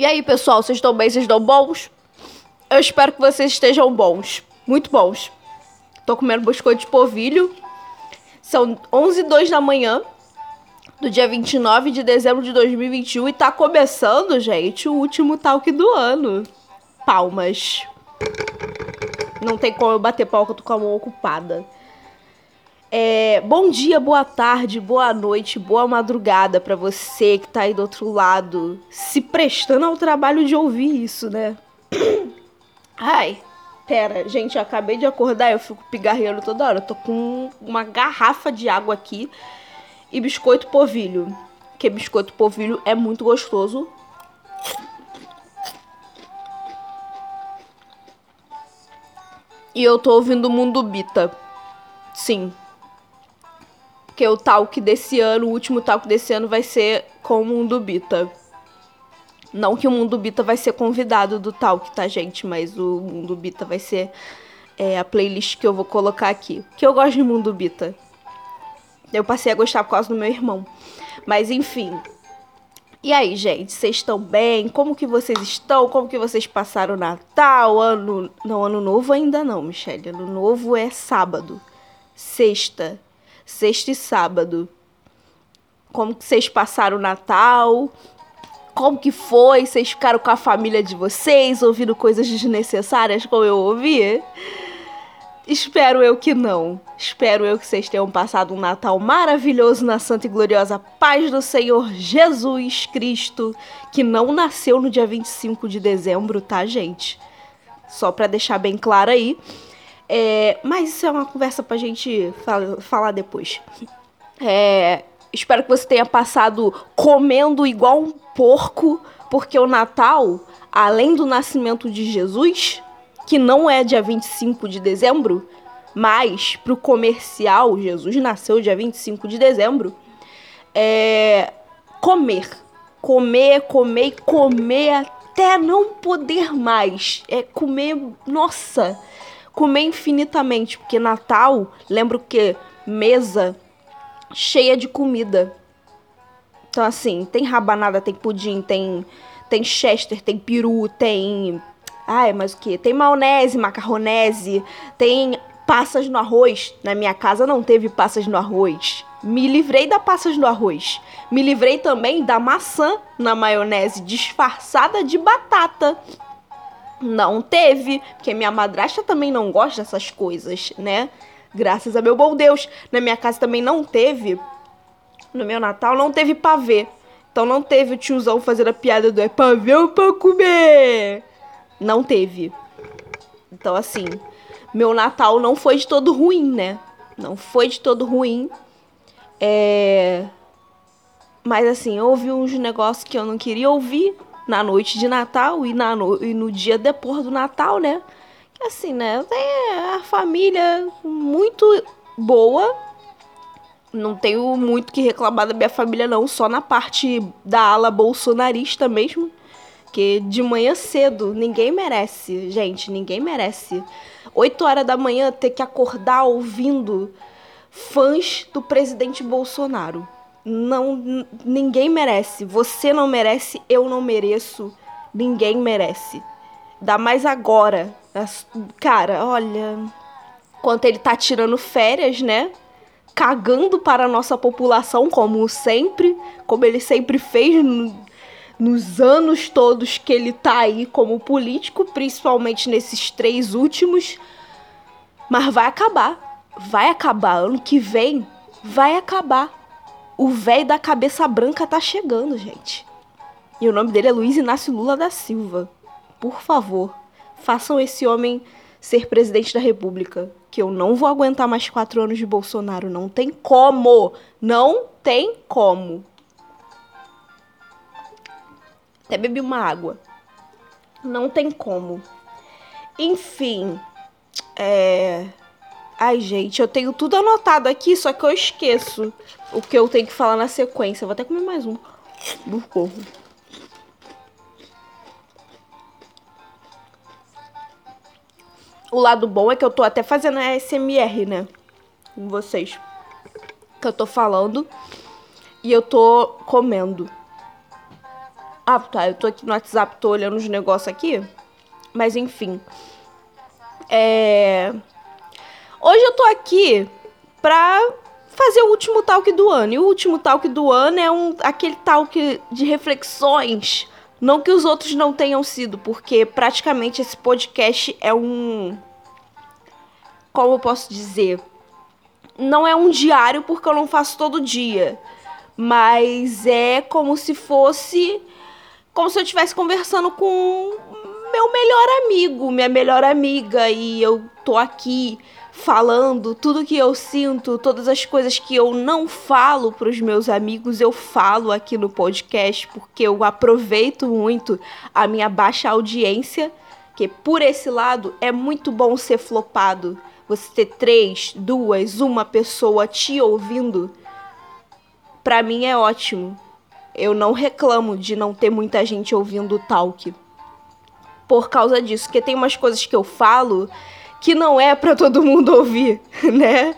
E aí, pessoal, vocês estão bem? Vocês estão bons? Eu espero que vocês estejam bons. Muito bons. Tô comendo biscoito de polvilho. São 11 h 02 da manhã do dia 29 de dezembro de 2021 e tá começando, gente, o último talk do ano. Palmas. Não tem como eu bater palma, eu tô com a mão ocupada. É, bom dia, boa tarde, boa noite, boa madrugada para você que tá aí do outro lado, se prestando ao trabalho de ouvir isso, né? Ai, pera, gente, eu acabei de acordar, eu fico pigarreando toda hora. Eu tô com uma garrafa de água aqui e biscoito povilho. Que biscoito povilho é muito gostoso. E eu tô ouvindo o Mundo Bita. Sim, porque o talk desse ano, o último talk desse ano vai ser com o Mundo Bita. Não que o Mundo Bita vai ser convidado do talk, tá, gente? Mas o Mundo Bita vai ser é, a playlist que eu vou colocar aqui. Que eu gosto de Mundo Bita. Eu passei a gostar por causa do meu irmão. Mas enfim. E aí, gente, vocês estão bem? Como que vocês estão? Como que vocês passaram o Natal? Ano. Não, ano novo ainda não, Michelle. Ano novo é sábado. Sexta sexta e sábado. Como que vocês passaram o Natal? Como que foi? Vocês ficaram com a família de vocês, ouvindo coisas desnecessárias como eu ouvi? Espero eu que não. Espero eu que vocês tenham passado um Natal maravilhoso na santa e gloriosa paz do Senhor Jesus Cristo, que não nasceu no dia 25 de dezembro, tá, gente? Só para deixar bem claro aí. É, mas isso é uma conversa pra gente fal falar depois. É, espero que você tenha passado comendo igual um porco, porque o Natal, além do nascimento de Jesus, que não é dia 25 de dezembro, mas pro comercial, Jesus nasceu dia 25 de dezembro, é comer. Comer, comer e comer até não poder mais. É comer, nossa comer infinitamente, porque Natal, lembro que mesa cheia de comida. Então assim, tem rabanada, tem pudim, tem tem chester, tem peru, tem ai, mas o que? Tem maionese, macarronese, tem passas no arroz. Na minha casa não teve passas no arroz. Me livrei da passas no arroz. Me livrei também da maçã na maionese disfarçada de batata. Não teve, porque minha madrasta também não gosta dessas coisas, né? Graças a meu bom Deus. Na minha casa também não teve. No meu Natal não teve pavê. Então não teve o tiozão fazendo a piada do é pavê ou pra comer. Não teve. Então assim, meu Natal não foi de todo ruim, né? Não foi de todo ruim. É. Mas assim, houve uns negócios que eu não queria ouvir na noite de Natal e, na no, e no dia depois do Natal, né? Assim, né? Tem a família muito boa. Não tenho muito que reclamar da minha família, não. Só na parte da ala bolsonarista mesmo. Que de manhã cedo, ninguém merece, gente, ninguém merece. 8 horas da manhã ter que acordar ouvindo fãs do presidente Bolsonaro não ninguém merece. Você não merece, eu não mereço, ninguém merece. Dá mais agora. Cara, olha, quanto ele tá tirando férias, né? Cagando para a nossa população, como sempre, como ele sempre fez no, nos anos todos que ele tá aí como político, principalmente nesses três últimos. Mas vai acabar. Vai acabar. Ano que vem vai acabar o velho da cabeça branca tá chegando, gente. E o nome dele é Luiz Inácio Lula da Silva. Por favor, façam esse homem ser presidente da República. Que eu não vou aguentar mais quatro anos de Bolsonaro. Não tem como. Não tem como. Até bebi uma água. Não tem como. Enfim. É. Ai, gente, eu tenho tudo anotado aqui, só que eu esqueço o que eu tenho que falar na sequência. Vou até comer mais um. Burcorro. O lado bom é que eu tô até fazendo a SMR, né? Com vocês. Que eu tô falando e eu tô comendo. Ah, tá. Eu tô aqui no WhatsApp, tô olhando os negócios aqui. Mas enfim. É. Hoje eu tô aqui pra fazer o último talk do ano. E o último talk do ano é um aquele talk de reflexões. Não que os outros não tenham sido, porque praticamente esse podcast é um. Como eu posso dizer? Não é um diário porque eu não faço todo dia. Mas é como se fosse. Como se eu estivesse conversando com meu melhor amigo, minha melhor amiga. E eu tô aqui falando tudo que eu sinto, todas as coisas que eu não falo para os meus amigos, eu falo aqui no podcast porque eu aproveito muito a minha baixa audiência, que por esse lado é muito bom ser flopado. Você ter três, duas, uma pessoa te ouvindo, para mim é ótimo. Eu não reclamo de não ter muita gente ouvindo o talk. Por causa disso, porque tem umas coisas que eu falo que não é para todo mundo ouvir, né?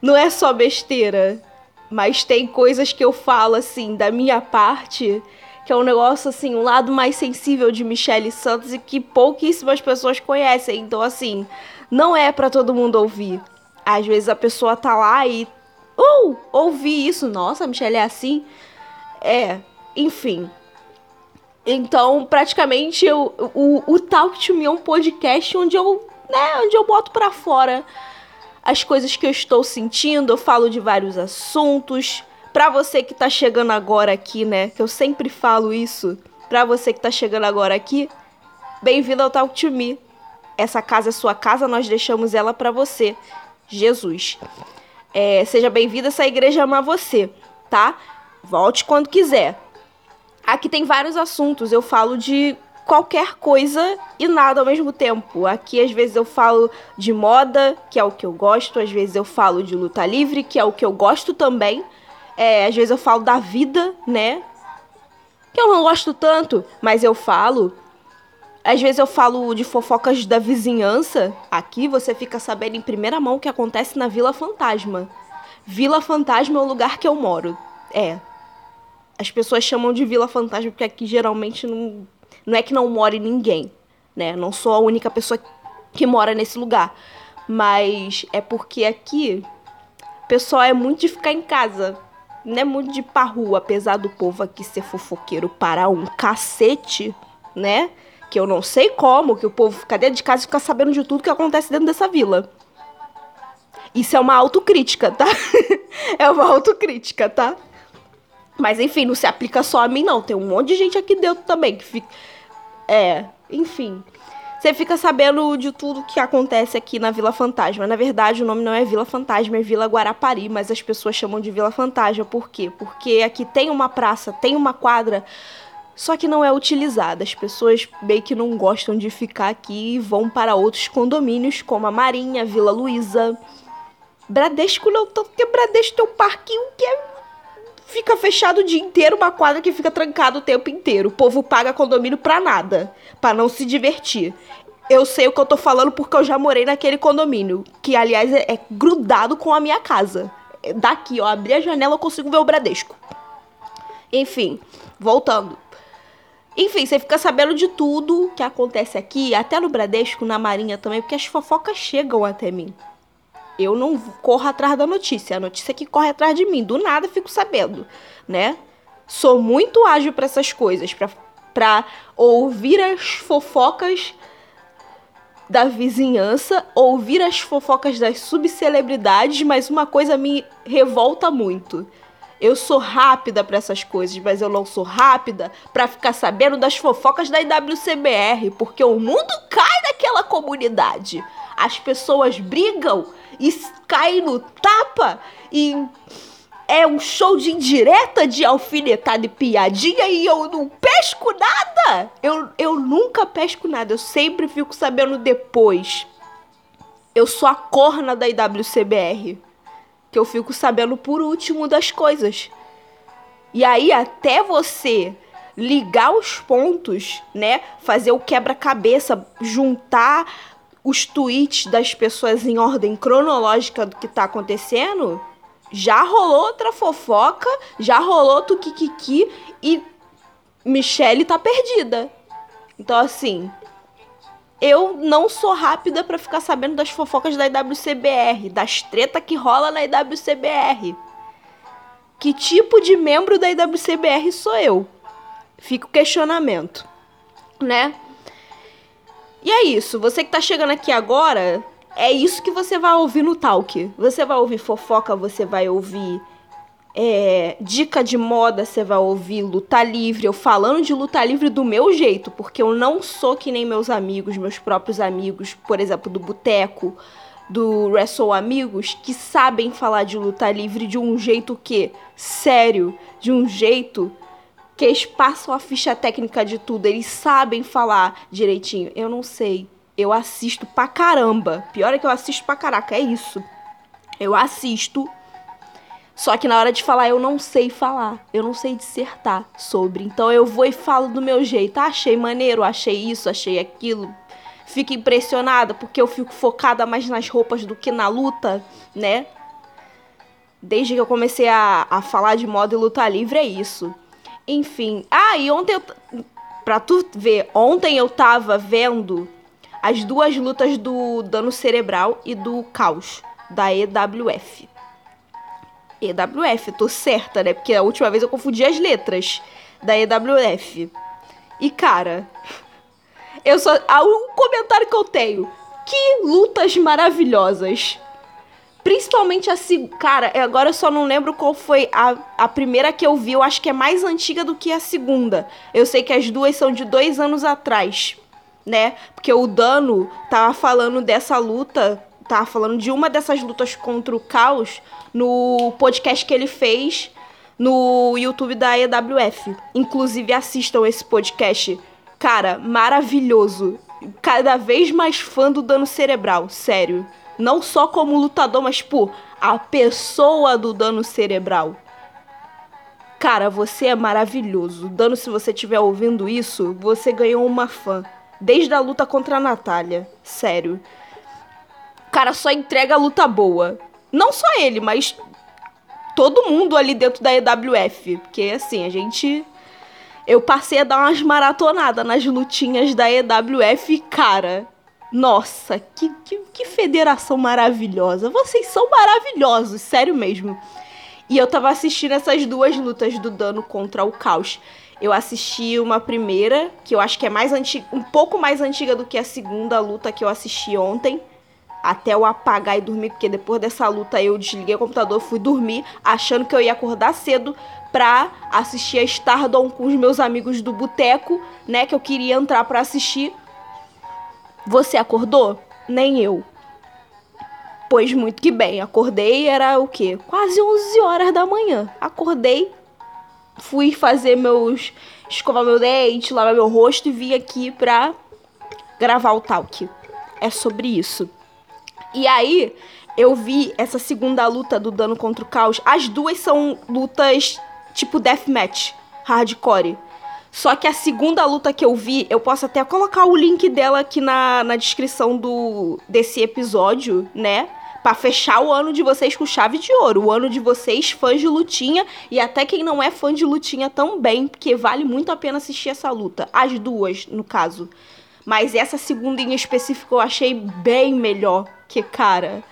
Não é só besteira, mas tem coisas que eu falo assim da minha parte, que é um negócio assim, um lado mais sensível de Michelle Santos e que pouquíssimas pessoas conhecem. Então assim, não é para todo mundo ouvir. Às vezes a pessoa tá lá e uh, ouvi isso, nossa, Michelle é assim. É, enfim. Então, praticamente, eu, o, o Talk to Me é um podcast onde eu né, onde eu boto para fora as coisas que eu estou sentindo, eu falo de vários assuntos. Para você que tá chegando agora aqui, né, que eu sempre falo isso, para você que tá chegando agora aqui, bem-vindo ao Talk to Me. Essa casa é sua casa, nós deixamos ela para você. Jesus. É, seja bem-vindo, essa igreja ama você, tá? Volte quando quiser. Aqui tem vários assuntos. Eu falo de qualquer coisa e nada ao mesmo tempo. Aqui às vezes eu falo de moda, que é o que eu gosto, às vezes eu falo de luta livre, que é o que eu gosto também. É, às vezes eu falo da vida, né? Que eu não gosto tanto, mas eu falo. Às vezes eu falo de fofocas da vizinhança. Aqui você fica sabendo em primeira mão o que acontece na Vila Fantasma. Vila Fantasma é o lugar que eu moro. É. As pessoas chamam de Vila Fantasma porque aqui geralmente não não é que não more ninguém, né? Não sou a única pessoa que mora nesse lugar. Mas é porque aqui o pessoal é muito de ficar em casa. Não é muito de ir pra rua, apesar do povo aqui ser fofoqueiro para um cacete, né? Que eu não sei como que o povo fica dentro de casa e fica sabendo de tudo que acontece dentro dessa vila. Isso é uma autocrítica, tá? é uma autocrítica, tá? Mas enfim, não se aplica só a mim, não. Tem um monte de gente aqui dentro também que fica. É, enfim. Você fica sabendo de tudo que acontece aqui na Vila Fantasma. Na verdade, o nome não é Vila Fantasma, é Vila Guarapari, mas as pessoas chamam de Vila Fantasma. Por quê? Porque aqui tem uma praça, tem uma quadra, só que não é utilizada. As pessoas meio que não gostam de ficar aqui e vão para outros condomínios, como a Marinha, Vila Luísa. Bradesco não, porque Bradesco tem um parquinho que é fica fechado o dia inteiro, uma quadra que fica trancada o tempo inteiro. O povo paga condomínio pra nada, para não se divertir. Eu sei o que eu tô falando porque eu já morei naquele condomínio, que aliás é, é grudado com a minha casa. Daqui, ó, abrir a janela eu consigo ver o Bradesco. Enfim, voltando. Enfim, você fica sabendo de tudo que acontece aqui, até no Bradesco, na Marinha também, porque as fofocas chegam até mim. Eu não corro atrás da notícia, a notícia que corre atrás de mim. Do nada fico sabendo, né? Sou muito ágil para essas coisas, para ouvir as fofocas da vizinhança, ouvir as fofocas das subcelebridades, mas uma coisa me revolta muito. Eu sou rápida para essas coisas, mas eu não sou rápida para ficar sabendo das fofocas da IWCBR, porque o mundo cai naquela comunidade. As pessoas brigam e cai no tapa e é um show de indireta, de alfinetada e piadinha e eu não pesco nada. Eu, eu nunca pesco nada, eu sempre fico sabendo depois. Eu sou a corna da IWCBR, que eu fico sabendo por último das coisas. E aí até você ligar os pontos, né, fazer o quebra-cabeça, juntar os tweets das pessoas em ordem cronológica do que tá acontecendo, já rolou outra fofoca, já rolou outro kikiki e Michelle tá perdida. Então, assim, eu não sou rápida para ficar sabendo das fofocas da IWCBR, das treta que rola na IWCBR. Que tipo de membro da IWCBR sou eu? Fica o questionamento, né? E é isso. Você que tá chegando aqui agora, é isso que você vai ouvir no Talk. Você vai ouvir fofoca, você vai ouvir é, dica de moda, você vai ouvir luta livre. Eu falando de luta livre do meu jeito, porque eu não sou que nem meus amigos, meus próprios amigos, por exemplo, do Boteco, do Wrestle Amigos, que sabem falar de luta livre de um jeito que sério, de um jeito que eles passam a ficha técnica de tudo, eles sabem falar direitinho. Eu não sei. Eu assisto pra caramba. Pior é que eu assisto pra caraca, é isso. Eu assisto. Só que na hora de falar eu não sei falar. Eu não sei dissertar sobre. Então eu vou e falo do meu jeito. Ah, achei maneiro, achei isso, achei aquilo. Fico impressionada porque eu fico focada mais nas roupas do que na luta, né? Desde que eu comecei a, a falar de moda e luta livre, é isso. Enfim. Ah, e ontem eu. Pra tu ver, ontem eu tava vendo as duas lutas do dano cerebral e do caos, da EWF. EWF, tô certa, né? Porque a última vez eu confundi as letras da EWF. E cara, eu só. Há um comentário que eu tenho. Que lutas maravilhosas. Principalmente a segunda. Cara, agora eu só não lembro qual foi a, a primeira que eu vi. Eu acho que é mais antiga do que a segunda. Eu sei que as duas são de dois anos atrás, né? Porque o Dano tava falando dessa luta. Tava falando de uma dessas lutas contra o Caos no podcast que ele fez no YouTube da EWF. Inclusive, assistam esse podcast. Cara, maravilhoso. Cada vez mais fã do dano cerebral, sério. Não só como lutador, mas, por a pessoa do dano cerebral. Cara, você é maravilhoso. Dano, se você estiver ouvindo isso, você ganhou uma fã. Desde a luta contra a Natália. Sério. Cara, só entrega luta boa. Não só ele, mas todo mundo ali dentro da EWF. Porque, assim, a gente. Eu passei a dar umas maratonadas nas lutinhas da EWF, cara. Nossa, que, que, que federação maravilhosa. Vocês são maravilhosos, sério mesmo. E eu tava assistindo essas duas lutas do dano contra o caos. Eu assisti uma primeira, que eu acho que é mais antiga, um pouco mais antiga do que a segunda luta que eu assisti ontem. Até eu apagar e dormir, porque depois dessa luta eu desliguei o computador, fui dormir, achando que eu ia acordar cedo pra assistir a Stardom com os meus amigos do boteco, né? Que eu queria entrar pra assistir. Você acordou? Nem eu. Pois muito que bem, acordei era o quê? Quase 11 horas da manhã. Acordei, fui fazer meus escovar meu dente, lavar meu rosto e vim aqui pra gravar o talk. É sobre isso. E aí, eu vi essa segunda luta do dano contra o caos. As duas são lutas tipo deathmatch, hardcore. Só que a segunda luta que eu vi, eu posso até colocar o link dela aqui na, na descrição do desse episódio, né? Pra fechar o ano de vocês com chave de ouro. O ano de vocês, fãs de lutinha. E até quem não é fã de lutinha também. Porque vale muito a pena assistir essa luta. As duas, no caso. Mas essa segunda em específico eu achei bem melhor. Que, cara.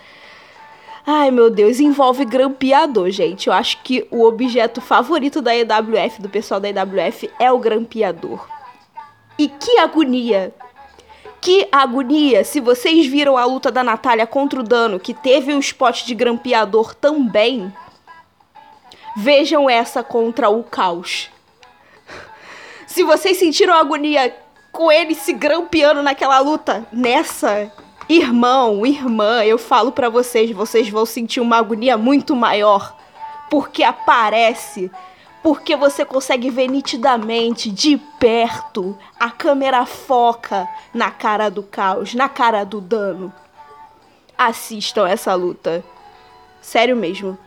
Ai, meu Deus, envolve grampeador, gente. Eu acho que o objeto favorito da EWF, do pessoal da EWF, é o grampeador. E que agonia! Que agonia! Se vocês viram a luta da Natália contra o Dano, que teve um spot de grampeador também, vejam essa contra o Caos. Se vocês sentiram agonia com ele se grampeando naquela luta, nessa Irmão, irmã, eu falo para vocês, vocês vão sentir uma agonia muito maior, porque aparece, porque você consegue ver nitidamente, de perto, a câmera foca na cara do caos, na cara do dano. Assistam essa luta. Sério mesmo.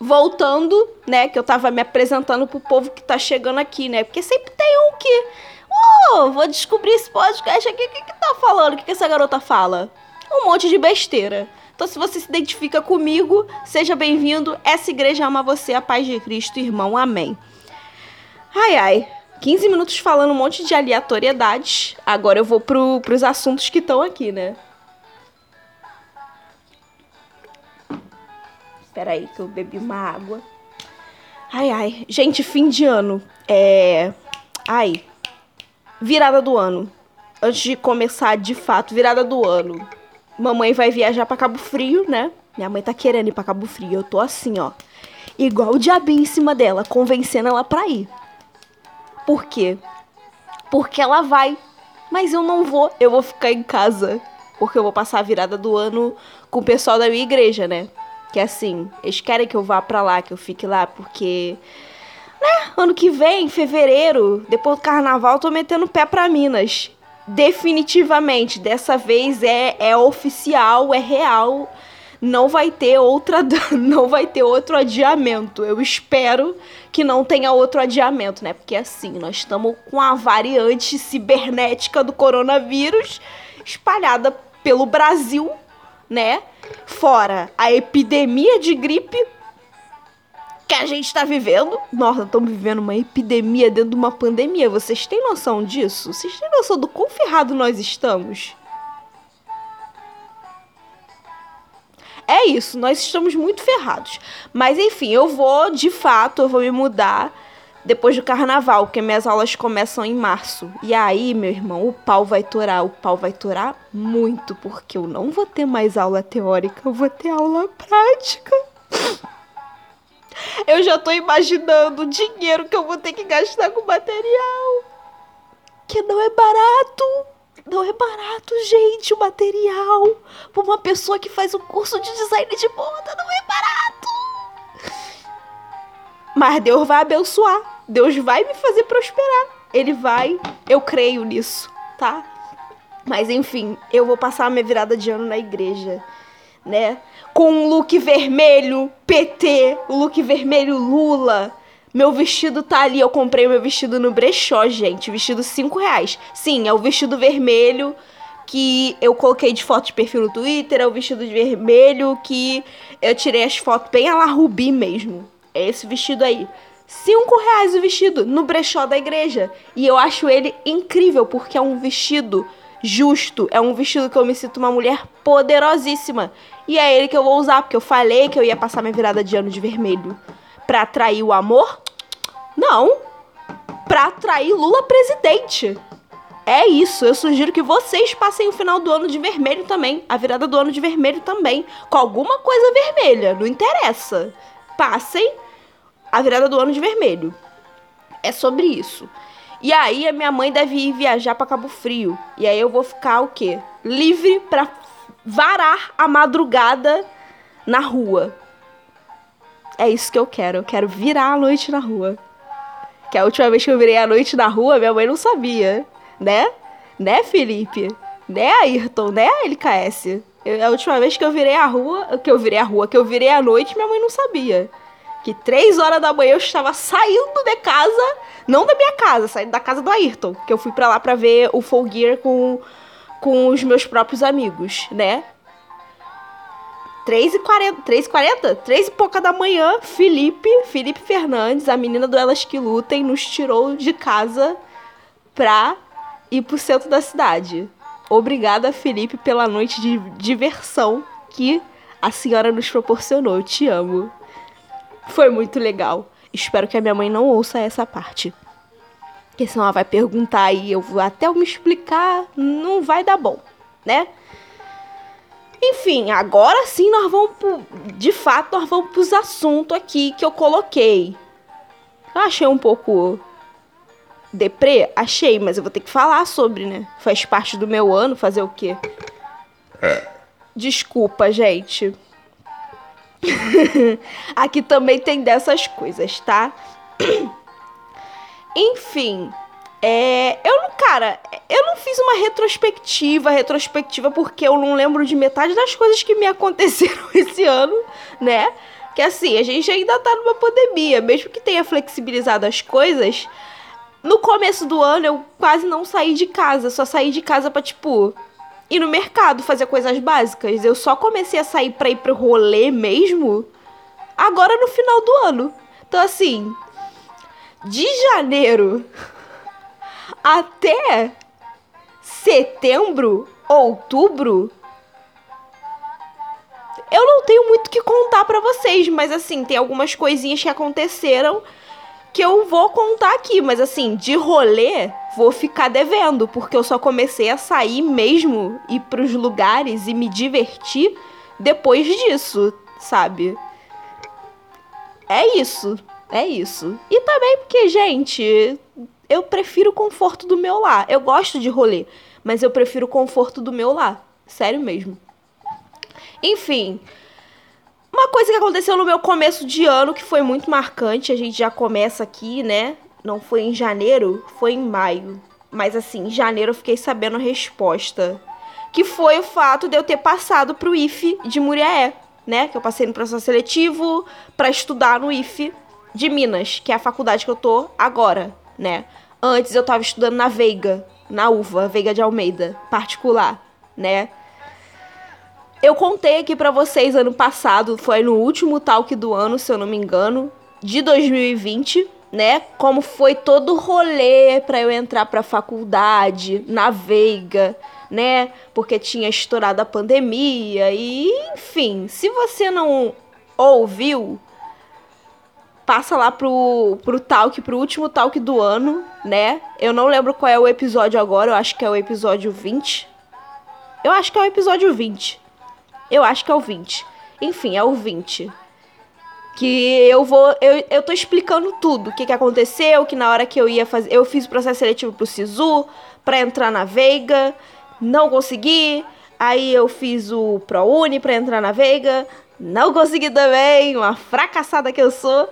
Voltando, né, que eu tava me apresentando pro povo que tá chegando aqui, né? Porque sempre tem um que vou descobrir esse podcast aqui. O que, que tá falando? O que, que essa garota fala? Um monte de besteira. Então, se você se identifica comigo, seja bem-vindo. Essa igreja ama você, a paz de Cristo, irmão. Amém. Ai, ai. 15 minutos falando um monte de aleatoriedades. Agora eu vou pro, pros assuntos que estão aqui, né? Espera aí que eu bebi uma água. Ai, ai. Gente, fim de ano. É. Ai. Virada do ano. Antes de começar de fato, virada do ano. Mamãe vai viajar para Cabo Frio, né? Minha mãe tá querendo ir pra Cabo Frio. Eu tô assim, ó. Igual o diabinho em cima dela, convencendo ela pra ir. Por quê? Porque ela vai. Mas eu não vou. Eu vou ficar em casa. Porque eu vou passar a virada do ano com o pessoal da minha igreja, né? Que assim, eles querem que eu vá pra lá, que eu fique lá, porque. Né? Ano que vem, em fevereiro, depois do carnaval, tô metendo pé pra Minas. Definitivamente. Dessa vez é, é oficial, é real não vai ter outra não vai ter outro adiamento. Eu espero que não tenha outro adiamento, né? Porque assim, nós estamos com a variante cibernética do coronavírus espalhada pelo Brasil, né? Fora a epidemia de gripe que a gente está vivendo. Nossa, estamos vivendo uma epidemia dentro de uma pandemia. Vocês têm noção disso? Vocês têm noção do quão ferrado nós estamos? É isso, nós estamos muito ferrados. Mas enfim, eu vou, de fato, eu vou me mudar depois do carnaval, porque minhas aulas começam em março. E aí, meu irmão, o pau vai torar, o pau vai torar muito, porque eu não vou ter mais aula teórica, eu vou ter aula prática. Eu já tô imaginando o dinheiro que eu vou ter que gastar com material. Que não é barato. Não é barato, gente, o material. Pra uma pessoa que faz um curso de design de moda, não é barato. Mas Deus vai abençoar. Deus vai me fazer prosperar. Ele vai. Eu creio nisso, tá? Mas enfim, eu vou passar a minha virada de ano na igreja, né? Com um look vermelho, PT, look vermelho Lula meu vestido tá ali, eu comprei meu vestido no brechó, gente. Vestido 5 reais. Sim, é o vestido vermelho que eu coloquei de foto de perfil no Twitter. É o vestido de vermelho que eu tirei as fotos bem a la Rubi mesmo. É esse vestido aí. 5 reais o vestido no brechó da igreja. E eu acho ele incrível, porque é um vestido justo. É um vestido que eu me sinto uma mulher poderosíssima. E é ele que eu vou usar, porque eu falei que eu ia passar minha virada de ano de vermelho. Pra atrair o amor? Não. Pra atrair Lula presidente. É isso. Eu sugiro que vocês passem o final do ano de vermelho também. A virada do ano de vermelho também. Com alguma coisa vermelha. Não interessa. Passem a virada do ano de vermelho. É sobre isso. E aí a minha mãe deve ir viajar para Cabo Frio. E aí eu vou ficar o quê? Livre para varar a madrugada na rua. É isso que eu quero. Eu quero virar a noite na rua. Que a última vez que eu virei a noite na rua, minha mãe não sabia. Né? Né, Felipe? Né, Ayrton? Né, LKS? Eu, a última vez que eu virei a rua, que eu virei a rua, que eu virei a noite, minha mãe não sabia. Que três horas da manhã eu estava saindo de casa, não da minha casa, saindo da casa do Ayrton. Que eu fui para lá para ver o Full Gear com, com os meus próprios amigos, né? 3h40, 3h40? 3 e pouca da manhã, Felipe, Felipe Fernandes, a menina do Elas Que Lutem, nos tirou de casa pra ir pro centro da cidade. Obrigada, Felipe, pela noite de diversão que a senhora nos proporcionou. Te amo. Foi muito legal. Espero que a minha mãe não ouça essa parte. Porque senão ela vai perguntar e eu vou até eu me explicar, não vai dar bom, né? Enfim, agora sim nós vamos pro, de fato nós vamos pros assuntos aqui que eu coloquei. Eu achei um pouco deprê, achei, mas eu vou ter que falar sobre, né? Faz parte do meu ano, fazer o quê? Desculpa, gente. aqui também tem dessas coisas, tá? Enfim, é, eu não, cara, eu não fiz uma retrospectiva, retrospectiva porque eu não lembro de metade das coisas que me aconteceram esse ano, né? Que assim, a gente ainda tá numa pandemia, mesmo que tenha flexibilizado as coisas. No começo do ano eu quase não saí de casa, só saí de casa para tipo ir no mercado fazer coisas básicas. Eu só comecei a sair para ir pro rolê mesmo agora no final do ano. Então assim, de janeiro até setembro, outubro, eu não tenho muito que contar para vocês, mas assim, tem algumas coisinhas que aconteceram que eu vou contar aqui, mas assim, de rolê, vou ficar devendo, porque eu só comecei a sair mesmo, ir pros lugares e me divertir depois disso, sabe? É isso, é isso. E também porque, gente, eu prefiro o conforto do meu lar. Eu gosto de rolê, mas eu prefiro o conforto do meu lar. Sério mesmo. Enfim, uma coisa que aconteceu no meu começo de ano que foi muito marcante, a gente já começa aqui, né? Não foi em janeiro, foi em maio. Mas assim, em janeiro eu fiquei sabendo a resposta. Que foi o fato de eu ter passado pro IFE de Muriaé, né? Que eu passei no processo seletivo para estudar no IFE de Minas, que é a faculdade que eu tô agora, né? Antes eu tava estudando na Veiga, na UVA, Veiga de Almeida, particular, né? Eu contei aqui para vocês ano passado, foi no último talk do ano, se eu não me engano, de 2020, né? Como foi todo o rolê para eu entrar para faculdade na Veiga, né? Porque tinha estourado a pandemia e, enfim, se você não ouviu, passa lá pro, pro talk, pro último talk do ano, né? Eu não lembro qual é o episódio agora, eu acho que é o episódio 20. Eu acho que é o episódio 20. Eu acho que é o 20. Enfim, é o 20. Que eu vou. Eu, eu tô explicando tudo. O que, que aconteceu, que na hora que eu ia fazer. Eu fiz o processo seletivo pro SISU pra entrar na Veiga. Não consegui. Aí eu fiz o ProUni pra entrar na Veiga. Não consegui também. Uma fracassada que eu sou.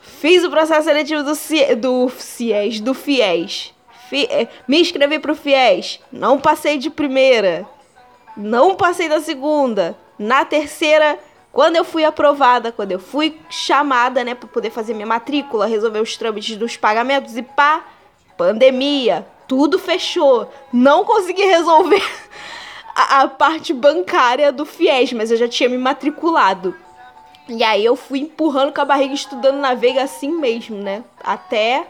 Fiz o processo seletivo do, CIE, do CIES, do FIES. Fi, eh, me inscrevi pro FIES. Não passei de primeira. Não passei da segunda. Na terceira, quando eu fui aprovada, quando eu fui chamada, né, para poder fazer minha matrícula, resolver os trâmites dos pagamentos e pá, pandemia, tudo fechou. Não consegui resolver a, a parte bancária do FIES, mas eu já tinha me matriculado. E aí eu fui empurrando com a barriga estudando na Veiga assim mesmo, né? Até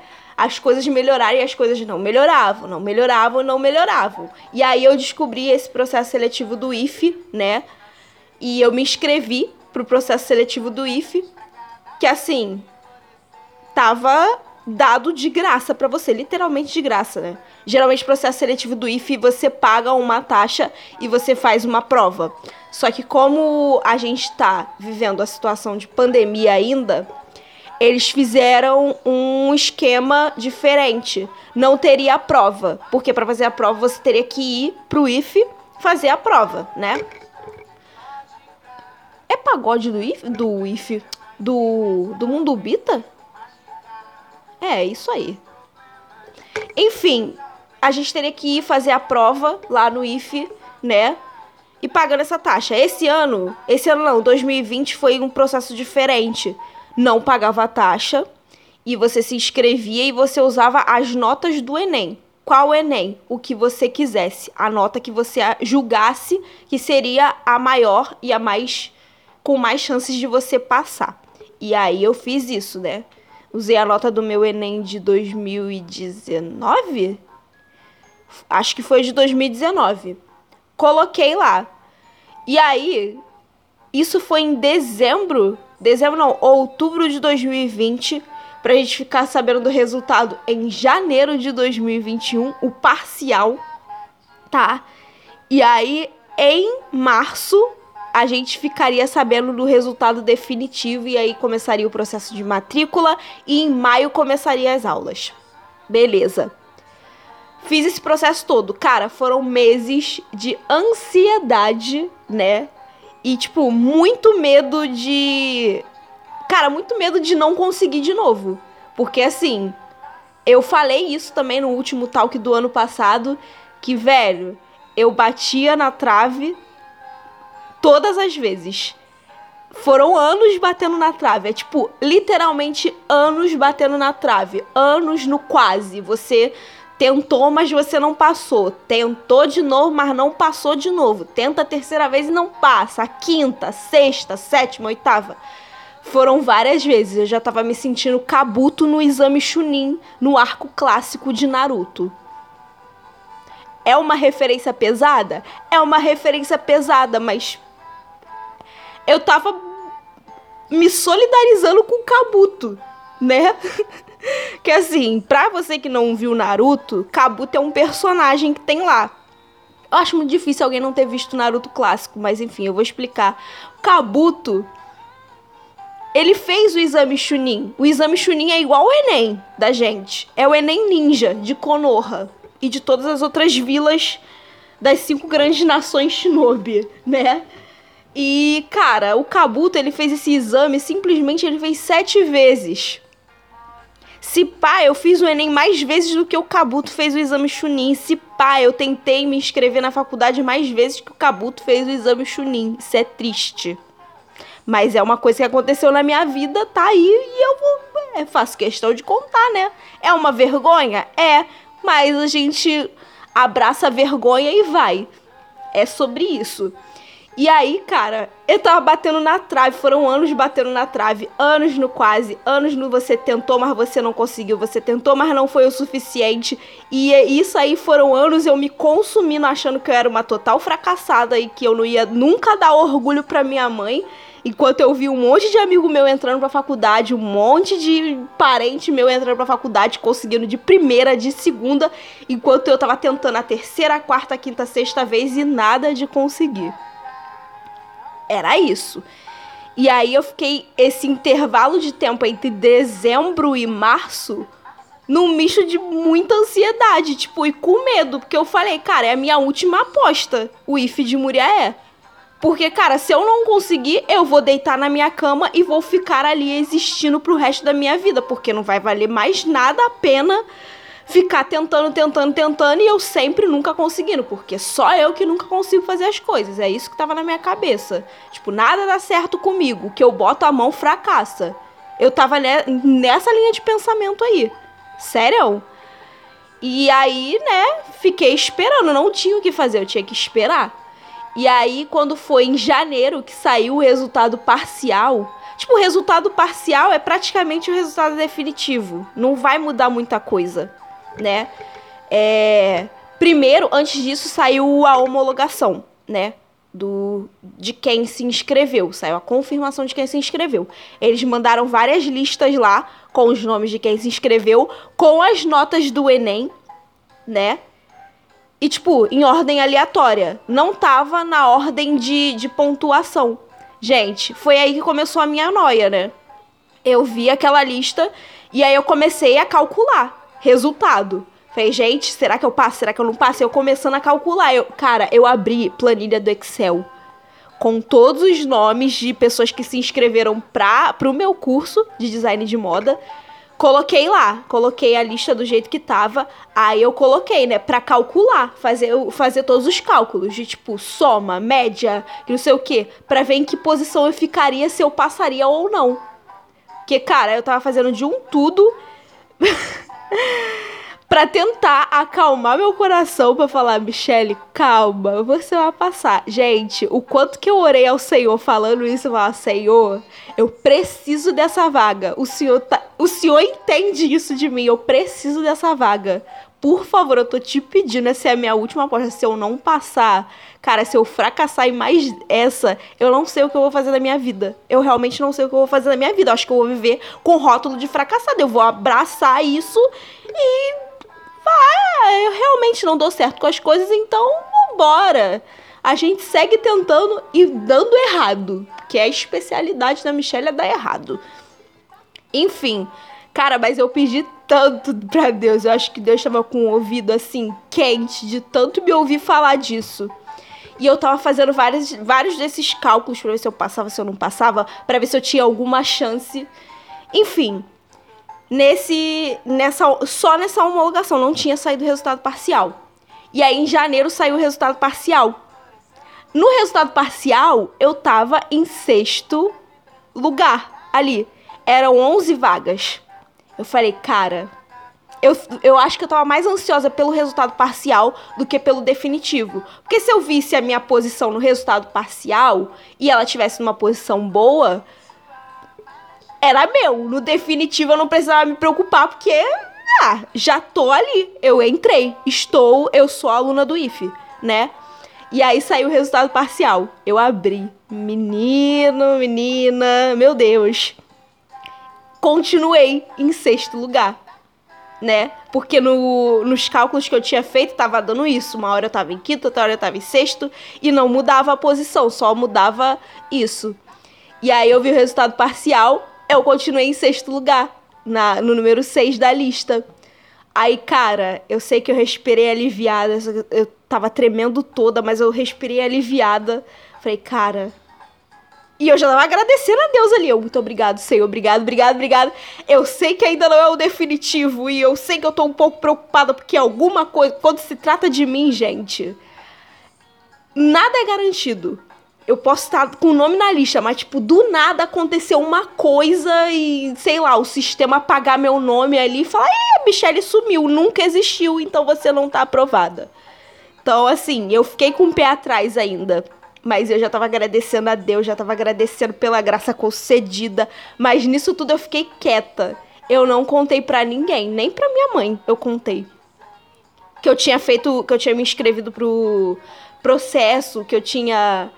as coisas melhorarem e as coisas não melhoravam, não melhoravam, não melhoravam. E aí eu descobri esse processo seletivo do IFE, né? E eu me inscrevi pro processo seletivo do IFE, que assim, tava dado de graça para você, literalmente de graça, né? Geralmente processo seletivo do IFE você paga uma taxa e você faz uma prova. Só que como a gente tá vivendo a situação de pandemia ainda, eles fizeram um esquema diferente. Não teria a prova, porque para fazer a prova você teria que ir pro IFE fazer a prova, né? É pagode do IFE, do IFE, do do Mundo Bita? É, isso aí. Enfim, a gente teria que ir fazer a prova lá no IFE, né? E pagando essa taxa. Esse ano, esse ano não, 2020 foi um processo diferente não pagava taxa e você se inscrevia e você usava as notas do Enem. Qual Enem? O que você quisesse. A nota que você julgasse que seria a maior e a mais com mais chances de você passar. E aí eu fiz isso, né? Usei a nota do meu Enem de 2019? Acho que foi de 2019. Coloquei lá. E aí, isso foi em dezembro dezembro não, outubro de 2020, pra gente ficar sabendo do resultado em janeiro de 2021, o parcial, tá? E aí, em março, a gente ficaria sabendo do resultado definitivo e aí começaria o processo de matrícula e em maio começaria as aulas. Beleza. Fiz esse processo todo. Cara, foram meses de ansiedade, né? E, tipo, muito medo de. Cara, muito medo de não conseguir de novo. Porque, assim, eu falei isso também no último talk do ano passado. Que, velho, eu batia na trave todas as vezes. Foram anos batendo na trave. É tipo, literalmente anos batendo na trave. Anos no quase. Você Tentou, mas você não passou. Tentou de novo, mas não passou de novo. Tenta a terceira vez e não passa. A quinta, sexta, sétima, oitava. Foram várias vezes. Eu já tava me sentindo Kabuto no exame Chunin, no arco clássico de Naruto. É uma referência pesada? É uma referência pesada, mas. Eu tava me solidarizando com o Kabuto, né? que assim, pra você que não viu Naruto, Kabuto é um personagem que tem lá. Eu acho muito difícil alguém não ter visto Naruto clássico, mas enfim, eu vou explicar. Kabuto, ele fez o exame Chunin. O exame Chunin é igual ao Enem da gente. É o Enem Ninja de Konoha e de todas as outras vilas das cinco grandes nações Shinobi, né? E, cara, o Kabuto, ele fez esse exame, simplesmente ele fez sete vezes. Se pá, eu fiz o Enem mais vezes do que o Kabuto fez o exame Chunin. Se pá, eu tentei me inscrever na faculdade mais vezes que o Kabuto fez o exame Chunin. Isso é triste. Mas é uma coisa que aconteceu na minha vida, tá aí e eu vou, é, faço questão de contar, né? É uma vergonha? É, mas a gente abraça a vergonha e vai. É sobre isso. E aí, cara, eu tava batendo na trave, foram anos batendo na trave, anos no quase, anos no você tentou, mas você não conseguiu, você tentou, mas não foi o suficiente. E é isso aí foram anos eu me consumindo achando que eu era uma total fracassada e que eu não ia nunca dar orgulho para minha mãe. Enquanto eu vi um monte de amigo meu entrando pra faculdade, um monte de parente meu entrando pra faculdade, conseguindo de primeira, de segunda, enquanto eu tava tentando a terceira, a quarta, a quinta, a sexta vez e nada de conseguir. Era isso. E aí eu fiquei esse intervalo de tempo entre dezembro e março num misto de muita ansiedade, tipo, e com medo, porque eu falei, cara, é a minha última aposta, o IF de Muriaé. Porque, cara, se eu não conseguir, eu vou deitar na minha cama e vou ficar ali existindo pro resto da minha vida. Porque não vai valer mais nada a pena ficar tentando, tentando, tentando e eu sempre nunca conseguindo. Porque só eu que nunca consigo fazer as coisas. É isso que tava na minha cabeça. Tipo, nada dá certo comigo. Que eu boto a mão fracassa. Eu tava nessa linha de pensamento aí. Sério? E aí, né, fiquei esperando. Não tinha o que fazer, eu tinha que esperar. E aí, quando foi em janeiro que saiu o resultado parcial, tipo, o resultado parcial é praticamente o resultado definitivo. Não vai mudar muita coisa, né? É... Primeiro, antes disso, saiu a homologação, né? Do, de quem se inscreveu. Saiu a confirmação de quem se inscreveu. Eles mandaram várias listas lá com os nomes de quem se inscreveu, com as notas do Enem, né? E, tipo, em ordem aleatória. Não tava na ordem de, de pontuação. Gente, foi aí que começou a minha noia, né? Eu vi aquela lista e aí eu comecei a calcular resultado. Falei, gente, será que eu passo? Será que eu não passo? Eu começando a calcular. Eu, cara, eu abri planilha do Excel com todos os nomes de pessoas que se inscreveram para o meu curso de design de moda Coloquei lá, coloquei a lista do jeito que tava. Aí eu coloquei, né, pra calcular, fazer, fazer todos os cálculos de tipo soma, média, não sei o que, pra ver em que posição eu ficaria se eu passaria ou não. Porque, cara, eu tava fazendo de um tudo. para tentar acalmar meu coração para falar, Michele, calma, você vai passar. Gente, o quanto que eu orei ao Senhor falando isso, eu falar, Senhor, eu preciso dessa vaga. O Senhor tá, o Senhor entende isso de mim, eu preciso dessa vaga. Por favor, eu tô te pedindo, essa é a minha última aposta. Se eu não passar, cara, se eu fracassar em mais essa, eu não sei o que eu vou fazer na minha vida. Eu realmente não sei o que eu vou fazer na minha vida. Eu acho que eu vou viver com rótulo de fracassado. Eu vou abraçar isso e ah, eu realmente não dou certo com as coisas, então vambora. A gente segue tentando e dando errado, que é a especialidade da Michelle é dar errado. Enfim, cara, mas eu pedi tanto pra Deus, eu acho que Deus tava com o ouvido assim, quente, de tanto me ouvir falar disso. E eu tava fazendo vários, vários desses cálculos pra ver se eu passava, se eu não passava, para ver se eu tinha alguma chance. Enfim, nesse nessa só nessa homologação não tinha saído o resultado parcial. E aí em janeiro saiu o resultado parcial. No resultado parcial, eu tava em sexto lugar ali. Eram 11 vagas. Eu falei, cara, eu, eu acho que eu tava mais ansiosa pelo resultado parcial do que pelo definitivo. Porque se eu visse a minha posição no resultado parcial e ela tivesse numa posição boa, era meu. No definitivo eu não precisava me preocupar porque ah, já tô ali. Eu entrei, estou, eu sou aluna do IFE, né? E aí saiu o resultado parcial. Eu abri. Menino, menina, meu Deus. Continuei em sexto lugar, né? Porque no, nos cálculos que eu tinha feito tava dando isso. Uma hora eu tava em quinto, outra hora eu tava em sexto. E não mudava a posição, só mudava isso. E aí eu vi o resultado parcial, eu continuei em sexto lugar, na, no número 6 da lista. Aí, cara, eu sei que eu respirei aliviada, eu tava tremendo toda, mas eu respirei aliviada. Falei, cara. E eu já tava agradecendo a Deus ali. Eu, muito obrigado, Senhor. Obrigado, obrigado, obrigado. Eu sei que ainda não é o definitivo. E eu sei que eu tô um pouco preocupada porque alguma coisa. Quando se trata de mim, gente. Nada é garantido eu posso estar com o nome na lista, mas, tipo, do nada aconteceu uma coisa e, sei lá, o sistema apagar meu nome ali e falar, a Michelle sumiu, nunca existiu, então você não tá aprovada. Então, assim, eu fiquei com o pé atrás ainda. Mas eu já tava agradecendo a Deus, já tava agradecendo pela graça concedida. Mas nisso tudo eu fiquei quieta. Eu não contei para ninguém, nem pra minha mãe eu contei. Que eu tinha feito, que eu tinha me inscrevido pro processo, que eu tinha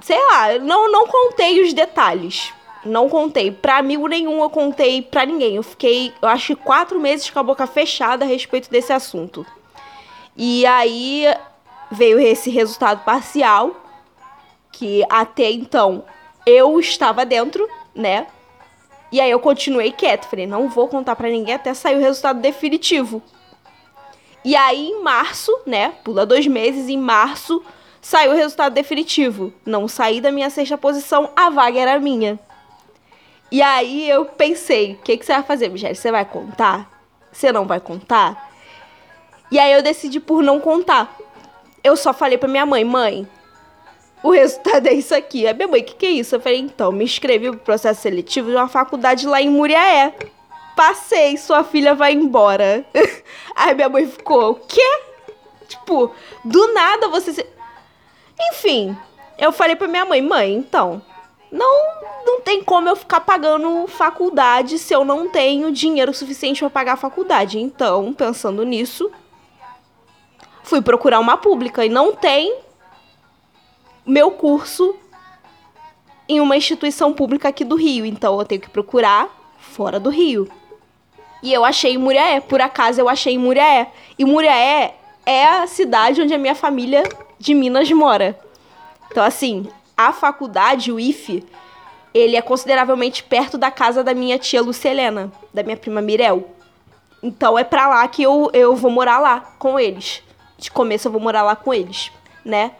sei lá, não, não contei os detalhes. Não contei. Pra amigo nenhum eu contei pra ninguém. Eu fiquei, eu acho que quatro meses com a boca fechada a respeito desse assunto. E aí veio esse resultado parcial, que até então eu estava dentro, né? E aí eu continuei quieto. Falei, não vou contar pra ninguém até sair o resultado definitivo. E aí em março, né? Pula dois meses, em março Saiu o resultado definitivo. Não saí da minha sexta posição, a vaga era minha. E aí eu pensei, o que, que você vai fazer, Michelle? Você vai contar? Você não vai contar? E aí eu decidi por não contar. Eu só falei pra minha mãe, mãe, o resultado é isso aqui. A minha mãe, o que, que é isso? Eu falei, então, me inscrevi pro processo seletivo de uma faculdade lá em Muriaé. Passei, sua filha vai embora. aí minha mãe ficou, o quê? Tipo, do nada você. Se... Enfim, eu falei pra minha mãe, mãe, então, não não tem como eu ficar pagando faculdade se eu não tenho dinheiro suficiente para pagar a faculdade. Então, pensando nisso, fui procurar uma pública e não tem meu curso em uma instituição pública aqui do Rio. Então, eu tenho que procurar fora do Rio. E eu achei em Muriaé, por acaso eu achei em Muriaé. E Muriaé é a cidade onde a minha família de Minas mora. Então, assim, a faculdade, o IFE, ele é consideravelmente perto da casa da minha tia Lucelena, da minha prima Mirel. Então é pra lá que eu, eu vou morar lá com eles. De começo eu vou morar lá com eles, né?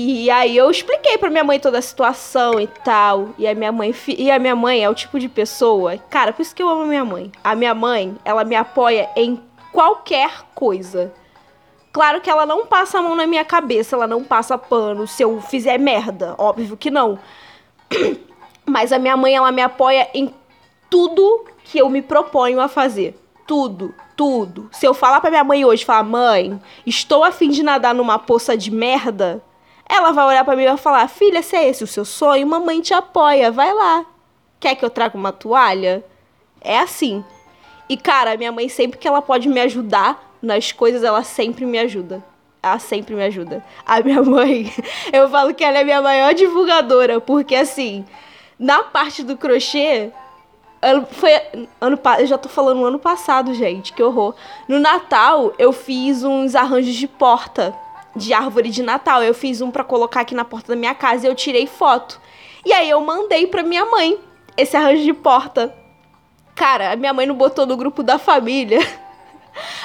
E aí eu expliquei pra minha mãe toda a situação e tal. E a minha mãe, e a minha mãe é o tipo de pessoa, cara, por isso que eu amo a minha mãe. A minha mãe, ela me apoia em qualquer coisa. Claro que ela não passa a mão na minha cabeça, ela não passa pano se eu fizer merda, óbvio que não. Mas a minha mãe, ela me apoia em tudo que eu me proponho a fazer. Tudo, tudo. Se eu falar pra minha mãe hoje, falar, mãe, estou a fim de nadar numa poça de merda, ela vai olhar para mim e vai falar, filha, se é esse o seu sonho, mamãe te apoia, vai lá. Quer que eu traga uma toalha? É assim. E, cara, minha mãe, sempre que ela pode me ajudar, nas coisas, ela sempre me ajuda. Ela sempre me ajuda. A minha mãe, eu falo que ela é minha maior divulgadora, porque assim, na parte do crochê, foi ano eu já tô falando ano passado, gente, que horror. No Natal eu fiz uns arranjos de porta de árvore de Natal. Eu fiz um para colocar aqui na porta da minha casa e eu tirei foto. E aí eu mandei para minha mãe esse arranjo de porta. Cara, a minha mãe não botou no grupo da família.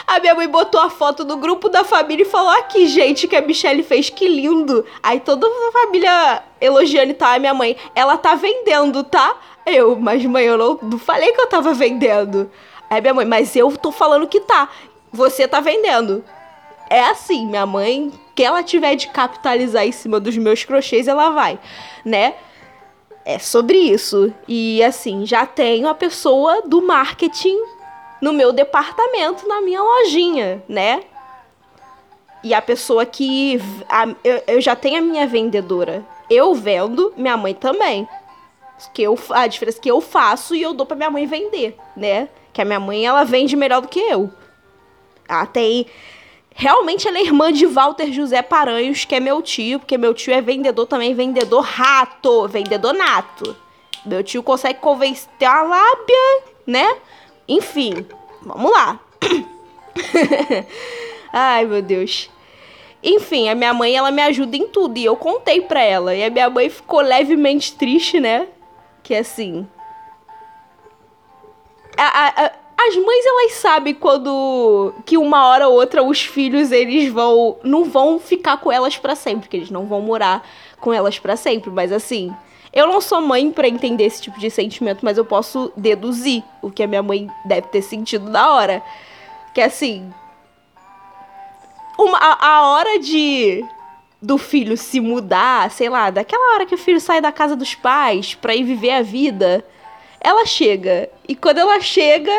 A minha mãe botou a foto do grupo da família e falou: Aqui, gente, que a Michelle fez, que lindo. Aí toda a família elogiando e tal. A minha mãe, ela tá vendendo, tá? Eu, mas mãe, eu não falei que eu tava vendendo. Aí minha mãe, mas eu tô falando que tá. Você tá vendendo. É assim, minha mãe, que ela tiver de capitalizar em cima dos meus crochês, ela vai, né? É sobre isso. E assim, já tenho a pessoa do marketing no meu departamento, na minha lojinha, né? E a pessoa que. A, eu, eu já tenho a minha vendedora. Eu vendo, minha mãe também. que eu, a diferença que eu faço e eu dou pra minha mãe vender, né? Que a minha mãe, ela vende melhor do que eu. Ela tem... Realmente ela é irmã de Walter José Paranhos, que é meu tio, porque meu tio é vendedor também, vendedor rato, vendedor nato. Meu tio consegue convencer a lábia, né? Enfim, vamos lá. Ai, meu Deus. Enfim, a minha mãe, ela me ajuda em tudo. E eu contei pra ela. E a minha mãe ficou levemente triste, né? Que assim. A, a, a, as mães, elas sabem quando. Que uma hora ou outra os filhos, eles vão. Não vão ficar com elas para sempre. Que eles não vão morar com elas para sempre. Mas assim. Eu não sou mãe para entender esse tipo de sentimento, mas eu posso deduzir o que a minha mãe deve ter sentido na hora. Que assim, uma, a, a hora de do filho se mudar, sei lá, daquela hora que o filho sai da casa dos pais pra ir viver a vida, ela chega. E quando ela chega,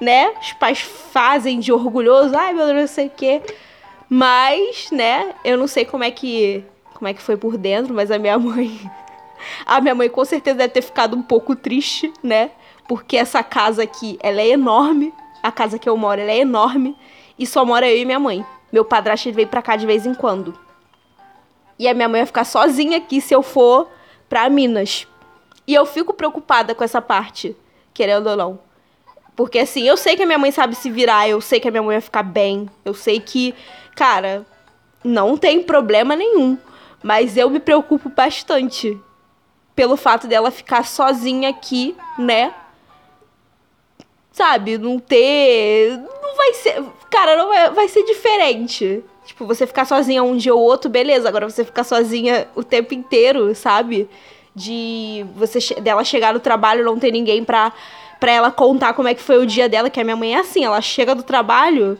né, os pais fazem de orgulhoso, ai meu Deus, não sei o quê. Mas, né, eu não sei como é que como é que foi por dentro, mas a minha mãe a minha mãe com certeza deve ter ficado um pouco triste, né? Porque essa casa aqui, ela é enorme. A casa que eu moro, ela é enorme e só mora eu e minha mãe. Meu padrasto veio pra cá de vez em quando. E a minha mãe vai ficar sozinha aqui se eu for pra Minas. E eu fico preocupada com essa parte, querendo ou não. Porque assim, eu sei que a minha mãe sabe se virar, eu sei que a minha mãe vai ficar bem, eu sei que, cara, não tem problema nenhum. Mas eu me preocupo bastante pelo fato dela ficar sozinha aqui, né? Sabe, não ter. Não vai ser. Cara, não vai, vai ser diferente. Tipo, você ficar sozinha um dia ou outro, beleza. Agora você ficar sozinha o tempo inteiro, sabe? De você dela chegar no trabalho não ter ninguém pra, pra ela contar como é que foi o dia dela, que a minha mãe é assim, ela chega do trabalho.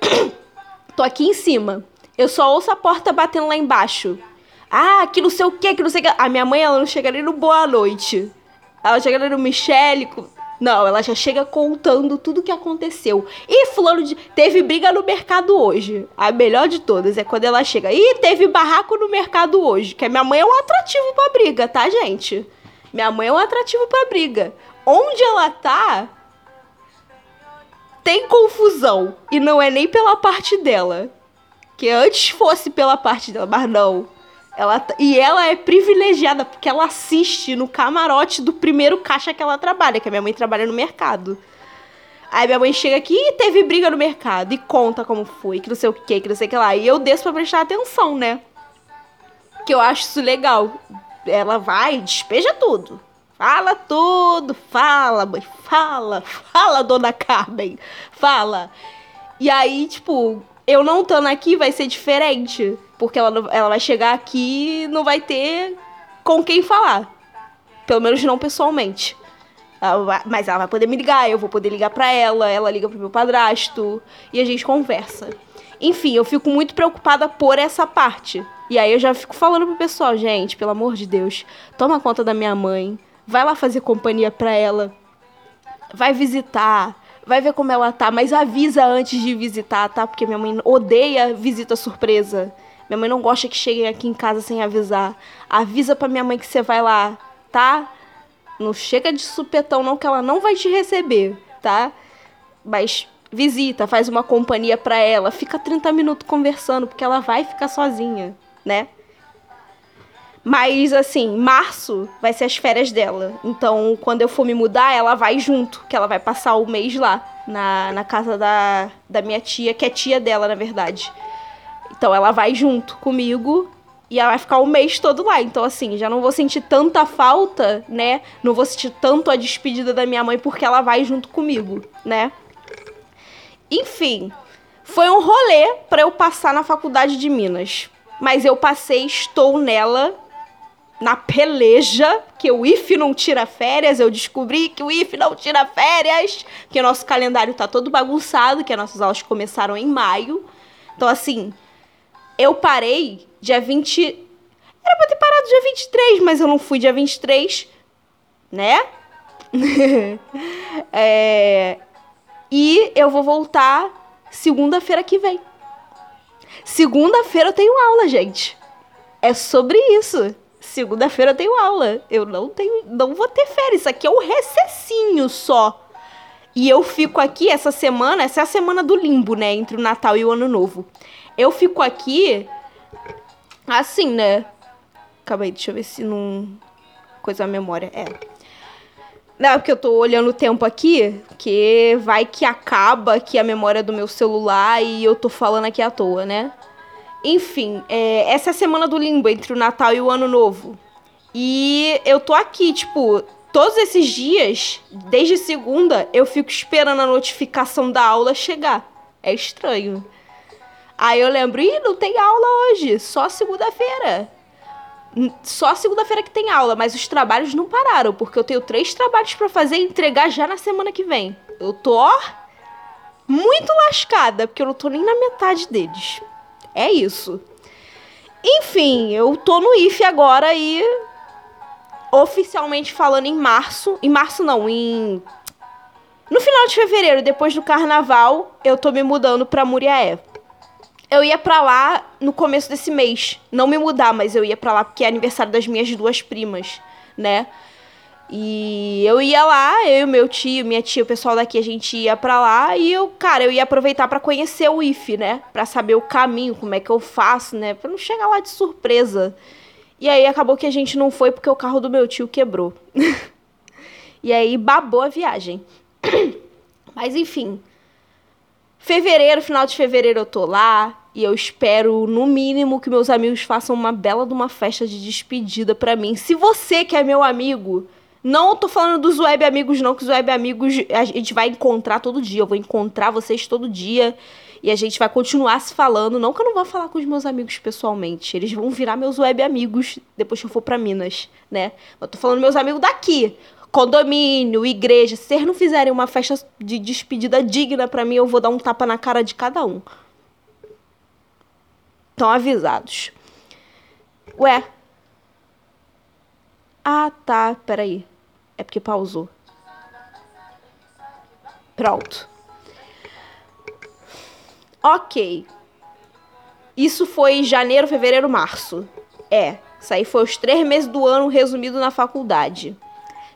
tô aqui em cima. Eu só ouço a porta batendo lá embaixo. Ah, que não sei o que, que não sei o que. A minha mãe, ela não chega nem no boa noite. Ela chega ali no Michele, não, ela já chega contando tudo o que aconteceu. E fulano de... teve briga no mercado hoje. A melhor de todas é quando ela chega. E teve barraco no mercado hoje. Que a minha mãe é um atrativo pra briga, tá, gente? Minha mãe é um atrativo pra briga. Onde ela tá, tem confusão. E não é nem pela parte dela. Que antes fosse pela parte dela, mas não. Ela, e ela é privilegiada porque ela assiste no camarote do primeiro caixa que ela trabalha, que a minha mãe trabalha no mercado. Aí minha mãe chega aqui e teve briga no mercado e conta como foi, que não sei o que, que não sei o que lá. E eu desço pra prestar atenção, né? Que eu acho isso legal. Ela vai, despeja tudo. Fala tudo, fala, mãe, fala, fala, dona Carmen, fala. E aí, tipo, eu não estando aqui vai ser diferente. Porque ela, ela vai chegar aqui e não vai ter com quem falar. Pelo menos não pessoalmente. Mas ela vai poder me ligar, eu vou poder ligar para ela, ela liga pro meu padrasto e a gente conversa. Enfim, eu fico muito preocupada por essa parte. E aí eu já fico falando pro pessoal, gente, pelo amor de Deus, toma conta da minha mãe, vai lá fazer companhia pra ela, vai visitar, vai ver como ela tá, mas avisa antes de visitar, tá? Porque minha mãe odeia visita surpresa. Minha mãe não gosta que cheguem aqui em casa sem avisar. Avisa pra minha mãe que você vai lá, tá? Não chega de supetão não que ela não vai te receber, tá? Mas visita, faz uma companhia pra ela, fica 30 minutos conversando, porque ela vai ficar sozinha, né? Mas assim, março vai ser as férias dela. Então, quando eu for me mudar, ela vai junto, que ela vai passar o mês lá, na, na casa da, da minha tia, que é tia dela, na verdade. Então ela vai junto comigo e ela vai ficar o mês todo lá. Então, assim, já não vou sentir tanta falta, né? Não vou sentir tanto a despedida da minha mãe porque ela vai junto comigo, né? Enfim, foi um rolê para eu passar na faculdade de Minas. Mas eu passei, estou nela, na peleja, que o IF não tira férias. Eu descobri que o IF não tira férias, que o nosso calendário tá todo bagunçado, que as nossas aulas começaram em maio. Então, assim, eu parei dia 20. Era pra ter parado dia 23, mas eu não fui dia 23, né? é... E eu vou voltar segunda-feira que vem. Segunda-feira eu tenho aula, gente. É sobre isso. Segunda-feira eu tenho aula. Eu não tenho, não vou ter férias. Isso aqui é um recessinho só. E eu fico aqui essa semana, essa é a semana do limbo, né, entre o Natal e o Ano Novo. Eu fico aqui assim, né? Aí, deixa eu ver se não coisa a memória. É. Não, é porque eu tô olhando o tempo aqui, que vai que acaba aqui a memória do meu celular e eu tô falando aqui à toa, né? Enfim, é, essa é a semana do limbo entre o Natal e o Ano Novo. E eu tô aqui, tipo, todos esses dias, desde segunda, eu fico esperando a notificação da aula chegar. É estranho. Aí eu lembro, ih, não tem aula hoje, só segunda-feira. Só segunda-feira que tem aula, mas os trabalhos não pararam, porque eu tenho três trabalhos para fazer e entregar já na semana que vem. Eu tô muito lascada, porque eu não tô nem na metade deles. É isso. Enfim, eu tô no IF agora e oficialmente falando em março, em março não, em no final de fevereiro, depois do carnaval, eu tô me mudando pra Muriaé. Eu ia pra lá no começo desse mês, não me mudar, mas eu ia pra lá porque é aniversário das minhas duas primas, né? E eu ia lá, eu e meu tio, minha tia, o pessoal daqui, a gente ia pra lá e eu, cara, eu ia aproveitar para conhecer o IF, né? Pra saber o caminho, como é que eu faço, né? Pra não chegar lá de surpresa. E aí acabou que a gente não foi porque o carro do meu tio quebrou. e aí babou a viagem. Mas enfim. Fevereiro, final de fevereiro eu tô lá. E eu espero, no mínimo, que meus amigos façam uma bela de uma festa de despedida para mim. Se você que é meu amigo não tô falando dos web amigos, não, que os web amigos a gente vai encontrar todo dia. Eu vou encontrar vocês todo dia. E a gente vai continuar se falando. Não que eu não vou falar com os meus amigos pessoalmente. Eles vão virar meus web amigos depois que eu for pra Minas, né? Eu tô falando meus amigos daqui. Condomínio, igreja. Se vocês não fizerem uma festa de despedida digna para mim, eu vou dar um tapa na cara de cada um. Estão avisados. Ué. Ah, tá. Peraí. É porque pausou. Pronto. Ok. Isso foi janeiro, fevereiro, março. É. Isso aí foi os três meses do ano resumido na faculdade.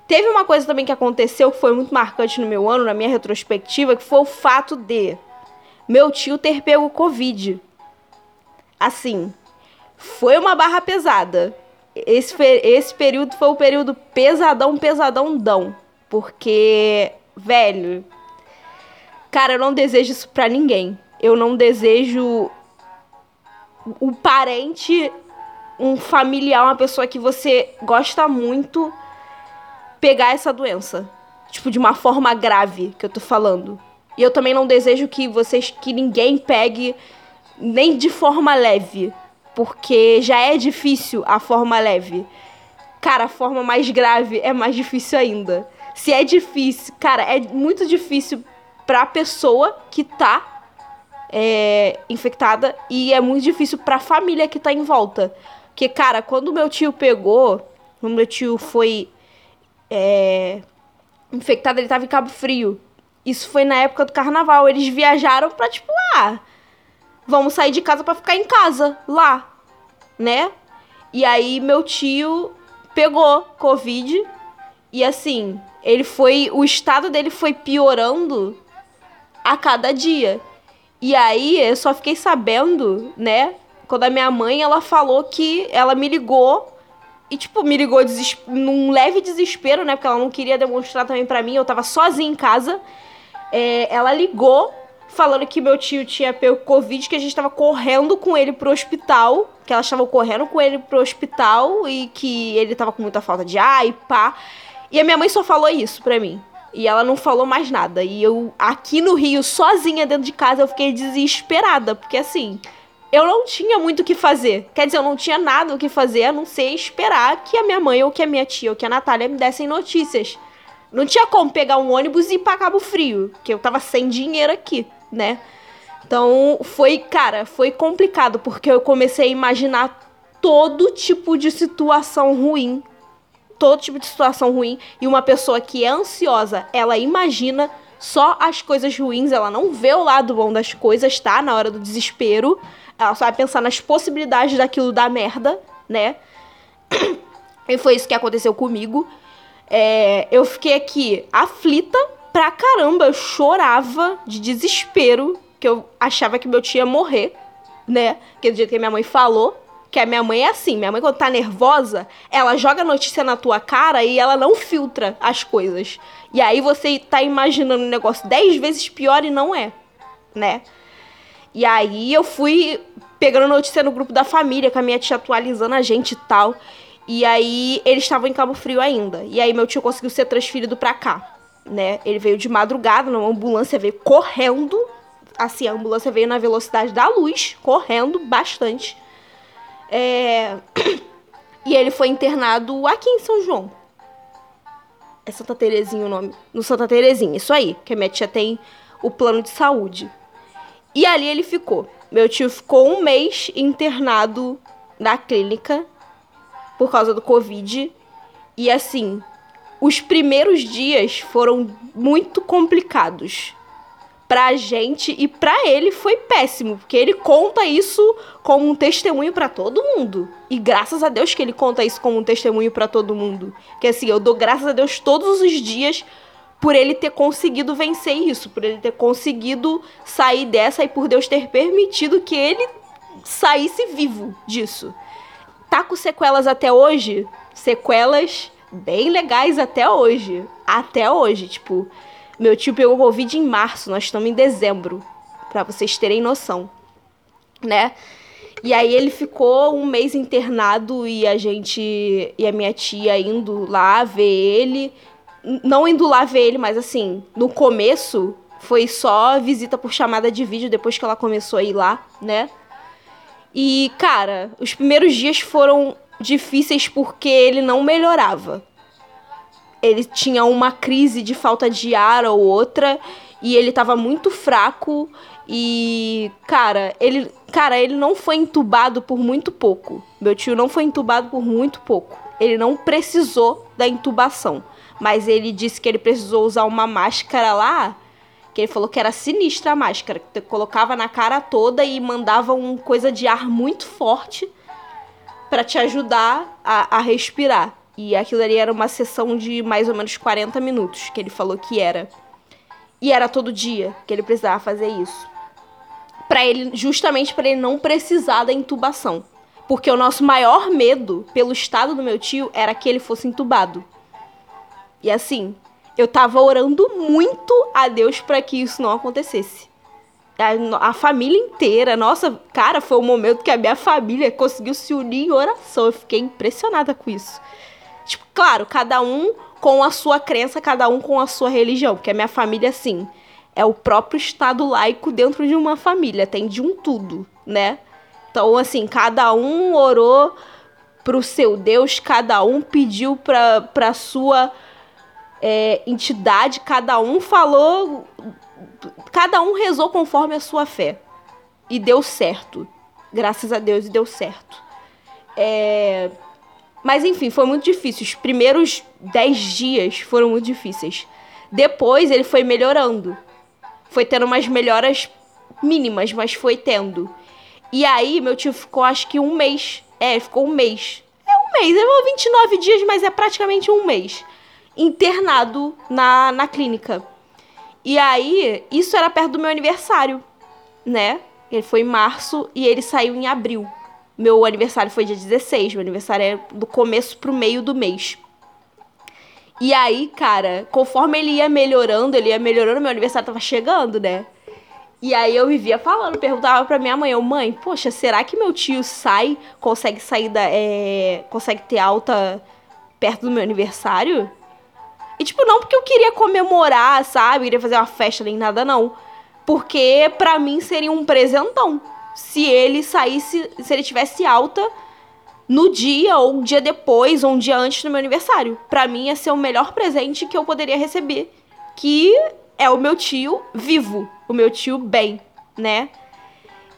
Teve uma coisa também que aconteceu que foi muito marcante no meu ano, na minha retrospectiva, que foi o fato de meu tio ter pego Covid. Assim, foi uma barra pesada esse, esse período foi o período pesadão, pesadão, dão. Porque, velho, cara, eu não desejo isso pra ninguém. Eu não desejo um parente, um familiar, uma pessoa que você gosta muito pegar essa doença. Tipo, de uma forma grave que eu tô falando. E eu também não desejo que vocês, que ninguém pegue nem de forma leve porque já é difícil a forma leve. Cara, a forma mais grave é mais difícil ainda. Se é difícil, cara, é muito difícil pra pessoa que tá é, infectada e é muito difícil pra família que tá em volta. Porque, cara, quando meu tio pegou, quando meu tio foi é, infectado, ele tava em Cabo Frio. Isso foi na época do carnaval. Eles viajaram pra, tipo, ah, vamos sair de casa para ficar em casa, lá, né? E aí meu tio pegou Covid e assim, ele foi. O estado dele foi piorando a cada dia. E aí eu só fiquei sabendo, né? Quando a minha mãe ela falou que ela me ligou e, tipo, me ligou num leve desespero, né? Porque ela não queria demonstrar também pra mim. Eu tava sozinha em casa. É, ela ligou falando que meu tio tinha pego Covid, que a gente tava correndo com ele pro hospital, que elas estavam correndo com ele pro hospital e que ele tava com muita falta de ar e pá. E a minha mãe só falou isso pra mim. E ela não falou mais nada. E eu, aqui no Rio, sozinha dentro de casa, eu fiquei desesperada, porque assim, eu não tinha muito o que fazer. Quer dizer, eu não tinha nada o que fazer a não ser esperar que a minha mãe, ou que a minha tia, ou que a Natália me dessem notícias. Não tinha como pegar um ônibus e ir pra Cabo Frio, que eu tava sem dinheiro aqui né? Então foi, cara, foi complicado porque eu comecei a imaginar todo tipo de situação ruim. Todo tipo de situação ruim. E uma pessoa que é ansiosa, ela imagina só as coisas ruins, ela não vê o lado bom das coisas, tá? Na hora do desespero. Ela só vai pensar nas possibilidades daquilo da merda, né? E foi isso que aconteceu comigo. É, eu fiquei aqui aflita pra caramba. Eu chorava de desespero, que eu achava que meu tio ia morrer, né? Que do jeito que minha mãe falou. Que a minha mãe é assim, minha mãe quando tá nervosa, ela joga notícia na tua cara e ela não filtra as coisas. E aí você tá imaginando um negócio dez vezes pior e não é, né? E aí eu fui pegando notícia no grupo da família, com a minha tia atualizando a gente e tal. E aí eles estavam em Cabo Frio ainda. E aí meu tio conseguiu ser transferido pra cá, né? Ele veio de madrugada, numa ambulância, veio correndo. Assim, a ambulância veio na velocidade da luz, correndo bastante. É... E ele foi internado aqui em São João. É Santa Terezinha o nome? No Santa Terezinha, isso aí. Que a minha tia tem o plano de saúde. E ali ele ficou. Meu tio ficou um mês internado na clínica por causa do Covid. E assim, os primeiros dias foram muito complicados pra gente e pra ele foi péssimo, porque ele conta isso como um testemunho para todo mundo. E graças a Deus que ele conta isso como um testemunho para todo mundo. Que assim, eu dou graças a Deus todos os dias por ele ter conseguido vencer isso, por ele ter conseguido sair dessa e por Deus ter permitido que ele saísse vivo disso. Tá com sequelas até hoje? Sequelas bem legais até hoje. Até hoje, tipo, meu tio pegou Covid em março, nós estamos em dezembro, para vocês terem noção, né? E aí ele ficou um mês internado e a gente e a minha tia indo lá ver ele, não indo lá ver ele, mas assim, no começo foi só visita por chamada de vídeo depois que ela começou a ir lá, né? E cara, os primeiros dias foram difíceis porque ele não melhorava ele tinha uma crise de falta de ar ou outra e ele tava muito fraco e cara, ele, cara, ele não foi entubado por muito pouco. Meu tio não foi entubado por muito pouco. Ele não precisou da intubação, mas ele disse que ele precisou usar uma máscara lá, que ele falou que era sinistra a máscara, que colocava na cara toda e mandava uma coisa de ar muito forte para te ajudar a, a respirar. E aquilo ali era uma sessão de mais ou menos 40 minutos, que ele falou que era. E era todo dia que ele precisava fazer isso. Para ele, justamente para ele não precisar da intubação. Porque o nosso maior medo pelo estado do meu tio era que ele fosse entubado. E assim, eu tava orando muito a Deus para que isso não acontecesse. A, a, família inteira, nossa, cara, foi o momento que a minha família conseguiu se unir em oração. Eu fiquei impressionada com isso. Tipo, claro, cada um com a sua crença, cada um com a sua religião. Porque a minha família, assim, é o próprio Estado laico dentro de uma família. Tem de um tudo, né? Então, assim, cada um orou pro seu Deus, cada um pediu pra, pra sua é, entidade, cada um falou. Cada um rezou conforme a sua fé. E deu certo. Graças a Deus, e deu certo. É mas enfim, foi muito difícil. Os primeiros 10 dias foram muito difíceis. Depois ele foi melhorando. Foi tendo umas melhoras mínimas, mas foi tendo. E aí meu tio ficou acho que um mês. É, ficou um mês. É um mês, é 29 dias, mas é praticamente um mês. Internado na, na clínica. E aí, isso era perto do meu aniversário, né? Ele foi em março e ele saiu em abril. Meu aniversário foi dia 16, meu aniversário é do começo pro meio do mês. E aí, cara, conforme ele ia melhorando, ele ia melhorando, meu aniversário tava chegando, né? E aí eu vivia falando, perguntava pra minha mãe, eu, mãe, poxa, será que meu tio sai, consegue sair da. É, consegue ter alta perto do meu aniversário? E tipo, não porque eu queria comemorar, sabe? Queria fazer uma festa nem nada, não. Porque pra mim seria um presentão se ele saísse, se ele tivesse alta no dia ou um dia depois ou um dia antes do meu aniversário. Para mim ia ser o melhor presente que eu poderia receber, que é o meu tio vivo, o meu tio bem, né?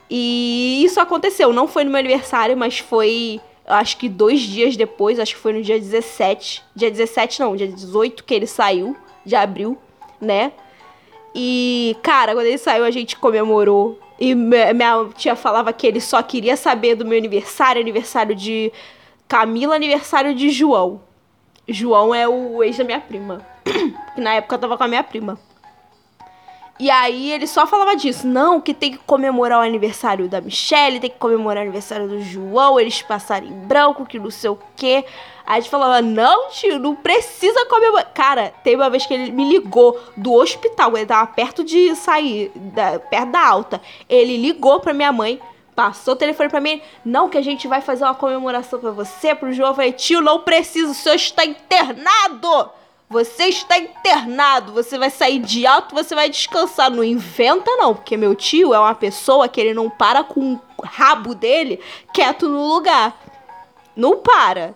E isso aconteceu, não foi no meu aniversário, mas foi acho que dois dias depois, acho que foi no dia 17. Dia 17 não, dia 18 que ele saiu de abril, né? E, cara, quando ele saiu, a gente comemorou e minha tia falava que ele só queria saber do meu aniversário, aniversário de Camila, aniversário de João. João é o ex da minha prima. que na época eu tava com a minha prima. E aí ele só falava disso. Não, que tem que comemorar o aniversário da Michelle, tem que comemorar o aniversário do João, eles passarem em branco, que não sei o quê. Aí a gente falava, não, tio, não precisa comemorar. Cara, teve uma vez que ele me ligou do hospital, ele tava perto de sair, da, perto da alta. Ele ligou pra minha mãe, passou o telefone pra mim. Não, que a gente vai fazer uma comemoração pra você, pro João. Eu falei, tio, não precisa, o senhor está internado! Você está internado, você vai sair de alto, você vai descansar. Não inventa, não, porque meu tio é uma pessoa que ele não para com o rabo dele quieto no lugar. Não para.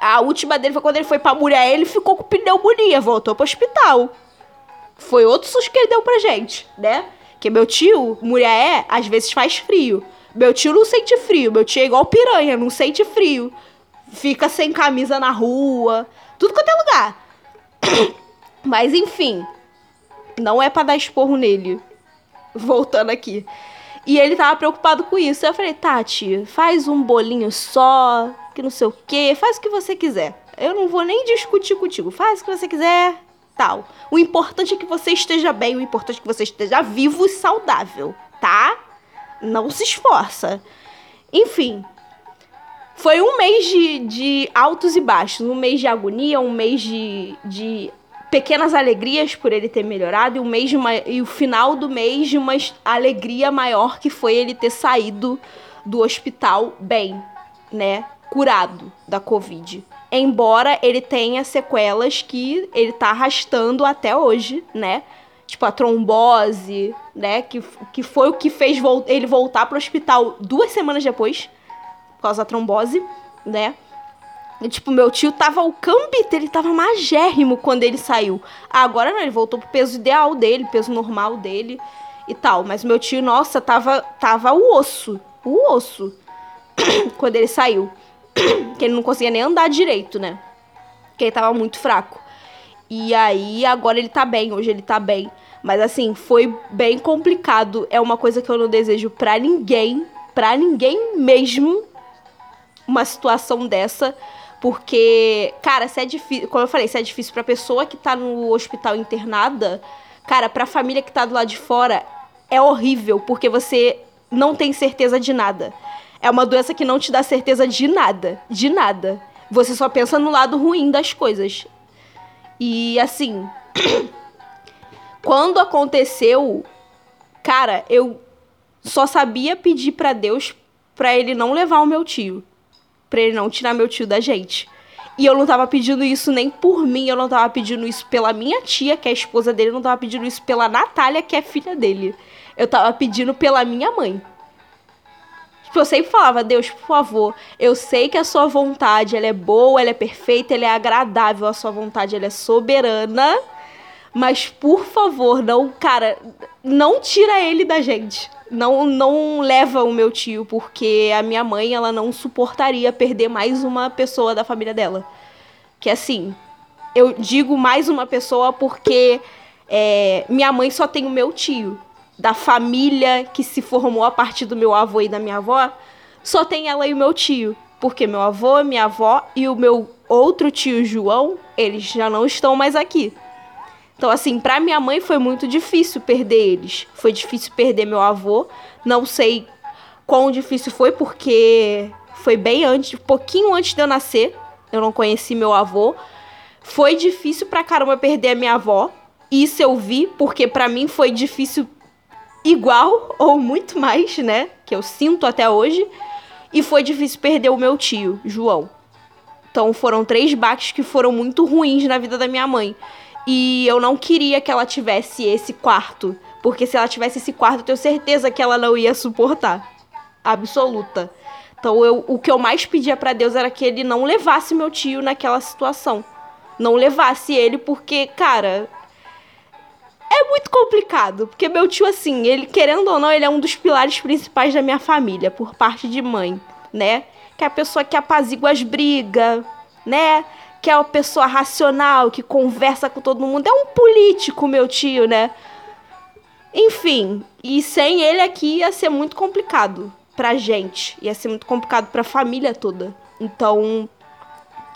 A última dele foi quando ele foi pra mulher, ele ficou com pneumonia, voltou pro hospital. Foi outro susto que ele deu pra gente, né? Que meu tio, mulher é, às vezes faz frio. Meu tio não sente frio, meu tio é igual piranha, não sente frio. Fica sem camisa na rua, tudo quanto é lugar. Mas enfim, não é para dar esporro nele. Voltando aqui. E ele tava preocupado com isso. Eu falei, Tati, faz um bolinho só, que não sei o quê, faz o que você quiser. Eu não vou nem discutir contigo. Faz o que você quiser, tal. O importante é que você esteja bem, o importante é que você esteja vivo e saudável, tá? Não se esforça. Enfim, foi um mês de, de altos e baixos, um mês de agonia, um mês de, de pequenas alegrias por ele ter melhorado e, um mês uma, e o final do mês de uma alegria maior que foi ele ter saído do hospital bem, né? Curado da Covid. Embora ele tenha sequelas que ele tá arrastando até hoje, né? Tipo a trombose, né? Que, que foi o que fez ele voltar pro hospital duas semanas depois por causa da trombose, né? E, tipo, meu tio tava, o cambito, ele tava magérrimo quando ele saiu. Agora não, ele voltou pro peso ideal dele, peso normal dele e tal. Mas meu tio, nossa, tava, tava o osso, o osso, quando ele saiu. que ele não conseguia nem andar direito, né? Que ele tava muito fraco. E aí, agora ele tá bem, hoje ele tá bem. Mas assim, foi bem complicado. É uma coisa que eu não desejo pra ninguém, pra ninguém mesmo uma situação dessa. Porque, cara, se é difícil. Como eu falei, se é difícil pra pessoa que tá no hospital internada, cara, pra família que tá do lado de fora, é horrível, porque você não tem certeza de nada. É uma doença que não te dá certeza de nada. De nada. Você só pensa no lado ruim das coisas. E assim. quando aconteceu, cara, eu só sabia pedir para Deus para ele não levar o meu tio pra ele não tirar meu tio da gente. E eu não tava pedindo isso nem por mim, eu não tava pedindo isso pela minha tia, que é a esposa dele, eu não tava pedindo isso pela Natália, que é filha dele. Eu tava pedindo pela minha mãe. Tipo, eu sempre falava, Deus, por favor, eu sei que a sua vontade, ela é boa, ela é perfeita, ela é agradável, a sua vontade, ela é soberana, mas por favor, não, cara, não tira ele da gente não, não leva o meu tio, porque a minha mãe, ela não suportaria perder mais uma pessoa da família dela. Que assim, eu digo mais uma pessoa porque é, minha mãe só tem o meu tio. Da família que se formou a partir do meu avô e da minha avó, só tem ela e o meu tio. Porque meu avô, minha avó e o meu outro tio João, eles já não estão mais aqui. Então, assim, para minha mãe foi muito difícil perder eles. Foi difícil perder meu avô. Não sei quão difícil foi, porque foi bem antes, pouquinho antes de eu nascer. Eu não conheci meu avô. Foi difícil pra caramba perder a minha avó. Isso eu vi, porque para mim foi difícil igual ou muito mais, né? Que eu sinto até hoje. E foi difícil perder o meu tio, João. Então foram três baques que foram muito ruins na vida da minha mãe. E eu não queria que ela tivesse esse quarto. Porque se ela tivesse esse quarto, eu tenho certeza que ela não ia suportar. Absoluta. Então eu, o que eu mais pedia para Deus era que ele não levasse meu tio naquela situação. Não levasse ele, porque, cara, é muito complicado. Porque meu tio, assim, ele, querendo ou não, ele é um dos pilares principais da minha família, por parte de mãe, né? Que é a pessoa que apazigua as brigas, né? Que é uma pessoa racional, que conversa com todo mundo. É um político, meu tio, né? Enfim, e sem ele aqui ia ser muito complicado pra gente. Ia ser muito complicado pra família toda, Então,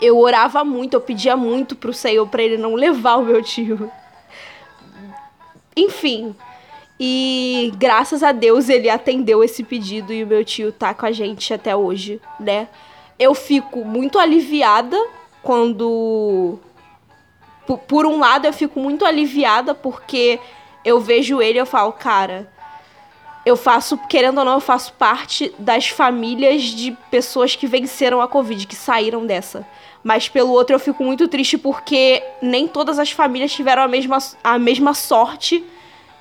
eu orava muito, eu pedia muito pro Senhor para ele não levar o meu tio. Enfim, e graças a Deus ele atendeu esse pedido e o meu tio tá com a gente até hoje, né? Eu fico muito aliviada quando. Por, um lado, eu fico muito aliviada porque eu vejo ele e eu falo, cara, eu faço, querendo ou não, eu faço parte das famílias de pessoas que venceram a Covid, que saíram dessa. Mas pelo outro, eu fico muito triste porque nem todas as famílias tiveram a mesma, a mesma sorte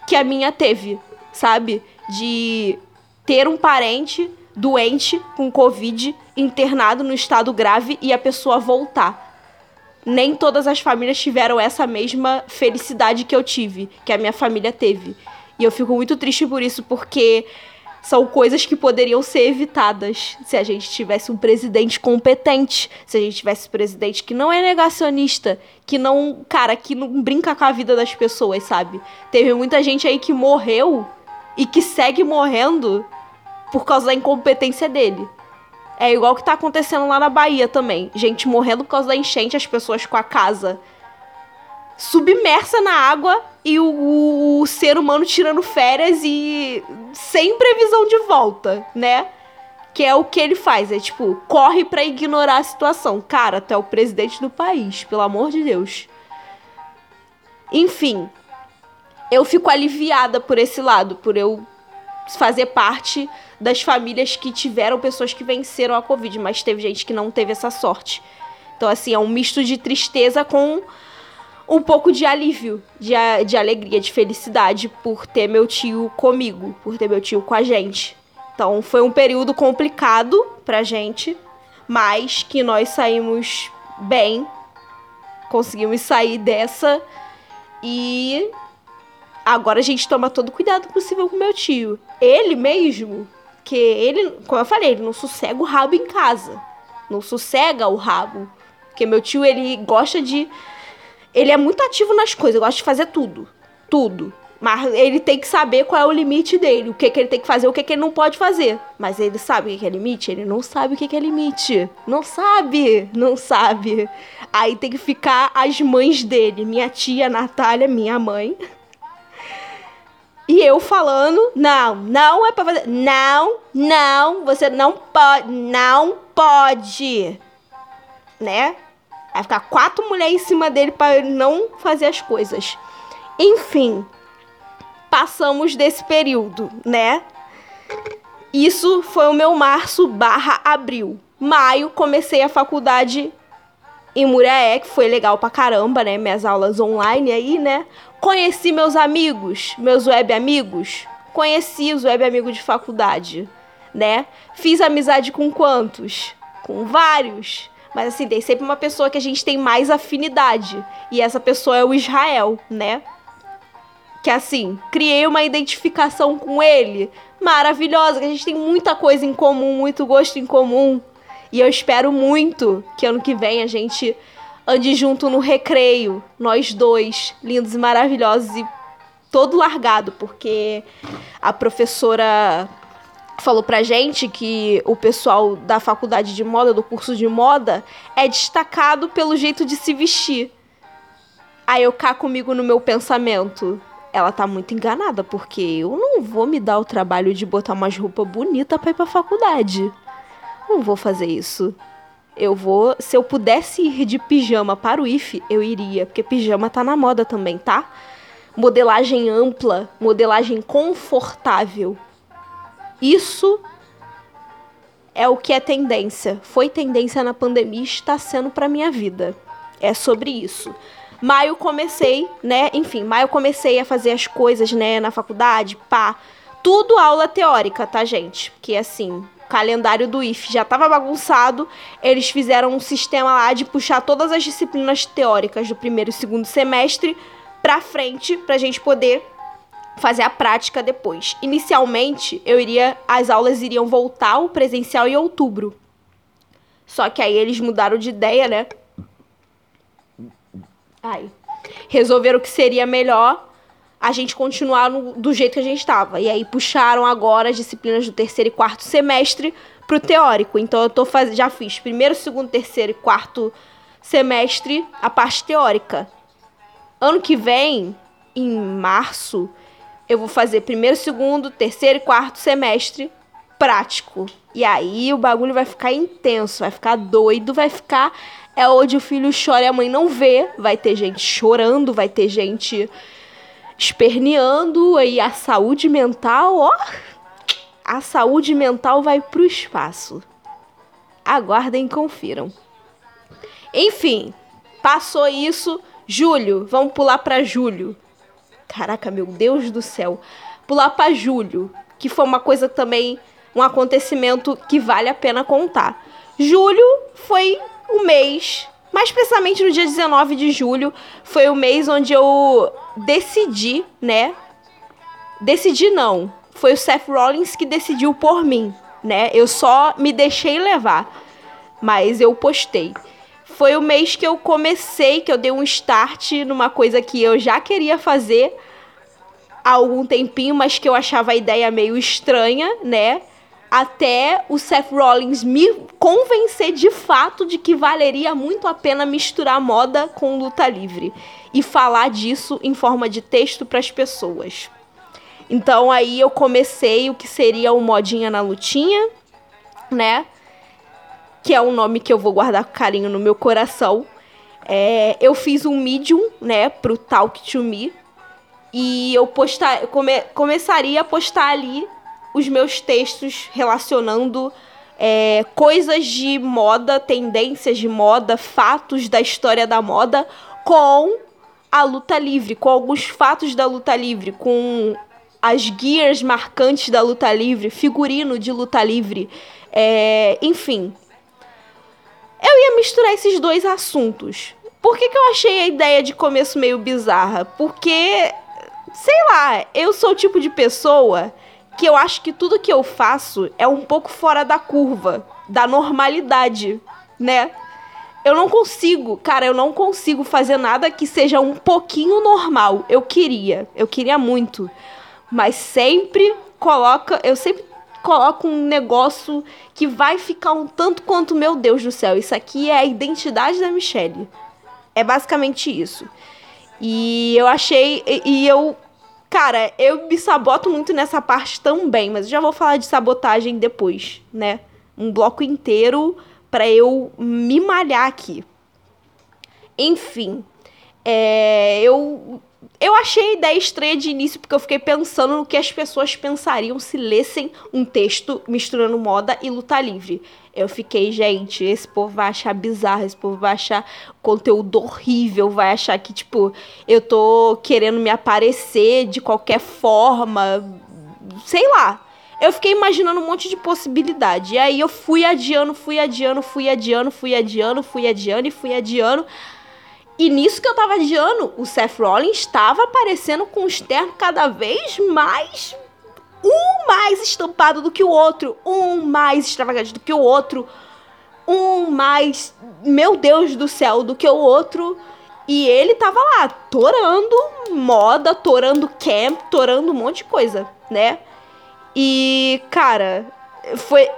que a minha teve, sabe? De ter um parente doente com Covid, internado no estado grave e a pessoa voltar. Nem todas as famílias tiveram essa mesma felicidade que eu tive, que a minha família teve. E eu fico muito triste por isso, porque são coisas que poderiam ser evitadas se a gente tivesse um presidente competente, se a gente tivesse um presidente que não é negacionista, que não, cara, que não brinca com a vida das pessoas, sabe? Teve muita gente aí que morreu e que segue morrendo por causa da incompetência dele. É igual que tá acontecendo lá na Bahia também. Gente morrendo por causa da enchente, as pessoas com a casa submersa na água e o, o, ser humano tirando férias e sem previsão de volta, né? Que é o que ele faz, é tipo, corre para ignorar a situação. Cara, tu é o presidente do país, pelo amor de Deus. Enfim, eu fico aliviada por esse lado, por eu fazer parte das famílias que tiveram pessoas que venceram a Covid, mas teve gente que não teve essa sorte. Então, assim, é um misto de tristeza com um pouco de alívio, de, de alegria, de felicidade por ter meu tio comigo, por ter meu tio com a gente. Então foi um período complicado pra gente, mas que nós saímos bem, conseguimos sair dessa e agora a gente toma todo cuidado possível com meu tio. Ele mesmo, que ele, como eu falei, ele não sossega o rabo em casa. Não sossega o rabo. Porque meu tio, ele gosta de ele é muito ativo nas coisas, gosta de fazer tudo. Tudo. Mas ele tem que saber qual é o limite dele, o que, que ele tem que fazer, o que, que ele não pode fazer. Mas ele sabe o que é limite? Ele não sabe o que é limite. Não sabe, não sabe. Aí tem que ficar as mães dele, minha tia Natália, minha mãe. E eu falando, não, não é pra fazer. Não, não, você não pode, não pode. Né? Vai ficar quatro mulheres em cima dele para ele não fazer as coisas. Enfim, passamos desse período, né? Isso foi o meu março barra abril. Maio, comecei a faculdade em Muriaé, que foi legal pra caramba, né? Minhas aulas online aí, né? Conheci meus amigos, meus web amigos. Conheci os web amigos de faculdade, né? Fiz amizade com quantos? Com vários. Mas assim, tem sempre uma pessoa que a gente tem mais afinidade. E essa pessoa é o Israel, né? Que assim, criei uma identificação com ele maravilhosa, que a gente tem muita coisa em comum, muito gosto em comum. E eu espero muito que ano que vem a gente ande junto no recreio, nós dois, lindos e maravilhosos e todo largado, porque a professora falou pra gente que o pessoal da faculdade de moda, do curso de moda, é destacado pelo jeito de se vestir. Aí eu cá comigo no meu pensamento. Ela tá muito enganada, porque eu não vou me dar o trabalho de botar umas roupas bonitas pra ir pra faculdade. Não vou fazer isso. Eu vou. Se eu pudesse ir de pijama para o IF, eu iria, porque pijama tá na moda também, tá? Modelagem ampla, modelagem confortável. Isso é o que é tendência. Foi tendência na pandemia e está sendo para minha vida. É sobre isso. Maio comecei, né? Enfim, maio comecei a fazer as coisas, né, na faculdade, pá. Tudo aula teórica, tá, gente? Porque assim, calendário do IF já tava bagunçado. Eles fizeram um sistema lá de puxar todas as disciplinas teóricas do primeiro e segundo semestre pra frente pra gente poder fazer a prática depois. Inicialmente, eu iria, as aulas iriam voltar ao presencial em outubro. Só que aí eles mudaram de ideia, né? Ai. Resolveram que seria melhor a gente continuar no, do jeito que a gente estava. E aí puxaram agora as disciplinas do terceiro e quarto semestre pro teórico. Então eu tô faz... já fiz primeiro, segundo, terceiro e quarto semestre a parte teórica. Ano que vem, em março, eu vou fazer primeiro, segundo, terceiro e quarto semestre prático. E aí o bagulho vai ficar intenso, vai ficar doido, vai ficar é onde o filho chora e a mãe não vê, vai ter gente chorando, vai ter gente esperneando e a saúde mental, ó, a saúde mental vai pro espaço. Aguardem e confiram. Enfim, passou isso, julho, vamos pular para julho. Caraca, meu Deus do céu. Pular para julho, que foi uma coisa também, um acontecimento que vale a pena contar. Julho foi o mês, mais precisamente no dia 19 de julho, foi o mês onde eu decidi, né? Decidi não. Foi o Seth Rollins que decidiu por mim, né? Eu só me deixei levar, mas eu postei. Foi o mês que eu comecei, que eu dei um start numa coisa que eu já queria fazer há algum tempinho, mas que eu achava a ideia meio estranha, né? Até o Seth Rollins me convencer de fato de que valeria muito a pena misturar moda com luta livre e falar disso em forma de texto para as pessoas. Então aí eu comecei o que seria o Modinha na Lutinha, né? Que é um nome que eu vou guardar com carinho no meu coração. É, eu fiz um medium, né, pro Talk to Me. E eu postar, come, começaria a postar ali os meus textos relacionando é, coisas de moda, tendências de moda, fatos da história da moda com a luta livre, com alguns fatos da luta livre, com as gears marcantes da luta livre, figurino de luta livre, é, enfim. Eu ia misturar esses dois assuntos. Por que, que eu achei a ideia de começo meio bizarra? Porque, sei lá, eu sou o tipo de pessoa que eu acho que tudo que eu faço é um pouco fora da curva, da normalidade, né? Eu não consigo, cara, eu não consigo fazer nada que seja um pouquinho normal. Eu queria, eu queria muito. Mas sempre coloca, eu sempre coloco um negócio que vai ficar um tanto quanto, meu Deus do céu, isso aqui é a identidade da Michelle. É basicamente isso. E eu achei, e, eu Cara, eu me saboto muito nessa parte também, mas já vou falar de sabotagem depois, né? Um bloco inteiro para eu me malhar aqui. Enfim, é, eu eu achei a ideia estranha de início porque eu fiquei pensando no que as pessoas pensariam se lessem um texto misturando moda e luta livre. Eu fiquei, gente, esse povo vai achar bizarro, esse povo vai achar conteúdo horrível, vai achar que, tipo, eu tô querendo me aparecer de qualquer forma, sei lá. Eu fiquei imaginando um monte de possibilidade. E aí eu fui adiando, fui adiando, fui adiando, fui adiando, fui adiando e fui adiando. E nisso que eu tava adiando, o Seth Rollins estava aparecendo com um externo cada vez mais um mais estampado do que o outro, um mais extravagante do que o outro, um mais, meu Deus do céu, do que o outro. E ele tava lá, torando moda, torando camp, torando um monte de coisa, né? E, cara, foi.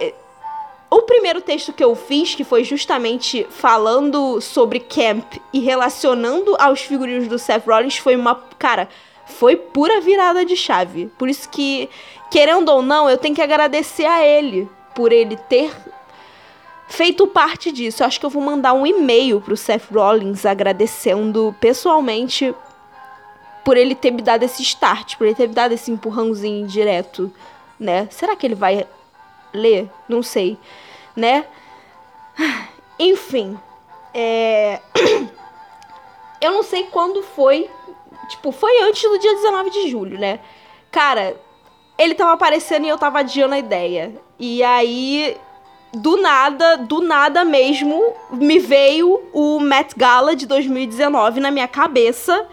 O primeiro texto que eu fiz, que foi justamente falando sobre camp e relacionando aos figurinos do Seth Rollins, foi uma. Cara, foi pura virada de chave. Por isso que, querendo ou não, eu tenho que agradecer a ele por ele ter feito parte disso. Eu acho que eu vou mandar um e-mail pro Seth Rollins agradecendo pessoalmente por ele ter me dado esse start, por ele ter me dado esse empurrãozinho direto, né? Será que ele vai ler? Não sei, né? Enfim, é... eu não sei quando foi Tipo, foi antes do dia 19 de julho, né? Cara, ele tava aparecendo e eu tava adiando a ideia. E aí, do nada, do nada mesmo, me veio o Met Gala de 2019 na minha cabeça,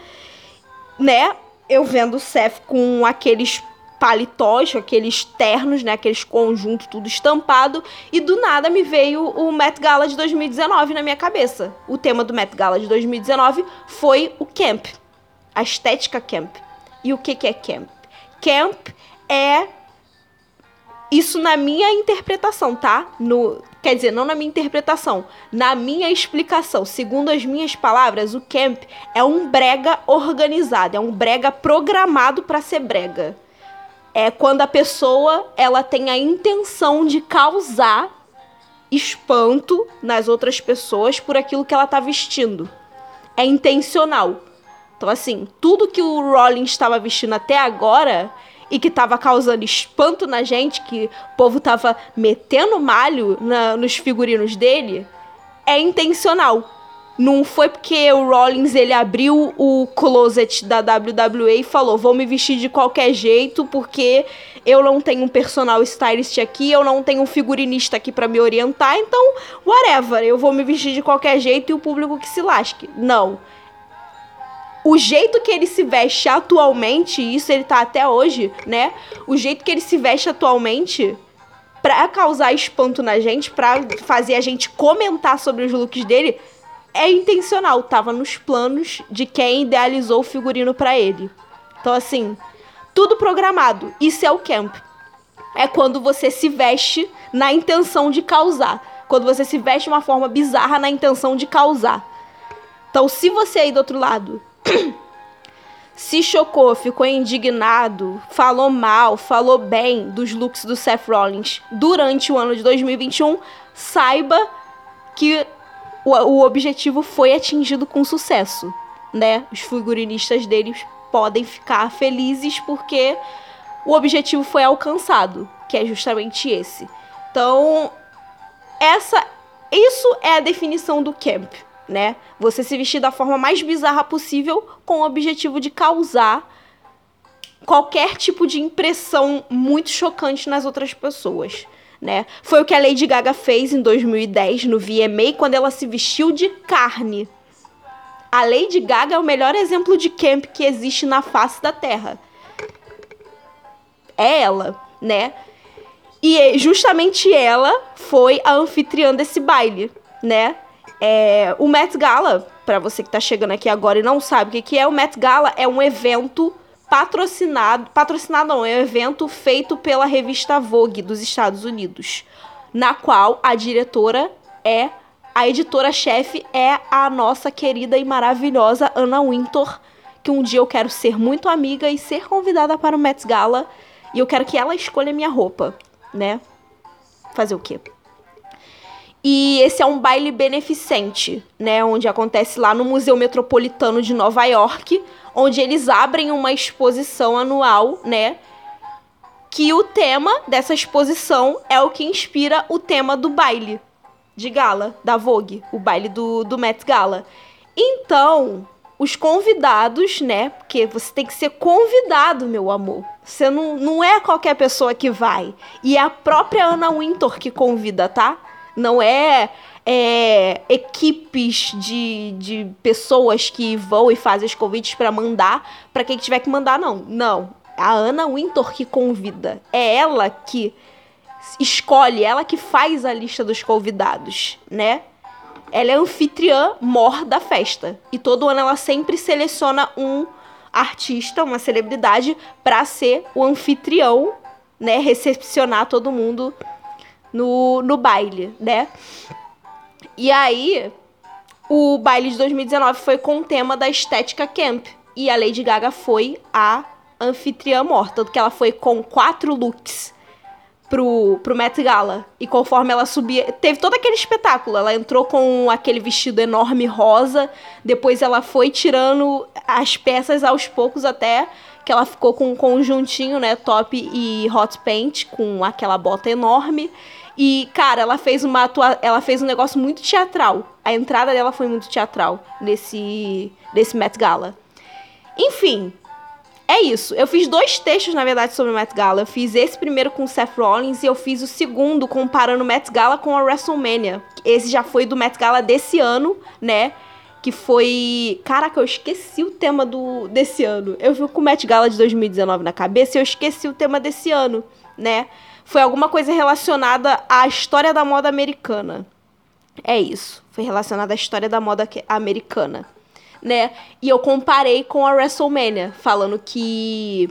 né? Eu vendo o Seth com aqueles paletós, aqueles ternos, né? Aqueles conjuntos tudo estampado. E do nada me veio o Met Gala de 2019 na minha cabeça. O tema do Met Gala de 2019 foi o camp a estética camp. E o que, que é camp? Camp é isso na minha interpretação, tá? No, quer dizer, não na minha interpretação, na minha explicação. Segundo as minhas palavras, o camp é um brega organizado, é um brega programado para ser brega. É quando a pessoa ela tem a intenção de causar espanto nas outras pessoas por aquilo que ela tá vestindo. É intencional. Então, assim, tudo que o Rollins estava vestindo até agora e que estava causando espanto na gente, que o povo tava metendo malho na, nos figurinos dele, é intencional. Não foi porque o Rollins ele abriu o closet da WWE e falou: "Vou me vestir de qualquer jeito porque eu não tenho um personal stylist aqui, eu não tenho um figurinista aqui para me orientar, então whatever, eu vou me vestir de qualquer jeito e o público que se lasque". Não o jeito que ele se veste atualmente, isso ele tá até hoje, né? O jeito que ele se veste atualmente pra causar espanto na gente, pra fazer a gente comentar sobre os looks dele, é intencional. Tava nos planos de quem idealizou o figurino para ele. Então, assim, tudo programado. Isso é o camp. É quando você se veste na intenção de causar. Quando você se veste de uma forma bizarra na intenção de causar. Então, se você aí do outro lado se chocou, ficou indignado, falou mal, falou bem dos looks do Seth Rollins durante o ano de 2021, saiba que o, o objetivo foi atingido com sucesso, né? Os figurinistas deles podem ficar felizes porque o objetivo foi alcançado, que é justamente esse. Então, essa isso é a definição do camp né? Você se vestir da forma mais bizarra possível com o objetivo de causar qualquer tipo de impressão muito chocante nas outras pessoas. Né? Foi o que a Lady Gaga fez em 2010 no VMA quando ela se vestiu de carne. A Lady Gaga é o melhor exemplo de camp que existe na face da Terra. É ela, né? E justamente ela foi a anfitriã desse baile, né? É, o Met Gala, para você que tá chegando aqui agora e não sabe o que, que é, o Met Gala é um evento patrocinado, patrocinado não, é um evento feito pela revista Vogue dos Estados Unidos, na qual a diretora é a editora-chefe é a nossa querida e maravilhosa Anna Wintour, que um dia eu quero ser muito amiga e ser convidada para o Met Gala, e eu quero que ela escolha minha roupa, né? Fazer o quê? E esse é um baile beneficente, né? Onde acontece lá no Museu Metropolitano de Nova York, onde eles abrem uma exposição anual, né? Que o tema dessa exposição é o que inspira o tema do baile de gala da Vogue, o baile do, do Met Gala. Então, os convidados, né? Porque você tem que ser convidado, meu amor. Você não, não é qualquer pessoa que vai. E é a própria Anna Wintour que convida, tá? Não é, é equipes de, de pessoas que vão e fazem os convites para mandar para quem tiver que mandar, não. Não. A Ana Wintour que convida. É ela que escolhe, ela que faz a lista dos convidados, né? Ela é anfitriã mor da festa. E todo ano ela sempre seleciona um artista, uma celebridade, para ser o anfitrião, né? Recepcionar todo mundo no, no baile, né? E aí, o baile de 2019 foi com o tema da estética camp. E a Lady Gaga foi a anfitriã morta, tanto que ela foi com quatro looks pro, pro Met Gala. E conforme ela subia, teve todo aquele espetáculo. Ela entrou com aquele vestido enorme rosa, depois ela foi tirando as peças aos poucos até que ela ficou com um conjuntinho, né, top e hot paint, com aquela bota enorme. E, cara, ela fez uma atua... ela fez um negócio muito teatral. A entrada dela foi muito teatral nesse nesse Met Gala. Enfim, é isso. Eu fiz dois textos, na verdade, sobre o Met Gala. Eu fiz esse primeiro com o Seth Rollins e eu fiz o segundo comparando o Met Gala com a WrestleMania. Esse já foi do Met Gala desse ano, né? Que foi. Caraca, eu esqueci o tema do desse ano. Eu vi com o Met Gala de 2019 na cabeça e eu esqueci o tema desse ano, né? Foi alguma coisa relacionada à história da moda americana. É isso. Foi relacionada à história da moda americana. né? E eu comparei com a WrestleMania, falando que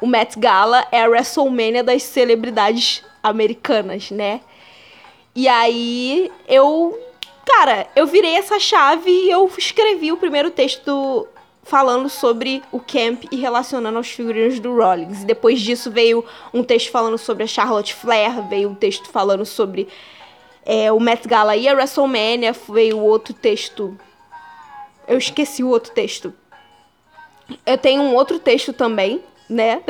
o Met Gala é a WrestleMania das celebridades americanas, né? E aí eu, cara, eu virei essa chave e eu escrevi o primeiro texto falando sobre o camp e relacionando aos figurinos do Rollins. E depois disso veio um texto falando sobre a Charlotte Flair, veio um texto falando sobre é, o Met Gala e a WrestleMania, veio outro texto. Eu esqueci o outro texto. Eu tenho um outro texto também, né?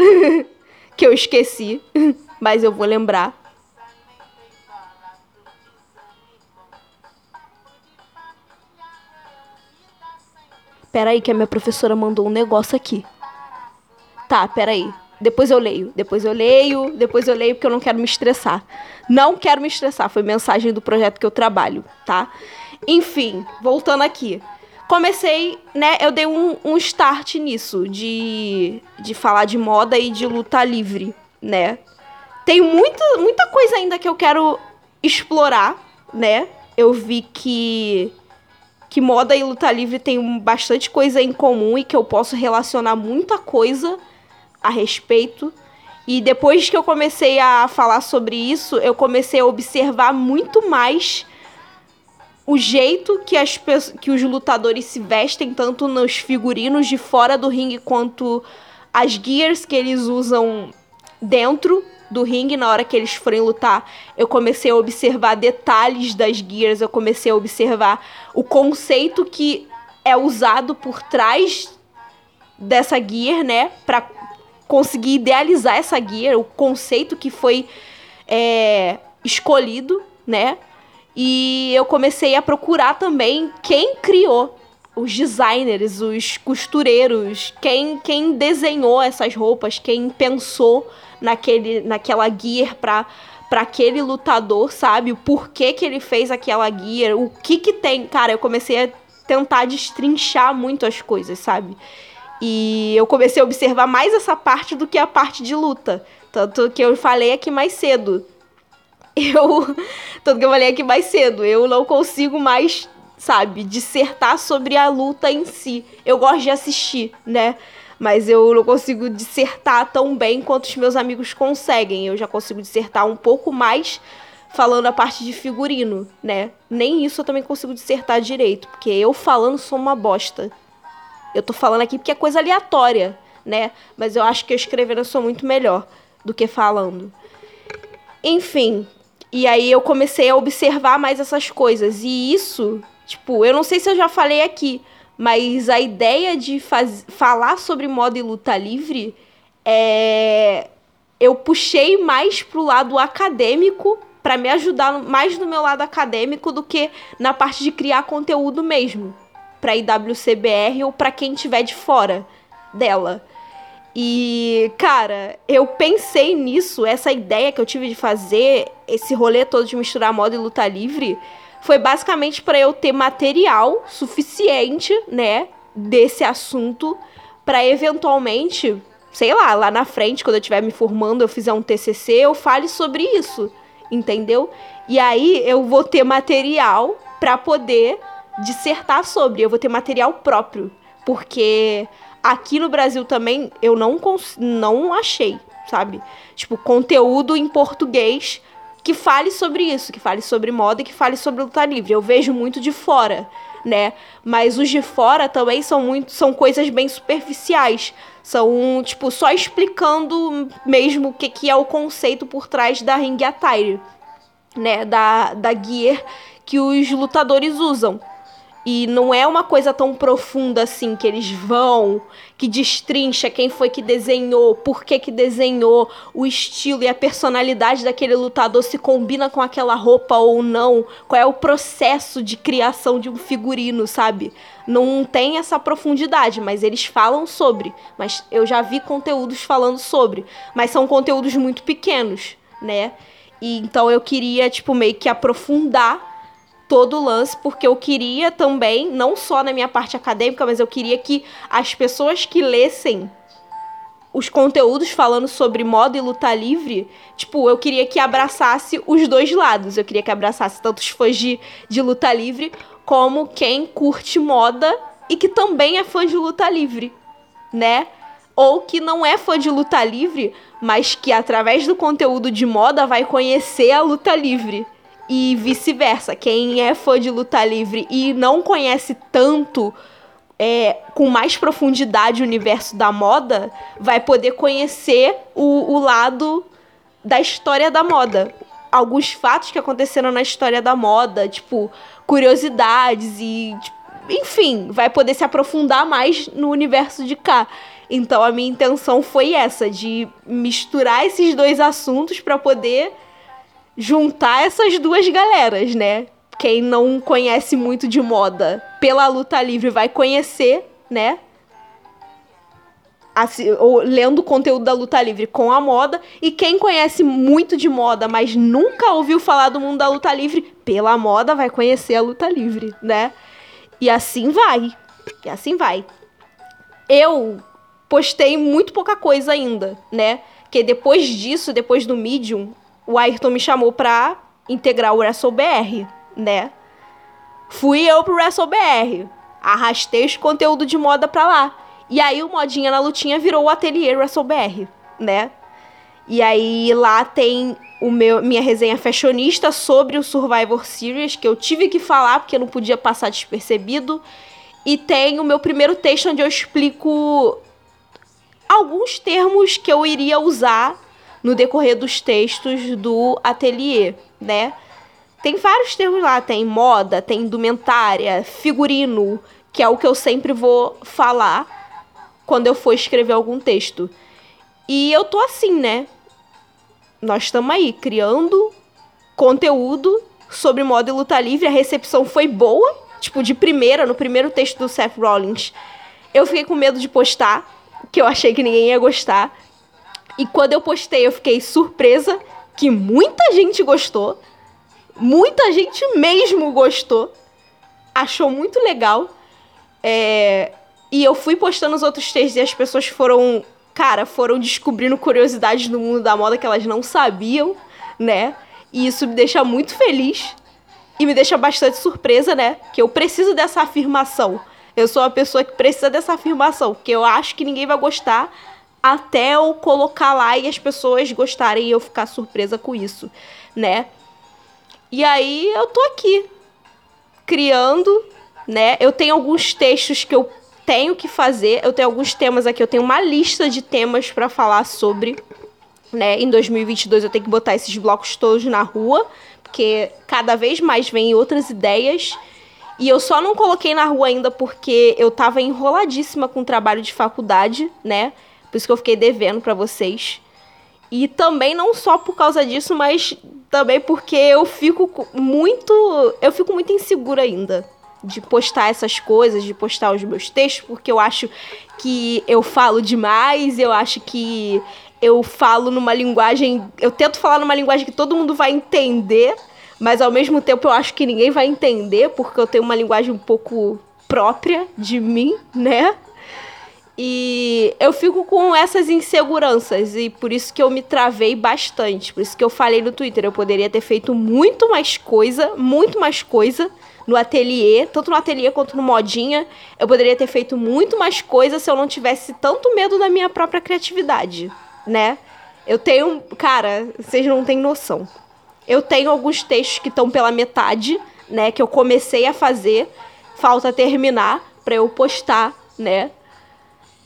que eu esqueci, mas eu vou lembrar. Pera aí que a minha professora mandou um negócio aqui. Tá, pera aí. Depois eu leio, depois eu leio, depois eu leio porque eu não quero me estressar. Não quero me estressar, foi mensagem do projeto que eu trabalho, tá? Enfim, voltando aqui. Comecei, né, eu dei um, um start nisso, de, de falar de moda e de luta livre, né? Tem muita, muita coisa ainda que eu quero explorar, né? Eu vi que que moda e luta livre tem bastante coisa em comum e que eu posso relacionar muita coisa a respeito. E depois que eu comecei a falar sobre isso, eu comecei a observar muito mais o jeito que, as, que os lutadores se vestem, tanto nos figurinos de fora do ringue quanto as gears que eles usam dentro do ringue na hora que eles forem lutar, eu comecei a observar detalhes das gears, eu comecei a observar o conceito que é usado por trás dessa gear, né, para conseguir idealizar essa gear, o conceito que foi é, escolhido, né, e eu comecei a procurar também quem criou os designers, os costureiros, quem, quem desenhou essas roupas, quem pensou naquele, naquela gear pra, pra aquele lutador, sabe? O porquê que ele fez aquela gear, o que que tem. Cara, eu comecei a tentar destrinchar muito as coisas, sabe? E eu comecei a observar mais essa parte do que a parte de luta. Tanto que eu falei aqui mais cedo. Eu. Tanto que eu falei aqui mais cedo. Eu não consigo mais, sabe, dissertar sobre a luta em si. Eu gosto de assistir, né? Mas eu não consigo dissertar tão bem quanto os meus amigos conseguem. Eu já consigo dissertar um pouco mais falando a parte de figurino, né? Nem isso eu também consigo dissertar direito, porque eu falando sou uma bosta. Eu tô falando aqui porque é coisa aleatória, né? Mas eu acho que eu escrevendo eu sou muito melhor do que falando. Enfim, e aí eu comecei a observar mais essas coisas. E isso, tipo, eu não sei se eu já falei aqui, mas a ideia de faz, falar sobre moda e luta livre é. Eu puxei mais pro lado acadêmico para me ajudar mais no meu lado acadêmico do que na parte de criar conteúdo mesmo para IWCBR ou para quem tiver de fora dela. E, cara, eu pensei nisso, essa ideia que eu tive de fazer esse rolê todo de misturar moda e luta livre, foi basicamente para eu ter material suficiente, né, desse assunto para eventualmente, sei lá, lá na frente, quando eu estiver me formando, eu fizer um TCC, eu fale sobre isso, entendeu? E aí eu vou ter material para poder dissertar sobre, eu vou ter material próprio, porque aqui no Brasil também eu não não achei, sabe? Tipo, conteúdo em português que fale sobre isso, que fale sobre moda e que fale sobre luta livre. Eu vejo muito de fora, né? Mas os de fora também são muito são coisas bem superficiais. São, tipo, só explicando mesmo o que, que é o conceito por trás da ring attire, né? Da, da gear que os lutadores usam. E não é uma coisa tão profunda assim que eles vão, que destrincha quem foi que desenhou, por que que desenhou, o estilo e a personalidade daquele lutador se combina com aquela roupa ou não, qual é o processo de criação de um figurino, sabe? Não tem essa profundidade, mas eles falam sobre. Mas eu já vi conteúdos falando sobre, mas são conteúdos muito pequenos, né? E então eu queria tipo meio que aprofundar todo o lance, porque eu queria também, não só na minha parte acadêmica, mas eu queria que as pessoas que lessem os conteúdos falando sobre moda e luta livre, tipo, eu queria que abraçasse os dois lados. Eu queria que abraçasse tanto os fãs de, de luta livre, como quem curte moda e que também é fã de luta livre, né? Ou que não é fã de luta livre, mas que através do conteúdo de moda vai conhecer a luta livre. E vice-versa. Quem é fã de luta livre e não conhece tanto é, com mais profundidade o universo da moda, vai poder conhecer o, o lado da história da moda. Alguns fatos que aconteceram na história da moda, tipo, curiosidades e. Tipo, enfim, vai poder se aprofundar mais no universo de cá. Então a minha intenção foi essa, de misturar esses dois assuntos para poder juntar essas duas galeras, né? quem não conhece muito de moda pela luta livre vai conhecer, né? Assim, ou lendo o conteúdo da luta livre com a moda. E quem conhece muito de moda, mas nunca ouviu falar do mundo da luta livre, pela moda vai conhecer a luta livre, né? E assim vai. E assim vai. Eu postei muito pouca coisa ainda, né? Que depois disso, depois do Medium, o Ayrton me chamou pra integrar o WrestleBR né? Fui eu pro WrestleBR. Arrastei os conteúdo de moda pra lá. E aí o Modinha na Lutinha virou o ateliê WrestleBR, né? E aí lá tem o meu, minha resenha fashionista sobre o Survivor Series, que eu tive que falar porque não podia passar despercebido. E tem o meu primeiro texto onde eu explico alguns termos que eu iria usar no decorrer dos textos do ateliê, né? Tem vários termos lá, tem moda, tem indumentária, figurino, que é o que eu sempre vou falar quando eu for escrever algum texto. E eu tô assim, né? Nós estamos aí criando conteúdo sobre moda e luta livre. A recepção foi boa, tipo de primeira, no primeiro texto do Seth Rollins. Eu fiquei com medo de postar, que eu achei que ninguém ia gostar. E quando eu postei, eu fiquei surpresa que muita gente gostou. Muita gente mesmo gostou. Achou muito legal. É... E eu fui postando os outros textos e as pessoas foram, cara, foram descobrindo curiosidades do mundo da moda que elas não sabiam, né? E isso me deixa muito feliz. E me deixa bastante surpresa, né? Que eu preciso dessa afirmação. Eu sou uma pessoa que precisa dessa afirmação, porque eu acho que ninguém vai gostar até eu colocar lá e as pessoas gostarem e eu ficar surpresa com isso, né? E aí eu tô aqui criando, né? Eu tenho alguns textos que eu tenho que fazer, eu tenho alguns temas aqui, eu tenho uma lista de temas para falar sobre, né? Em 2022 eu tenho que botar esses blocos todos na rua, porque cada vez mais vem outras ideias. E eu só não coloquei na rua ainda porque eu tava enroladíssima com o trabalho de faculdade, né? Por isso que eu fiquei devendo para vocês. E também não só por causa disso, mas também porque eu fico muito. Eu fico muito insegura ainda de postar essas coisas, de postar os meus textos, porque eu acho que eu falo demais, eu acho que eu falo numa linguagem. Eu tento falar numa linguagem que todo mundo vai entender, mas ao mesmo tempo eu acho que ninguém vai entender, porque eu tenho uma linguagem um pouco própria de mim, né? E eu fico com essas inseguranças e por isso que eu me travei bastante. Por isso que eu falei no Twitter, eu poderia ter feito muito mais coisa, muito mais coisa no ateliê, tanto no ateliê quanto no modinha. Eu poderia ter feito muito mais coisa se eu não tivesse tanto medo da minha própria criatividade, né? Eu tenho, cara, vocês não têm noção. Eu tenho alguns textos que estão pela metade, né, que eu comecei a fazer, falta terminar para eu postar, né?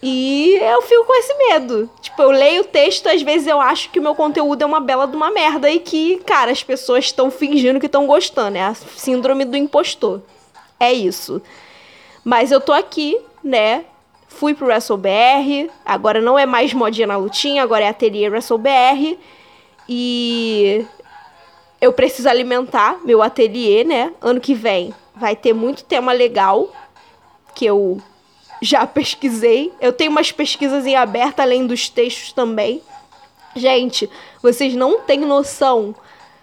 E eu fico com esse medo. Tipo, eu leio o texto, às vezes eu acho que o meu conteúdo é uma bela de uma merda e que, cara, as pessoas estão fingindo que estão gostando. É a síndrome do impostor. É isso. Mas eu tô aqui, né? Fui pro WrestleBR, agora não é mais modinha na lutinha, agora é ateliê WrestleBR. E eu preciso alimentar meu ateliê, né? Ano que vem vai ter muito tema legal que eu já pesquisei. Eu tenho umas pesquisas em aberto além dos textos também. Gente, vocês não têm noção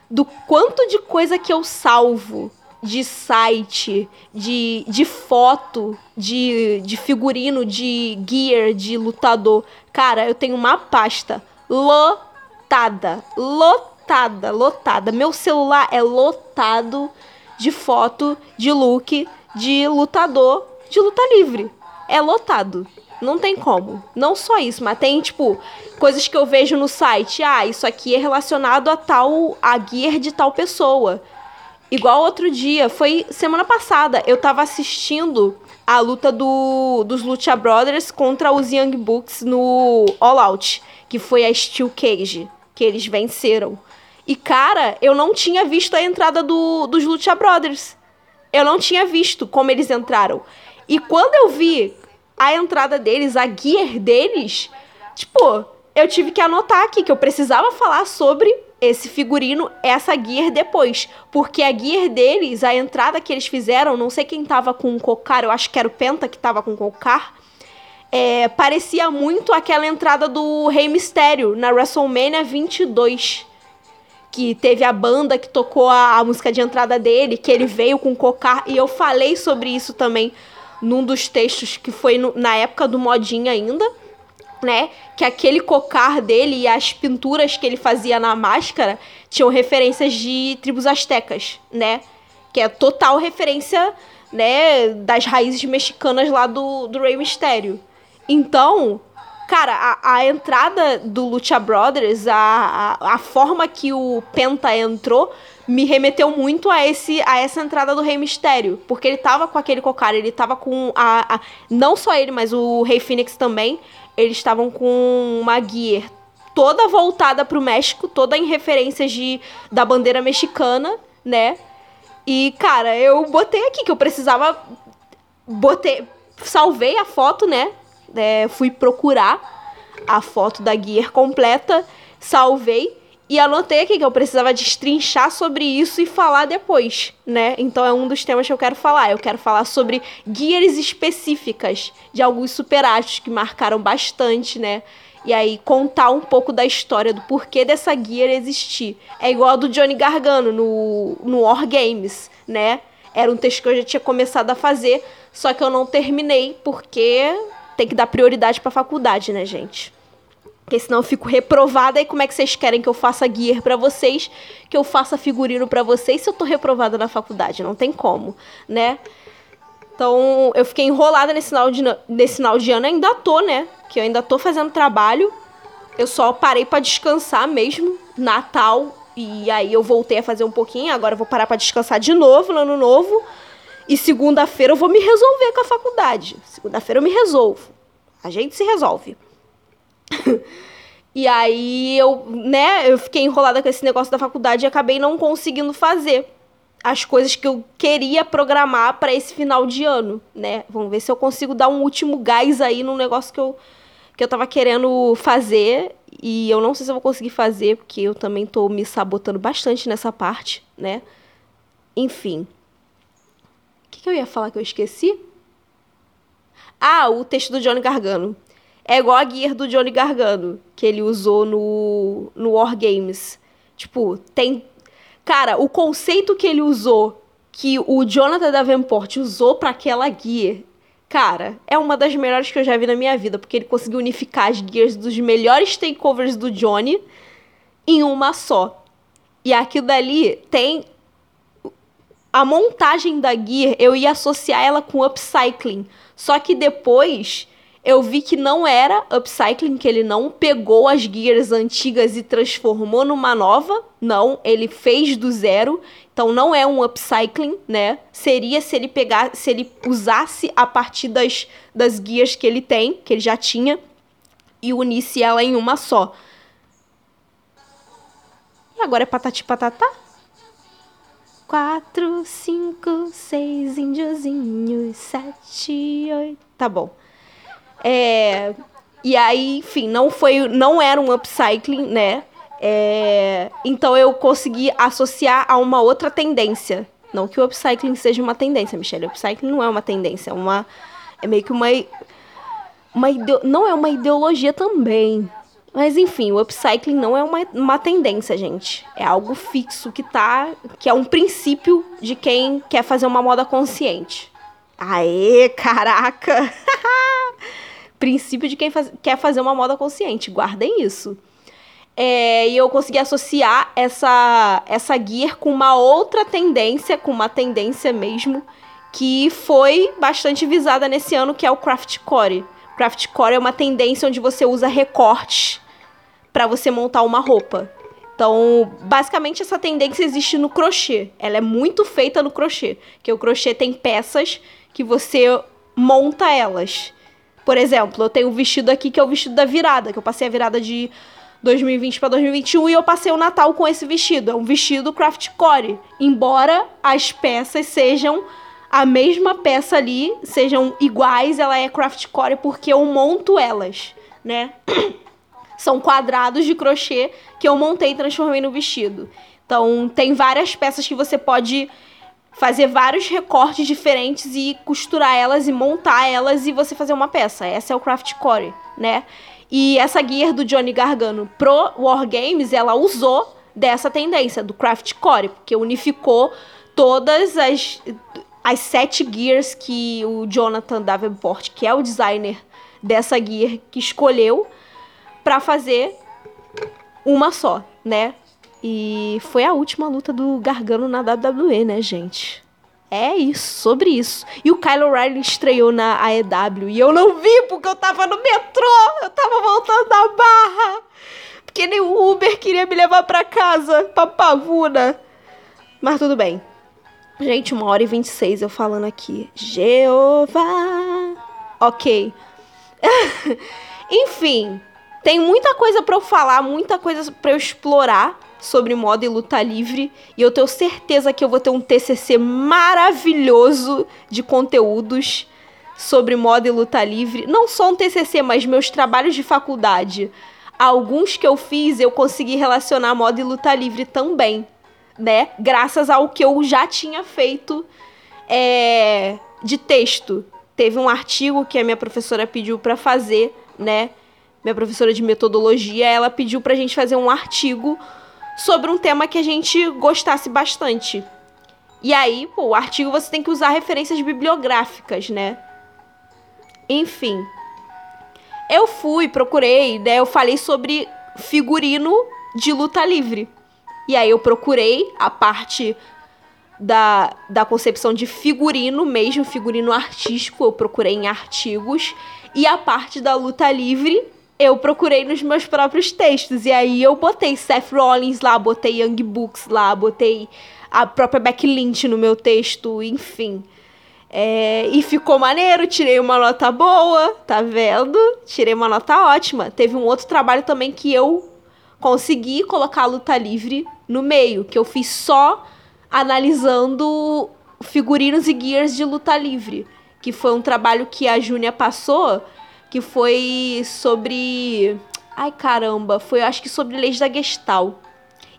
do quanto de coisa que eu salvo de site, de, de foto, de, de figurino, de gear, de lutador. Cara, eu tenho uma pasta lotada, lotada, lotada. Meu celular é lotado de foto, de look, de lutador de luta livre. É lotado. Não tem como. Não só isso, mas tem, tipo, coisas que eu vejo no site. Ah, isso aqui é relacionado a tal. a gear de tal pessoa. Igual outro dia, foi semana passada, eu tava assistindo a luta do, dos Lucha Brothers contra os Young Bucks no All Out, que foi a Steel Cage, que eles venceram. E, cara, eu não tinha visto a entrada do, dos Lucha Brothers. Eu não tinha visto como eles entraram. E quando eu vi a entrada deles, a gear deles, tipo, eu tive que anotar aqui que eu precisava falar sobre esse figurino, essa gear depois. Porque a gear deles, a entrada que eles fizeram, não sei quem tava com o cocar, eu acho que era o Penta que tava com o cocar. É, parecia muito aquela entrada do Rei Mistério na WrestleMania 22. Que teve a banda que tocou a, a música de entrada dele, que ele veio com o cocar. E eu falei sobre isso também num dos textos que foi no, na época do modinha ainda né? Que aquele cocar dele e as pinturas que ele fazia na máscara tinham referências de tribos astecas, né? Que é total referência, né, das raízes mexicanas lá do, do Rey Mysterio. Então, cara, a, a entrada do Lucha Brothers, a, a, a forma que o Penta entrou, me remeteu muito a esse a essa entrada do Rei Mistério, porque ele tava com aquele cocar, ele tava com a, a não só ele, mas o Rei Phoenix também eles estavam com uma gear toda voltada para o México, toda em referências de, da bandeira mexicana, né? E, cara, eu botei aqui que eu precisava. Botei. Salvei a foto, né? É, fui procurar a foto da gear completa, salvei e anotei aqui que eu precisava destrinchar sobre isso e falar depois, né? Então é um dos temas que eu quero falar. Eu quero falar sobre gears específicas de alguns superatos que marcaram bastante, né? E aí contar um pouco da história do porquê dessa gear existir. É igual a do Johnny Gargano no, no War Games, né? Era um texto que eu já tinha começado a fazer, só que eu não terminei porque tem que dar prioridade para faculdade, né, gente? Porque senão eu fico reprovada e como é que vocês querem que eu faça gear para vocês, que eu faça figurino para vocês se eu tô reprovada na faculdade? Não tem como, né? Então, eu fiquei enrolada nesse final de, nesse final de ano, ainda tô, né? Que eu ainda tô fazendo trabalho. Eu só parei para descansar mesmo, Natal, e aí eu voltei a fazer um pouquinho, agora eu vou parar para descansar de novo no ano novo. E segunda-feira eu vou me resolver com a faculdade. Segunda-feira eu me resolvo. A gente se resolve. e aí eu, né, eu fiquei enrolada com esse negócio da faculdade e acabei não conseguindo fazer as coisas que eu queria programar para esse final de ano, né? Vamos ver se eu consigo dar um último gás aí no negócio que eu que eu tava querendo fazer e eu não sei se eu vou conseguir fazer, porque eu também tô me sabotando bastante nessa parte, né? Enfim. O que, que eu ia falar que eu esqueci? Ah, o texto do Johnny Gargano. É igual a gear do Johnny Gargano, que ele usou no, no War Games. Tipo, tem. Cara, o conceito que ele usou, que o Jonathan Davenport usou para aquela gear, cara, é uma das melhores que eu já vi na minha vida, porque ele conseguiu unificar as gears dos melhores takeovers do Johnny em uma só. E aquilo dali tem. A montagem da gear, eu ia associar ela com upcycling. Só que depois eu vi que não era upcycling, que ele não pegou as gears antigas e transformou numa nova. Não, ele fez do zero. Então não é um upcycling, né? Seria se ele pegar, se ele usasse a partir das, das gears que ele tem, que ele já tinha, e unisse ela em uma só. E agora é patati patatá? Quatro, cinco, seis índiozinhos, sete, oito. Tá bom. É, e aí, enfim, não foi, não era um upcycling, né? É, então eu consegui associar a uma outra tendência. Não que o upcycling seja uma tendência, Michelle. O upcycling não é uma tendência, é uma é meio que uma uma ideo, não é uma ideologia também. Mas enfim, o upcycling não é uma, uma tendência, gente. É algo fixo que tá, que é um princípio de quem quer fazer uma moda consciente. Aê, caraca! princípio de quem faz, quer fazer uma moda consciente. Guardem isso. É, e eu consegui associar essa, essa gear com uma outra tendência, com uma tendência mesmo, que foi bastante visada nesse ano, que é o craftcore. Craftcore é uma tendência onde você usa recortes para você montar uma roupa. Então, basicamente essa tendência existe no crochê. Ela é muito feita no crochê, que o crochê tem peças que você monta elas. Por exemplo, eu tenho um vestido aqui que é o vestido da virada, que eu passei a virada de 2020 para 2021 e eu passei o Natal com esse vestido. É um vestido craftcore. Embora as peças sejam a mesma peça ali, sejam iguais, ela é craftcore porque eu monto elas, né? São quadrados de crochê que eu montei e transformei no vestido. Então, tem várias peças que você pode fazer vários recortes diferentes e costurar elas e montar elas e você fazer uma peça. Essa é o craftcore, né? E essa gear do Johnny Gargano pro Wargames, ela usou dessa tendência, do craftcore, porque unificou todas as, as sete gears que o Jonathan Davenport, que é o designer dessa gear, que escolheu para fazer uma só, né? E foi a última luta do Gargano na WWE, né, gente? É isso, sobre isso. E o Kyle O'Reilly estreou na AEW e eu não vi porque eu tava no metrô, eu tava voltando da barra. Porque nem o Uber queria me levar pra casa, pra Pavuna. Mas tudo bem. Gente, uma hora e vinte e seis eu falando aqui. Jeová. Ok. Enfim, tem muita coisa para eu falar, muita coisa para eu explorar sobre moda e luta livre. E eu tenho certeza que eu vou ter um TCC maravilhoso de conteúdos sobre moda e luta livre. Não só um TCC, mas meus trabalhos de faculdade. Alguns que eu fiz, eu consegui relacionar moda e luta livre também, né? Graças ao que eu já tinha feito é, de texto. Teve um artigo que a minha professora pediu para fazer, né? Minha professora de metodologia, ela pediu pra gente fazer um artigo sobre um tema que a gente gostasse bastante. E aí, pô, o artigo você tem que usar referências bibliográficas, né? Enfim. Eu fui, procurei, né? Eu falei sobre figurino de luta livre. E aí eu procurei a parte da, da concepção de figurino mesmo, figurino artístico, eu procurei em artigos. E a parte da luta livre eu procurei nos meus próprios textos. E aí eu botei Seth Rollins lá, botei Young Books lá, botei a própria Becky Lynch no meu texto, enfim. É, e ficou maneiro, tirei uma nota boa, tá vendo? Tirei uma nota ótima. Teve um outro trabalho também que eu consegui colocar a luta livre no meio, que eu fiz só analisando figurinos e gears de luta livre. Que foi um trabalho que a Júnia passou que foi sobre. Ai caramba, foi acho que sobre leis da Gestal.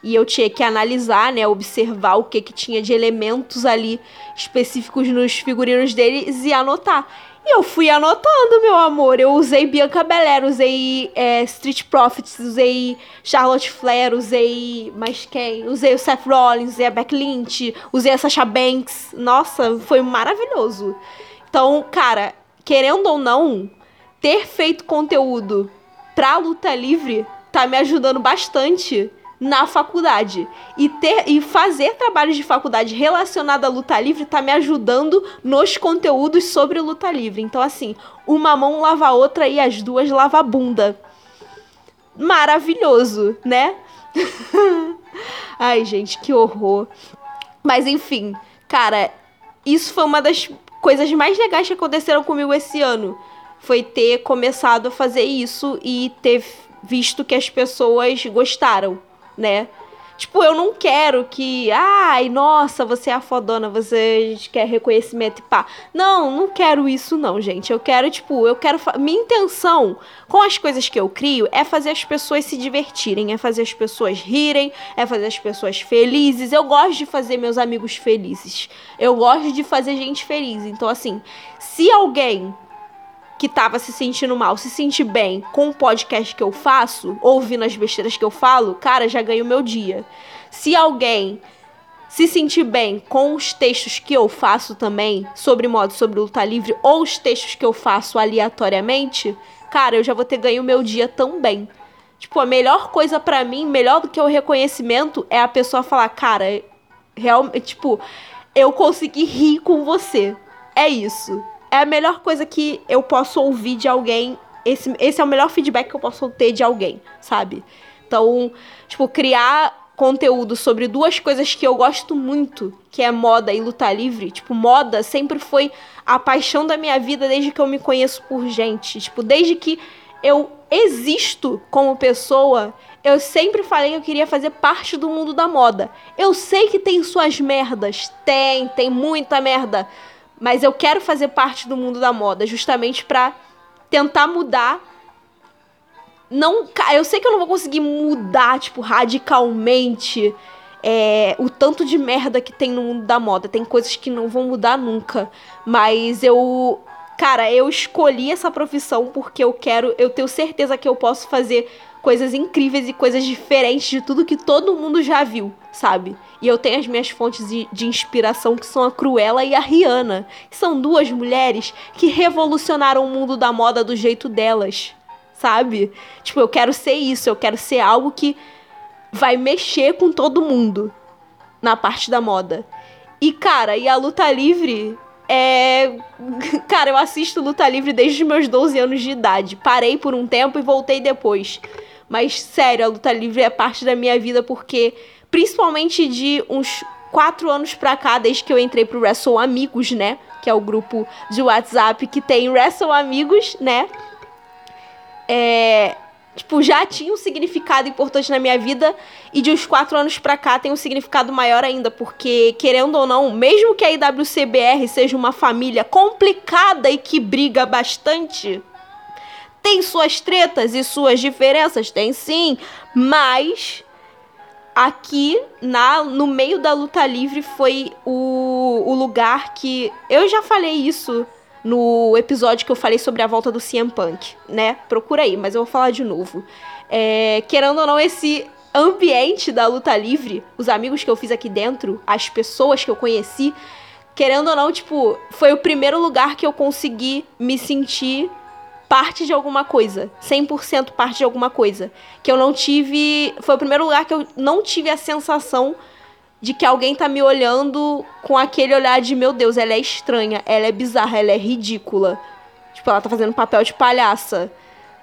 E eu tinha que analisar, né, observar o que, que tinha de elementos ali específicos nos figurinos deles e anotar. E eu fui anotando, meu amor. Eu usei Bianca Belair, usei é, Street Profits, usei Charlotte Flair, usei mais quem? Usei o Seth Rollins, usei a Beck Lynch, usei a Sasha Banks. Nossa, foi maravilhoso. Então, cara, querendo ou não, ter feito conteúdo pra luta livre tá me ajudando bastante na faculdade. E, ter, e fazer trabalhos de faculdade relacionado à luta livre tá me ajudando nos conteúdos sobre luta livre. Então, assim, uma mão lava a outra e as duas lava a bunda. Maravilhoso, né? Ai, gente, que horror. Mas enfim, cara, isso foi uma das coisas mais legais que aconteceram comigo esse ano foi ter começado a fazer isso e ter visto que as pessoas gostaram, né? Tipo, eu não quero que, ai, nossa, você é a fodona, você quer reconhecimento e pá. Não, não quero isso não, gente. Eu quero, tipo, eu quero minha intenção com as coisas que eu crio é fazer as pessoas se divertirem, é fazer as pessoas rirem, é fazer as pessoas felizes. Eu gosto de fazer meus amigos felizes. Eu gosto de fazer gente feliz. Então, assim, se alguém que tava se sentindo mal se sentir bem com o podcast que eu faço, ouvindo as besteiras que eu falo, cara, já ganho o meu dia. Se alguém se sentir bem com os textos que eu faço também, sobre modo sobre luta livre, ou os textos que eu faço aleatoriamente, cara, eu já vou ter ganho meu dia também. Tipo, a melhor coisa para mim, melhor do que o reconhecimento, é a pessoa falar, cara, realmente, tipo, eu consegui rir com você é isso. É a melhor coisa que eu posso ouvir de alguém. Esse, esse é o melhor feedback que eu posso ter de alguém, sabe? Então, tipo, criar conteúdo sobre duas coisas que eu gosto muito, que é moda e luta livre. Tipo, moda sempre foi a paixão da minha vida desde que eu me conheço por gente. Tipo, desde que eu existo como pessoa, eu sempre falei que eu queria fazer parte do mundo da moda. Eu sei que tem suas merdas, tem, tem muita merda, mas eu quero fazer parte do mundo da moda, justamente para tentar mudar não, eu sei que eu não vou conseguir mudar, tipo, radicalmente é, o tanto de merda que tem no mundo da moda. Tem coisas que não vão mudar nunca. Mas eu. Cara, eu escolhi essa profissão porque eu quero. Eu tenho certeza que eu posso fazer coisas incríveis e coisas diferentes de tudo que todo mundo já viu, sabe? E eu tenho as minhas fontes de, de inspiração que são a Cruella e a Rihanna. São duas mulheres que revolucionaram o mundo da moda do jeito delas sabe? Tipo, eu quero ser isso, eu quero ser algo que vai mexer com todo mundo na parte da moda. E, cara, e a luta livre é. Cara, eu assisto luta livre desde os meus 12 anos de idade. Parei por um tempo e voltei depois. Mas, sério, a luta livre é parte da minha vida porque, principalmente de uns quatro anos pra cá, desde que eu entrei pro Wrestle Amigos, né? Que é o grupo de WhatsApp que tem Wrestle Amigos, né? é, tipo, já tinha um significado importante na minha vida e de uns quatro anos pra cá tem um significado maior ainda, porque, querendo ou não, mesmo que a IWCBR seja uma família complicada e que briga bastante, tem suas tretas e suas diferenças, tem sim, mas aqui na no meio da luta livre foi o, o lugar que eu já falei isso no episódio que eu falei sobre a volta do CM Punk, né? Procura aí, mas eu vou falar de novo. É, querendo ou não, esse ambiente da luta livre, os amigos que eu fiz aqui dentro, as pessoas que eu conheci, querendo ou não, tipo, foi o primeiro lugar que eu consegui me sentir parte de alguma coisa, 100% parte de alguma coisa, que eu não tive, foi o primeiro lugar que eu não tive a sensação de que alguém tá me olhando com aquele olhar de meu Deus, ela é estranha, ela é bizarra, ela é ridícula. Tipo, ela tá fazendo papel de palhaça.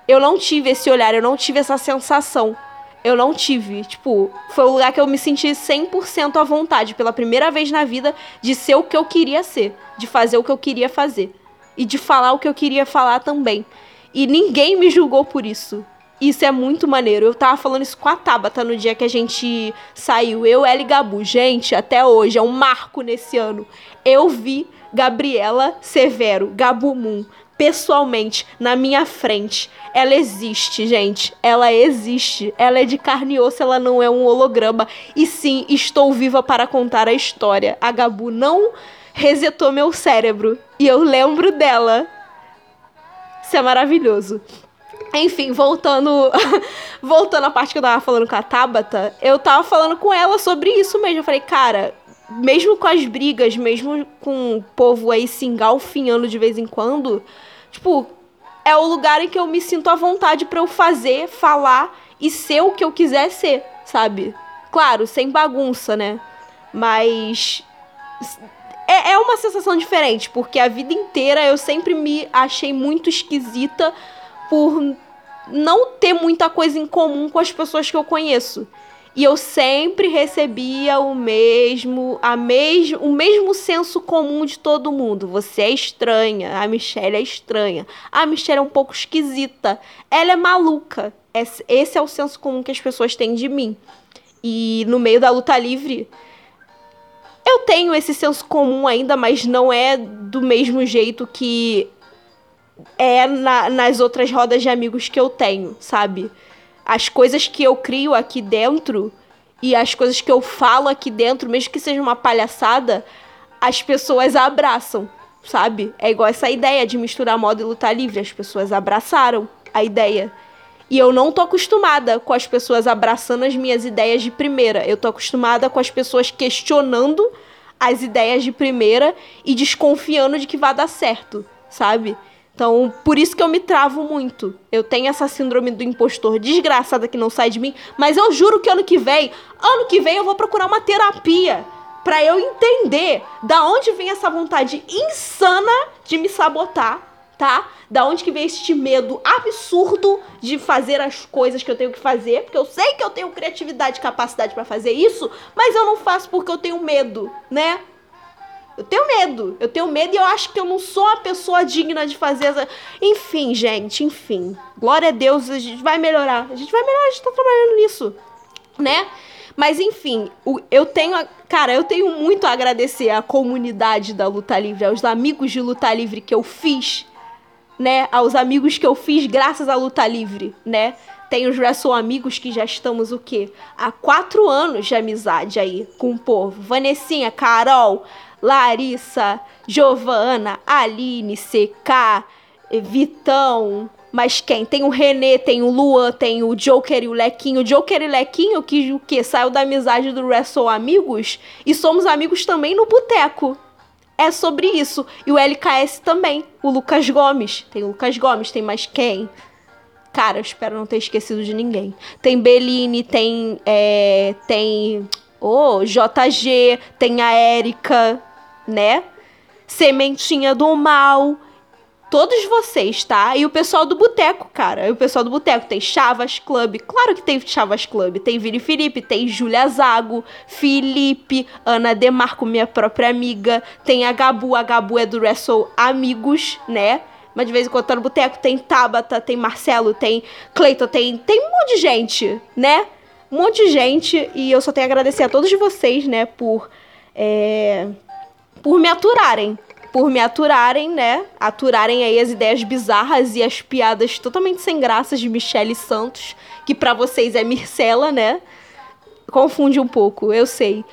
Eu não tive esse olhar, eu não tive essa sensação. Eu não tive. Tipo, foi o lugar que eu me senti 100% à vontade, pela primeira vez na vida, de ser o que eu queria ser, de fazer o que eu queria fazer. E de falar o que eu queria falar também. E ninguém me julgou por isso. Isso é muito maneiro. Eu tava falando isso com a Tabata no dia que a gente saiu. Eu, ela e Gabu. Gente, até hoje, é um marco nesse ano. Eu vi Gabriela Severo, Gabu Moon, pessoalmente, na minha frente. Ela existe, gente. Ela existe. Ela é de carne e osso, ela não é um holograma. E sim, estou viva para contar a história. A Gabu não resetou meu cérebro. E eu lembro dela. Isso é maravilhoso. Enfim, voltando voltando à parte que eu tava falando com a Tabata, eu tava falando com ela sobre isso mesmo. Eu falei, cara, mesmo com as brigas, mesmo com o povo aí se engalfinhando de vez em quando, tipo, é o lugar em que eu me sinto à vontade para eu fazer, falar e ser o que eu quiser ser, sabe? Claro, sem bagunça, né? Mas é, é uma sensação diferente, porque a vida inteira eu sempre me achei muito esquisita por não ter muita coisa em comum com as pessoas que eu conheço. E eu sempre recebia o mesmo, a mes o mesmo senso comum de todo mundo. Você é estranha, a Michelle é estranha. A Michelle é um pouco esquisita. Ela é maluca. Esse é o senso comum que as pessoas têm de mim. E no meio da luta livre, eu tenho esse senso comum ainda, mas não é do mesmo jeito que é na, nas outras rodas de amigos que eu tenho, sabe? As coisas que eu crio aqui dentro e as coisas que eu falo aqui dentro, mesmo que seja uma palhaçada, as pessoas abraçam, sabe? É igual essa ideia de misturar moda e lutar livre. As pessoas abraçaram a ideia. E eu não tô acostumada com as pessoas abraçando as minhas ideias de primeira. Eu tô acostumada com as pessoas questionando as ideias de primeira e desconfiando de que vai dar certo, sabe? Então, por isso que eu me travo muito. Eu tenho essa síndrome do impostor desgraçada que não sai de mim, mas eu juro que ano que vem, ano que vem eu vou procurar uma terapia para eu entender da onde vem essa vontade insana de me sabotar, tá? Da onde que vem este medo absurdo de fazer as coisas que eu tenho que fazer, porque eu sei que eu tenho criatividade e capacidade para fazer isso, mas eu não faço porque eu tenho medo, né? Eu tenho medo. Eu tenho medo e eu acho que eu não sou a pessoa digna de fazer essa. Enfim, gente, enfim. Glória a Deus, a gente vai melhorar. A gente vai melhorar, a gente tá trabalhando nisso, né? Mas enfim, eu tenho. Cara, eu tenho muito a agradecer à comunidade da Luta Livre, aos amigos de Luta Livre que eu fiz, né? Aos amigos que eu fiz graças à Luta Livre, né? Tem os Wrestle Amigos que já estamos o quê? Há quatro anos de amizade aí com o povo. Vanessinha, Carol, Larissa, Giovana, Aline, CK, Vitão, mas quem? Tem o Renê, tem o Luan, tem o Joker e o Lequinho. O Joker e o Lequinho, que o que? Saiu da amizade do Wrestle Amigos e somos amigos também no boteco. É sobre isso. E o LKS também. O Lucas Gomes. Tem o Lucas Gomes, tem mais quem? Cara, espero não ter esquecido de ninguém. Tem Beline, tem. É, tem. Oh, JG, tem a Érica né? Sementinha do Mal. Todos vocês, tá? E o pessoal do Boteco, cara. E o pessoal do Boteco tem Chavas Club. Claro que tem Chavas Club. Tem Vini Felipe, tem Júlia Zago, Felipe, Ana Demarco, minha própria amiga. Tem a Gabu. A Gabu é do Wrestle Amigos, né? Mas de vez em quando tá no boteco, tem Tabata, tem Marcelo, tem Cleiton, tem, tem um monte de gente, né? Um monte de gente. E eu só tenho a agradecer a todos vocês, né, por é, por me aturarem. Por me aturarem, né? Aturarem aí as ideias bizarras e as piadas totalmente sem graças de Michele Santos, que para vocês é Mircela, né? Confunde um pouco, eu sei.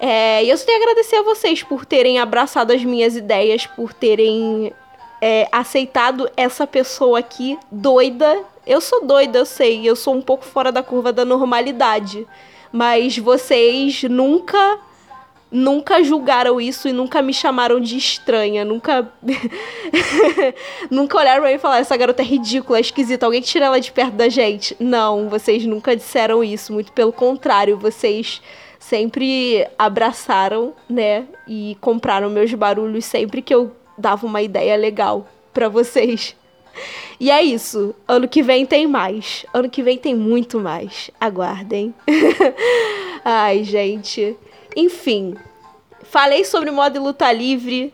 É, e eu só tenho a agradecer a vocês por terem abraçado as minhas ideias, por terem é, aceitado essa pessoa aqui doida. Eu sou doida, eu sei, eu sou um pouco fora da curva da normalidade. Mas vocês nunca nunca julgaram isso e nunca me chamaram de estranha, nunca nunca olharam pra mim e falaram essa garota é ridícula, é esquisita, alguém tira ela de perto da gente. Não, vocês nunca disseram isso, muito pelo contrário, vocês sempre abraçaram, né, e compraram meus barulhos sempre que eu dava uma ideia legal para vocês. E é isso. Ano que vem tem mais. Ano que vem tem muito mais. Aguardem. Ai, gente. Enfim, falei sobre modo de luta livre.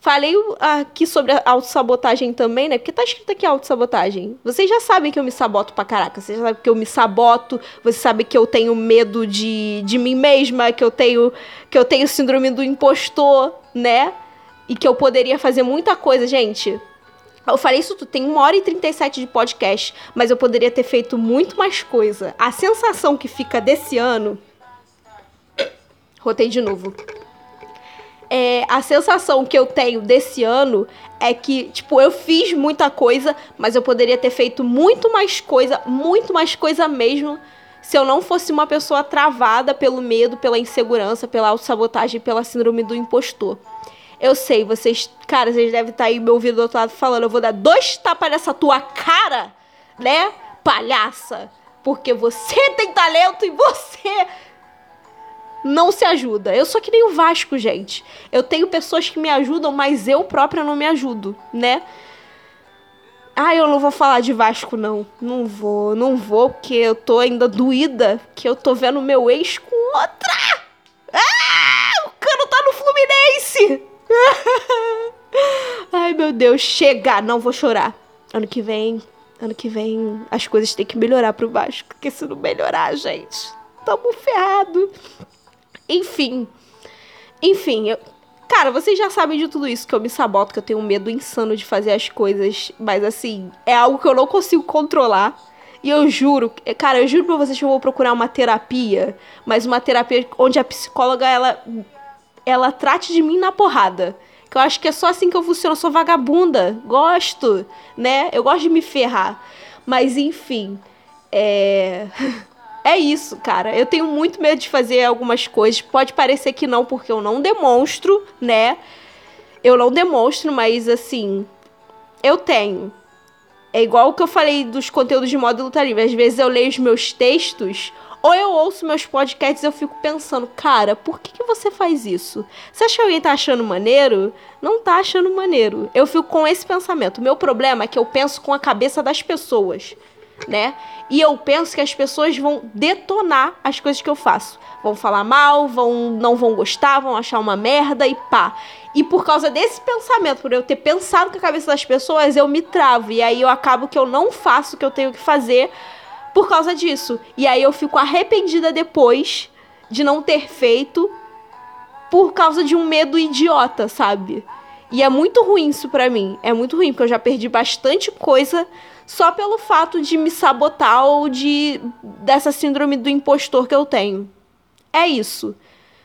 Falei aqui sobre a autossabotagem também, né? Porque tá escrito aqui autossabotagem. Vocês já sabem que eu me saboto pra caraca. Vocês já sabem que eu me saboto. Vocês sabem que eu tenho medo de, de mim mesma. Que eu tenho que eu tenho síndrome do impostor, né? E que eu poderia fazer muita coisa, gente. Eu falei isso tudo, tem 1 hora e 37 de podcast, mas eu poderia ter feito muito mais coisa. A sensação que fica desse ano Rotei de novo. É, a sensação que eu tenho desse ano é que, tipo, eu fiz muita coisa, mas eu poderia ter feito muito mais coisa, muito mais coisa mesmo, se eu não fosse uma pessoa travada pelo medo, pela insegurança, pela autossabotagem, pela síndrome do impostor. Eu sei, vocês, cara, vocês devem estar aí me ouvindo do outro lado falando, eu vou dar dois tapas nessa tua cara, né, palhaça? Porque você tem talento e você não se ajuda. Eu sou que nem o Vasco, gente. Eu tenho pessoas que me ajudam, mas eu própria não me ajudo, né? Ah, eu não vou falar de Vasco, não. Não vou, não vou, porque eu tô ainda doída que eu tô vendo meu ex com outra. Ah, o cano tá no Fluminense. Ai, meu Deus, chega, não vou chorar. Ano que vem, ano que vem as coisas têm que melhorar pro Vasco, porque se não melhorar, gente, tamo ferrado. Enfim. Enfim, eu... Cara, vocês já sabem de tudo isso, que eu me saboto, que eu tenho um medo insano de fazer as coisas. Mas assim, é algo que eu não consigo controlar. E eu juro, cara, eu juro pra vocês que eu vou procurar uma terapia, mas uma terapia onde a psicóloga ela ela trate de mim na porrada. Que eu acho que é só assim que eu funciono, eu sou vagabunda, gosto, né? Eu gosto de me ferrar. Mas enfim, é é isso, cara. Eu tenho muito medo de fazer algumas coisas. Pode parecer que não, porque eu não demonstro, né? Eu não demonstro, mas assim, eu tenho. É igual o que eu falei dos conteúdos de modo luta livre. Às vezes eu leio os meus textos, Ou eu ouço meus podcasts e eu fico pensando, cara, por que, que você faz isso? Você acha que alguém tá achando maneiro? Não tá achando maneiro. Eu fico com esse pensamento. O meu problema é que eu penso com a cabeça das pessoas, né? E eu penso que as pessoas vão detonar as coisas que eu faço. Vão falar mal, vão não vão gostar, vão achar uma merda e pá. E por causa desse pensamento, por eu ter pensado com a cabeça das pessoas, eu me travo. E aí eu acabo que eu não faço o que eu tenho que fazer por causa disso. E aí eu fico arrependida depois de não ter feito por causa de um medo idiota, sabe? E é muito ruim isso pra mim. É muito ruim, porque eu já perdi bastante coisa só pelo fato de me sabotar ou de dessa síndrome do impostor que eu tenho. É isso.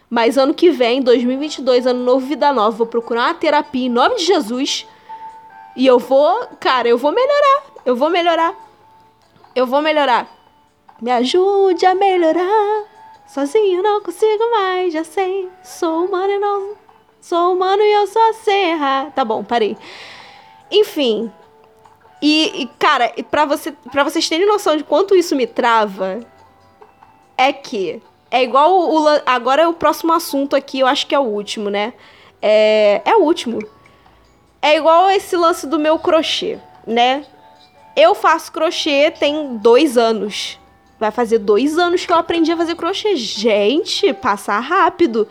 Mas ano que vem, 2022, ano novo, vida nova, vou procurar uma terapia em nome de Jesus. E eu vou, cara, eu vou melhorar. Eu vou melhorar. Eu vou melhorar. Me ajude a melhorar. Sozinho não consigo mais, já sei. Sou humano e não. Sou humano e eu só sei errar. Tá bom, parei. Enfim. E, e cara, pra, você, pra vocês terem noção de quanto isso me trava, é que. É igual o. Agora é o próximo assunto aqui, eu acho que é o último, né? É, é o último. É igual esse lance do meu crochê, né? Eu faço crochê tem dois anos. Vai fazer dois anos que eu aprendi a fazer crochê. Gente, passa rápido.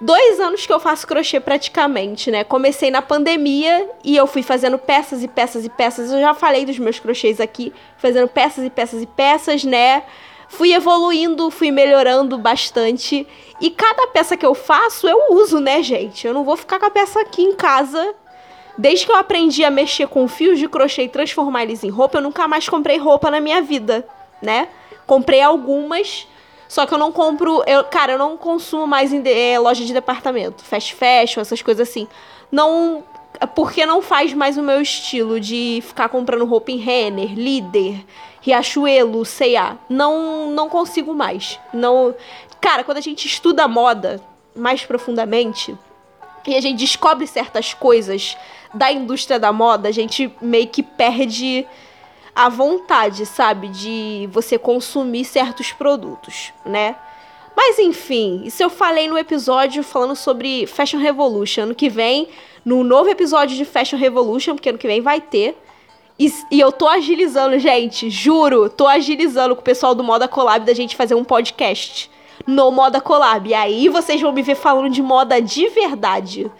Dois anos que eu faço crochê praticamente, né? Comecei na pandemia e eu fui fazendo peças e peças e peças. Eu já falei dos meus crochês aqui, fazendo peças e peças e peças, né? Fui evoluindo, fui melhorando bastante. E cada peça que eu faço, eu uso, né, gente? Eu não vou ficar com a peça aqui em casa Desde que eu aprendi a mexer com fios de crochê e transformar eles em roupa, eu nunca mais comprei roupa na minha vida, né? Comprei algumas, só que eu não compro. Eu, cara, eu não consumo mais em é, loja de departamento, fast fashion, essas coisas assim. Não. Porque não faz mais o meu estilo de ficar comprando roupa em Renner, Líder, Riachuelo, C&A. Não, não consigo mais. Não. Cara, quando a gente estuda moda mais profundamente e a gente descobre certas coisas da indústria da moda, a gente meio que perde a vontade, sabe, de você consumir certos produtos, né? Mas enfim, isso eu falei no episódio falando sobre Fashion Revolution. Ano que vem, no novo episódio de Fashion Revolution, porque ano que vem vai ter. E, e, eu tô agilizando, gente, juro, tô agilizando com o pessoal do Moda Collab da gente fazer um podcast no Moda Collab. E aí vocês vão me ver falando de moda de verdade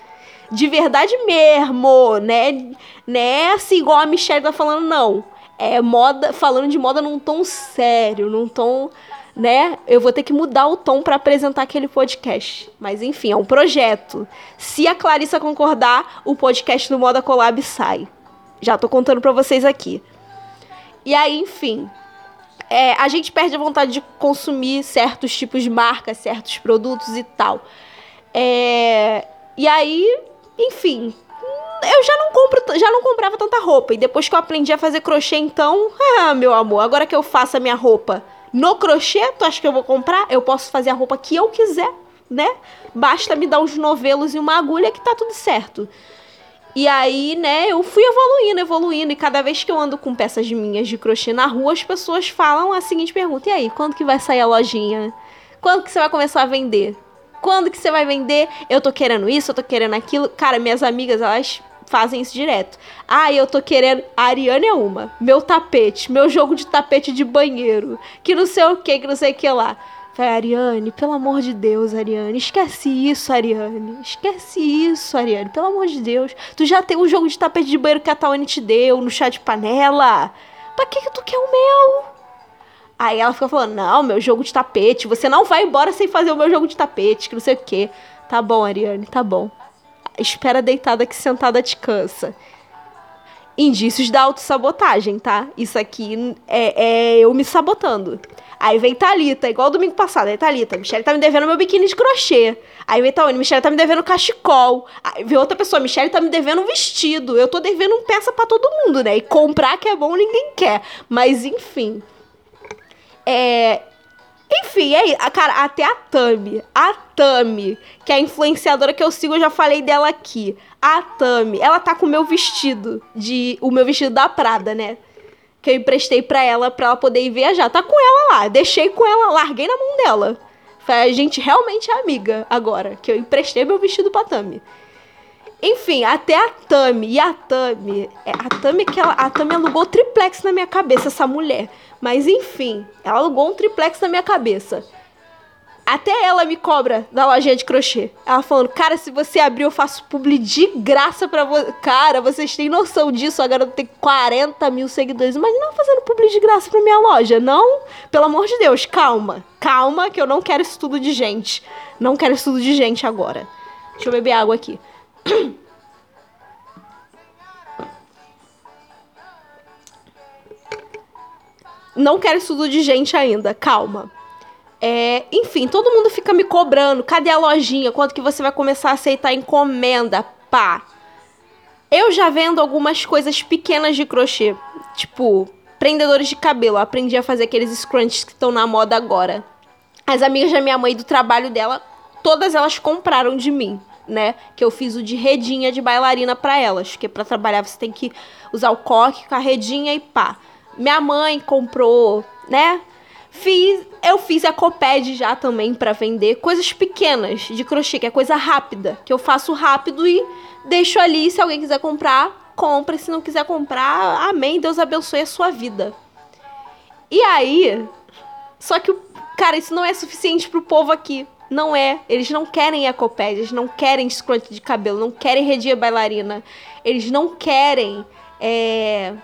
de verdade mesmo, né? Né assim, igual a Michelle tá falando, não. É moda, falando de moda num tom sério, num tom, né? Eu vou ter que mudar o tom para apresentar aquele podcast. Mas enfim, é um projeto. Se a Clarissa concordar, o podcast do Moda Collab sai. Já tô contando para vocês aqui. E aí, enfim, é, a gente perde a vontade de consumir certos tipos de marcas, certos produtos e tal. É, e aí enfim, eu já não compro, já não comprava tanta roupa. E depois que eu aprendi a fazer crochê, então, ah, meu amor, agora que eu faço a minha roupa no crochê, tu acha que eu vou comprar? Eu posso fazer a roupa que eu quiser, né? Basta me dar uns novelos e uma agulha que tá tudo certo. E aí, né, eu fui evoluindo, evoluindo, e cada vez que eu ando com peças minhas de crochê na rua, as pessoas falam a seguinte pergunta: e aí, quando que vai sair a lojinha? Quando que você vai começar a vender? Quando que você vai vender? Eu tô querendo isso, eu tô querendo aquilo. Cara, minhas amigas, elas fazem isso direto. Ah, eu tô querendo. A Ariane é uma. Meu tapete, meu jogo de tapete de banheiro. Que não sei o que, que não sei o que lá. Falei, Ariane, pelo amor de Deus, Ariane, esquece isso, Ariane. Esquece isso, Ariane, pelo amor de Deus. Tu já tem um jogo de tapete de banheiro que a Tawane te deu no chá de panela. Pra que, que tu quer o meu? Aí ela fica falando: Não, meu jogo de tapete, você não vai embora sem fazer o meu jogo de tapete, que não sei o quê. Tá bom, Ariane, tá bom. Espera deitada que sentada te cansa. Indícios da autossabotagem, tá? Isso aqui é, é eu me sabotando. Aí vem Thalita, igual domingo passado. Aí Thalita, Michelle tá me devendo meu biquíni de crochê. Aí vem Taone, Michelle tá me devendo cachecol. Aí vem outra pessoa, Michelle tá me devendo um vestido. Eu tô devendo peça para todo mundo, né? E comprar que é bom ninguém quer. Mas enfim. É, enfim, é. Cara, até a Tami. A Tami, que é a influenciadora que eu sigo, eu já falei dela aqui. A Tami, ela tá com o meu vestido. de O meu vestido da Prada, né? que eu emprestei para ela para ela poder ir viajar. Tá com ela lá, deixei com ela, larguei na mão dela. A gente realmente é amiga agora, que eu emprestei meu vestido pra Tami. Enfim, até a Tami. E a Tami. É, a Tami que ela, a Tami alugou triplex na minha cabeça, essa mulher. Mas enfim, ela alugou um triplex na minha cabeça. Até ela me cobra da lojinha de crochê. Ela falando, cara, se você abrir, eu faço publi de graça pra você. Cara, vocês têm noção disso? A garota tem 40 mil seguidores. Imagina fazendo publi de graça pra minha loja. Não? Pelo amor de Deus, calma. Calma, que eu não quero estudo de gente. Não quero estudo de gente agora. Deixa eu beber água aqui. Não quero estudo de gente ainda, calma. É, enfim, todo mundo fica me cobrando. Cadê a lojinha? Quanto que você vai começar a aceitar encomenda? Pá. Eu já vendo algumas coisas pequenas de crochê. Tipo, prendedores de cabelo. Eu aprendi a fazer aqueles scrunchies que estão na moda agora. As amigas da minha mãe do trabalho dela, todas elas compraram de mim, né? Que eu fiz o de redinha de bailarina para elas. Porque para trabalhar você tem que usar o coque com a redinha e pá. Minha mãe comprou, né? Fiz, eu fiz a já também para vender coisas pequenas de crochê, que é coisa rápida, que eu faço rápido e deixo ali, se alguém quiser comprar, compra, se não quiser comprar, amém, Deus abençoe a sua vida. E aí, só que cara, isso não é suficiente pro povo aqui. Não é. Eles não querem ecopédia, eles não querem scrunch de cabelo, não querem redia bailarina. Eles não querem é,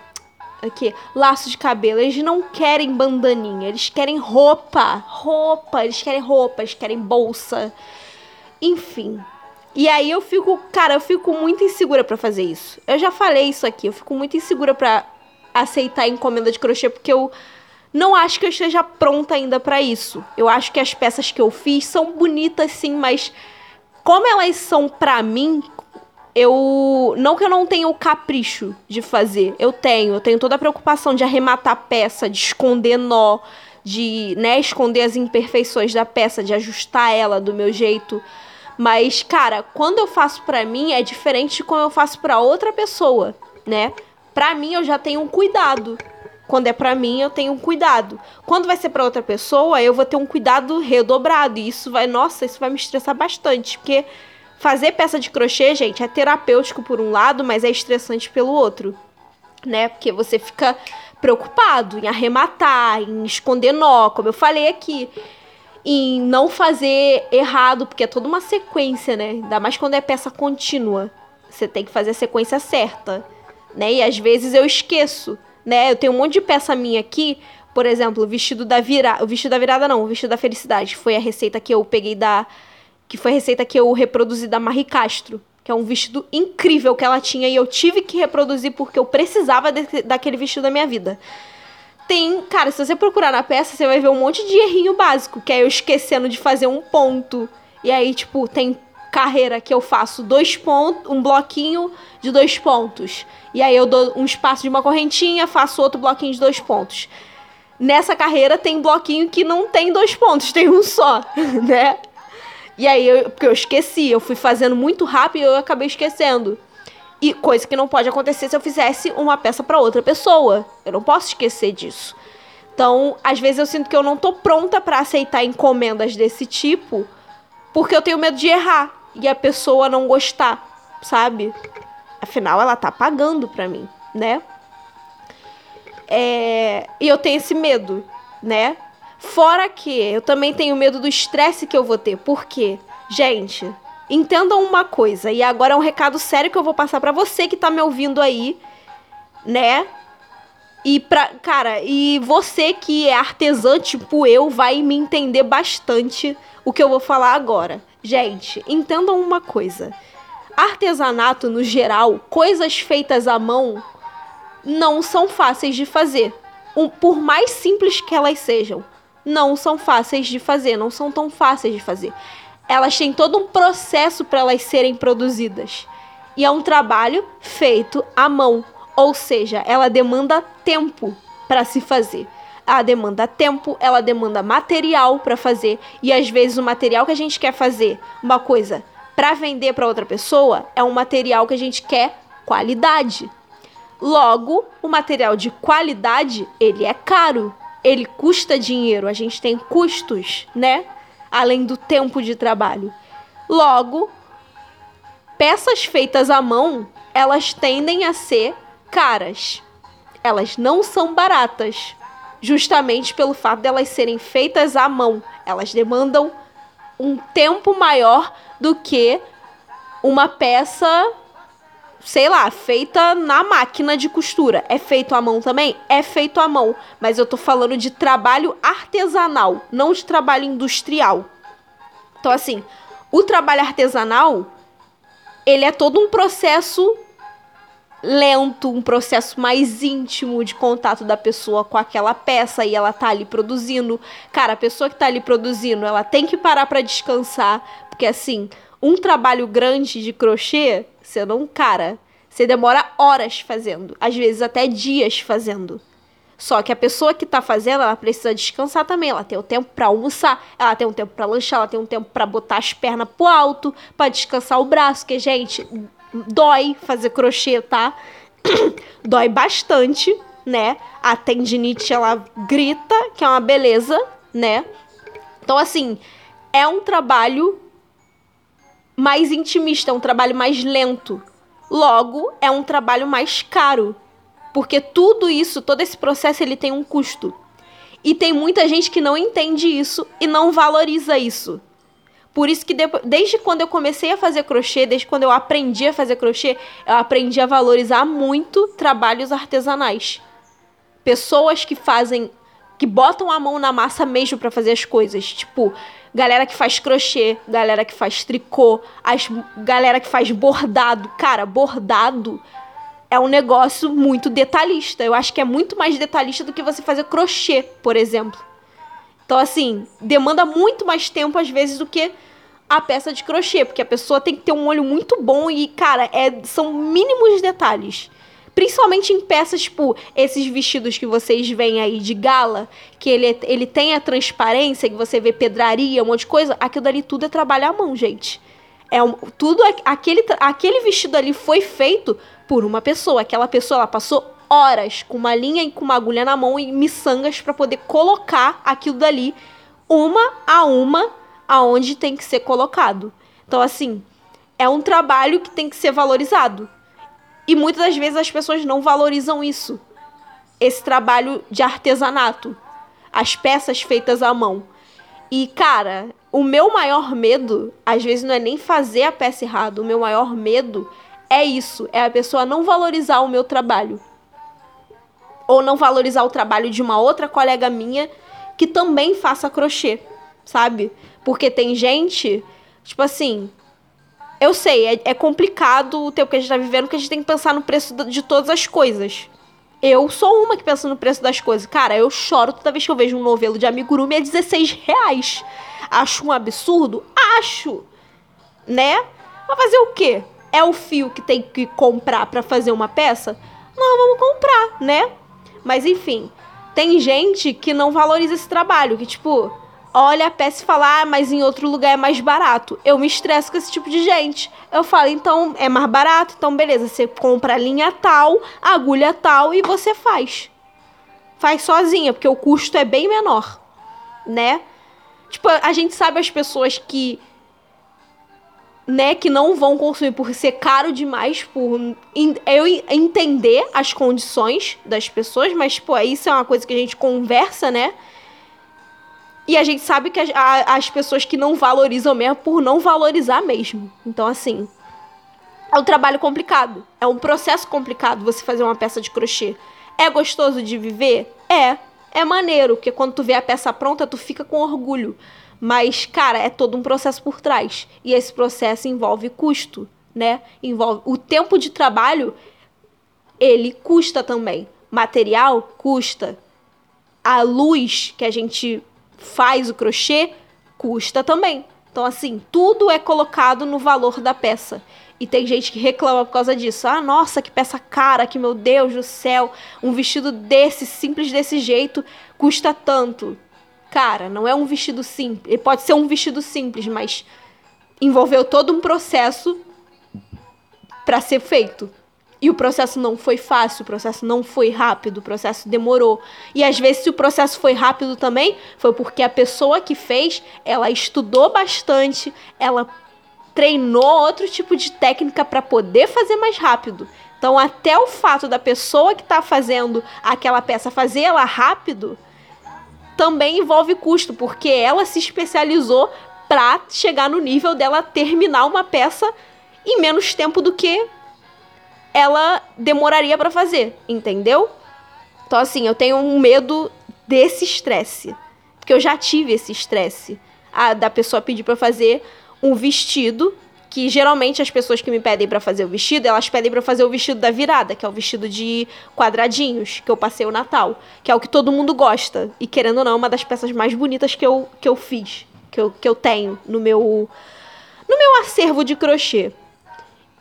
aqui, laço de cabelo. Eles não querem bandaninha, eles querem roupa, roupa, eles querem roupa, eles querem bolsa. Enfim. E aí eu fico, cara, eu fico muito insegura para fazer isso. Eu já falei isso aqui, eu fico muito insegura para aceitar encomenda de crochê porque eu não acho que eu esteja pronta ainda para isso. Eu acho que as peças que eu fiz são bonitas sim, mas como elas são para mim, eu não que eu não tenha o capricho de fazer, eu tenho, eu tenho toda a preocupação de arrematar a peça, de esconder nó, de, né, esconder as imperfeições da peça, de ajustar ela do meu jeito. Mas, cara, quando eu faço para mim é diferente de quando eu faço para outra pessoa, né? Para mim eu já tenho um cuidado. Quando é para mim, eu tenho um cuidado. Quando vai ser para outra pessoa, eu vou ter um cuidado redobrado. E isso vai, nossa, isso vai me estressar bastante, porque Fazer peça de crochê, gente, é terapêutico por um lado, mas é estressante pelo outro, né? Porque você fica preocupado em arrematar, em esconder nó, como eu falei aqui, em não fazer errado, porque é toda uma sequência, né? Ainda mais quando é peça contínua. Você tem que fazer a sequência certa, né? E às vezes eu esqueço, né? Eu tenho um monte de peça minha aqui, por exemplo, o vestido da virada, o vestido da virada não, o vestido da felicidade, foi a receita que eu peguei da que foi receita que eu reproduzi da Marie Castro, que é um vestido incrível que ela tinha e eu tive que reproduzir porque eu precisava de, daquele vestido da minha vida. Tem, cara, se você procurar na peça, você vai ver um monte de errinho básico, que é eu esquecendo de fazer um ponto. E aí, tipo, tem carreira que eu faço dois pontos, um bloquinho de dois pontos. E aí eu dou um espaço de uma correntinha, faço outro bloquinho de dois pontos. Nessa carreira tem bloquinho que não tem dois pontos, tem um só, né? E aí, eu, porque eu esqueci, eu fui fazendo muito rápido e eu acabei esquecendo. E coisa que não pode acontecer se eu fizesse uma peça para outra pessoa. Eu não posso esquecer disso. Então, às vezes eu sinto que eu não tô pronta para aceitar encomendas desse tipo, porque eu tenho medo de errar e a pessoa não gostar, sabe? Afinal, ela tá pagando pra mim, né? É... E eu tenho esse medo, né? Fora que eu também tenho medo do estresse que eu vou ter. Por quê? Gente, entendam uma coisa, e agora é um recado sério que eu vou passar para você que tá me ouvindo aí, né? E pra, cara, e você que é artesã, tipo eu, vai me entender bastante o que eu vou falar agora. Gente, entendam uma coisa. Artesanato, no geral, coisas feitas à mão, não são fáceis de fazer. Um, por mais simples que elas sejam não são fáceis de fazer, não são tão fáceis de fazer. Elas têm todo um processo para elas serem produzidas. E é um trabalho feito à mão, ou seja, ela demanda tempo para se fazer. Ela demanda tempo, ela demanda material para fazer, e às vezes o material que a gente quer fazer, uma coisa para vender para outra pessoa, é um material que a gente quer qualidade. Logo, o material de qualidade, ele é caro, ele custa dinheiro, a gente tem custos, né? Além do tempo de trabalho. Logo, peças feitas à mão, elas tendem a ser caras. Elas não são baratas, justamente pelo fato de elas serem feitas à mão. Elas demandam um tempo maior do que uma peça, sei lá, feita na máquina de costura. É feito à mão também? É feito à mão, mas eu tô falando de trabalho artesanal, não de trabalho industrial. Então assim, o trabalho artesanal, ele é todo um processo lento, um processo mais íntimo de contato da pessoa com aquela peça e ela tá ali produzindo. Cara, a pessoa que tá ali produzindo, ela tem que parar para descansar, porque assim, um trabalho grande de crochê, você não, cara, você demora horas fazendo, às vezes até dias fazendo. Só que a pessoa que tá fazendo, ela precisa descansar também. Ela tem o tempo para almoçar, ela tem um tempo para lanchar, ela tem um tempo para botar as pernas pro alto, para descansar o braço, que gente, dói fazer crochê, tá? dói bastante, né? A tendinite ela grita, que é uma beleza, né? Então assim, é um trabalho mais intimista, é um trabalho mais lento. Logo, é um trabalho mais caro, porque tudo isso, todo esse processo ele tem um custo. E tem muita gente que não entende isso e não valoriza isso. Por isso que depois, desde quando eu comecei a fazer crochê, desde quando eu aprendi a fazer crochê, eu aprendi a valorizar muito trabalhos artesanais. Pessoas que fazem, que botam a mão na massa mesmo para fazer as coisas, tipo, galera que faz crochê, galera que faz tricô, as galera que faz bordado. Cara, bordado é um negócio muito detalhista. Eu acho que é muito mais detalhista do que você fazer crochê, por exemplo. Então, assim, demanda muito mais tempo, às vezes, do que a peça de crochê, porque a pessoa tem que ter um olho muito bom e, cara, é, são mínimos detalhes. Principalmente em peças, tipo, esses vestidos que vocês veem aí de gala, que ele, ele tem a transparência, que você vê pedraria, um monte de coisa, aquilo dali tudo é trabalho à mão, gente. É um, tudo aquele, aquele vestido ali foi feito por uma pessoa. Aquela pessoa ela passou horas com uma linha e com uma agulha na mão e miçangas para poder colocar aquilo dali uma a uma aonde tem que ser colocado. Então assim, é um trabalho que tem que ser valorizado. E muitas das vezes as pessoas não valorizam isso. Esse trabalho de artesanato, as peças feitas à mão. E cara, o meu maior medo, às vezes não é nem fazer a peça errada, o meu maior medo é isso, é a pessoa não valorizar o meu trabalho ou não valorizar o trabalho de uma outra colega minha que também faça crochê, sabe? Porque tem gente, tipo assim, eu sei, é, é complicado o tempo que a gente tá vivendo, porque a gente tem que pensar no preço de todas as coisas. Eu sou uma que pensa no preço das coisas. Cara, eu choro toda vez que eu vejo um novelo de amigurumi a 16 reais. Acho um absurdo? Acho! Né? Mas fazer o quê? É o fio que tem que comprar para fazer uma peça? Não, vamos comprar, né? Mas enfim, tem gente que não valoriza esse trabalho, que tipo, olha a peça e fala, ah, mas em outro lugar é mais barato. Eu me estresso com esse tipo de gente. Eu falo, então é mais barato, então beleza, você compra a linha tal, agulha tal e você faz. Faz sozinha, porque o custo é bem menor, né? Tipo, a gente sabe as pessoas que né, que não vão consumir por ser caro demais, por eu entender as condições das pessoas, mas, pô, isso é uma coisa que a gente conversa, né? E a gente sabe que as, a, as pessoas que não valorizam mesmo por não valorizar mesmo. Então, assim, é um trabalho complicado. É um processo complicado você fazer uma peça de crochê. É gostoso de viver? É. É maneiro, porque quando tu vê a peça pronta, tu fica com orgulho. Mas, cara, é todo um processo por trás. E esse processo envolve custo, né? Envolve o tempo de trabalho, ele custa também. Material custa. A luz que a gente faz o crochê custa também. Então, assim, tudo é colocado no valor da peça. E tem gente que reclama por causa disso. Ah, nossa, que peça cara, que meu Deus do céu, um vestido desse, simples desse jeito, custa tanto. Cara, não é um vestido simples. Pode ser um vestido simples, mas envolveu todo um processo para ser feito. E o processo não foi fácil, o processo não foi rápido, o processo demorou. E às vezes, se o processo foi rápido também, foi porque a pessoa que fez, ela estudou bastante, ela treinou outro tipo de técnica para poder fazer mais rápido. Então, até o fato da pessoa que está fazendo aquela peça fazer ela rápido também envolve custo, porque ela se especializou para chegar no nível dela terminar uma peça em menos tempo do que ela demoraria para fazer, entendeu? Então, assim, eu tenho um medo desse estresse. Porque eu já tive esse estresse. A, da pessoa pedir para fazer um vestido. Que geralmente as pessoas que me pedem para fazer o vestido, elas pedem para fazer o vestido da virada, que é o vestido de quadradinhos, que eu passei o Natal. Que é o que todo mundo gosta. E querendo ou não, é uma das peças mais bonitas que eu, que eu fiz. Que eu, que eu tenho no meu, no meu acervo de crochê.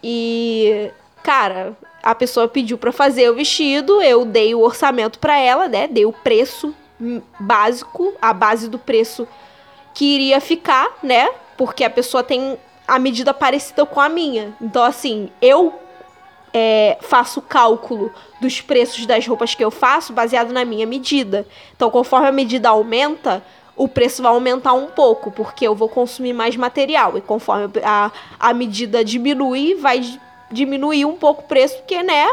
E Cara, a pessoa pediu para fazer o vestido, eu dei o orçamento para ela, né? Dei o preço básico, a base do preço que iria ficar, né? Porque a pessoa tem a medida parecida com a minha. Então, assim, eu é, faço o cálculo dos preços das roupas que eu faço baseado na minha medida. Então, conforme a medida aumenta, o preço vai aumentar um pouco, porque eu vou consumir mais material. E conforme a, a medida diminui, vai diminuir um pouco o preço, porque, né,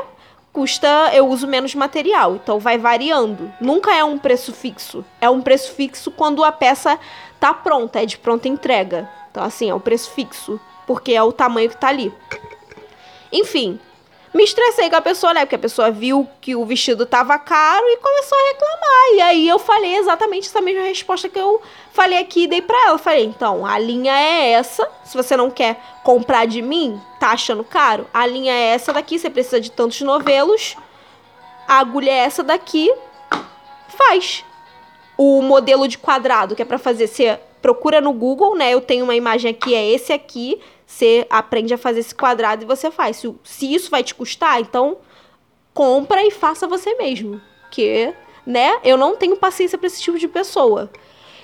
custa, eu uso menos material, então vai variando. Nunca é um preço fixo. É um preço fixo quando a peça tá pronta, é de pronta entrega. Então, assim, é um preço fixo, porque é o tamanho que tá ali. Enfim, me estressei com a pessoa, né? Porque a pessoa viu que o vestido tava caro e começou a reclamar. E aí eu falei exatamente essa mesma resposta que eu falei aqui e dei pra ela. falei, então, a linha é essa. Se você não quer comprar de mim, tá achando caro? A linha é essa daqui, você precisa de tantos novelos. A agulha é essa daqui. Faz. O modelo de quadrado que é para fazer, você procura no Google, né? Eu tenho uma imagem aqui, é esse aqui você aprende a fazer esse quadrado e você faz. Se, se isso vai te custar, então compra e faça você mesmo. Que, né, eu não tenho paciência para esse tipo de pessoa.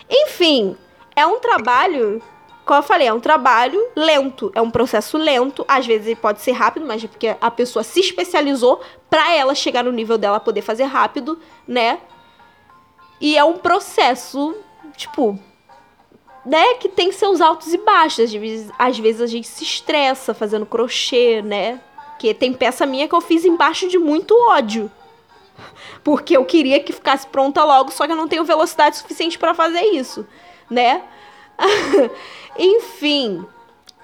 Enfim, é um trabalho, como eu falei, é um trabalho lento, é um processo lento. Às vezes ele pode ser rápido, mas é porque a pessoa se especializou para ela chegar no nível dela poder fazer rápido, né? E é um processo, tipo, né, que tem seus altos e baixos. Às vezes, às vezes a gente se estressa fazendo crochê, né? Que tem peça minha que eu fiz embaixo de muito ódio. Porque eu queria que ficasse pronta logo, só que eu não tenho velocidade suficiente para fazer isso, né? enfim,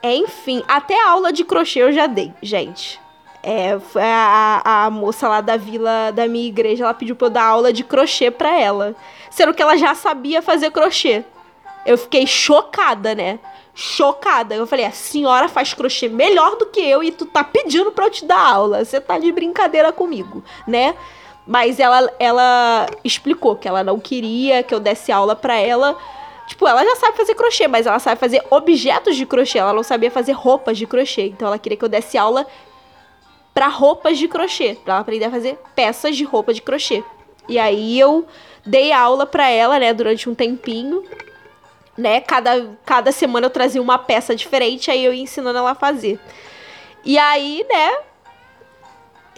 enfim, até aula de crochê eu já dei, gente. É, a, a moça lá da vila da minha igreja, ela pediu pra eu dar aula de crochê pra ela. Sendo que ela já sabia fazer crochê. Eu fiquei chocada, né? Chocada. Eu falei, a senhora faz crochê melhor do que eu e tu tá pedindo pra eu te dar aula. Você tá de brincadeira comigo, né? Mas ela, ela explicou que ela não queria que eu desse aula pra ela. Tipo, ela já sabe fazer crochê, mas ela sabe fazer objetos de crochê. Ela não sabia fazer roupas de crochê. Então ela queria que eu desse aula para roupas de crochê, para ela aprender a fazer peças de roupa de crochê. E aí eu dei aula para ela, né, durante um tempinho né? Cada, cada semana eu trazia uma peça diferente, aí eu ia ensinando ela a fazer. E aí, né?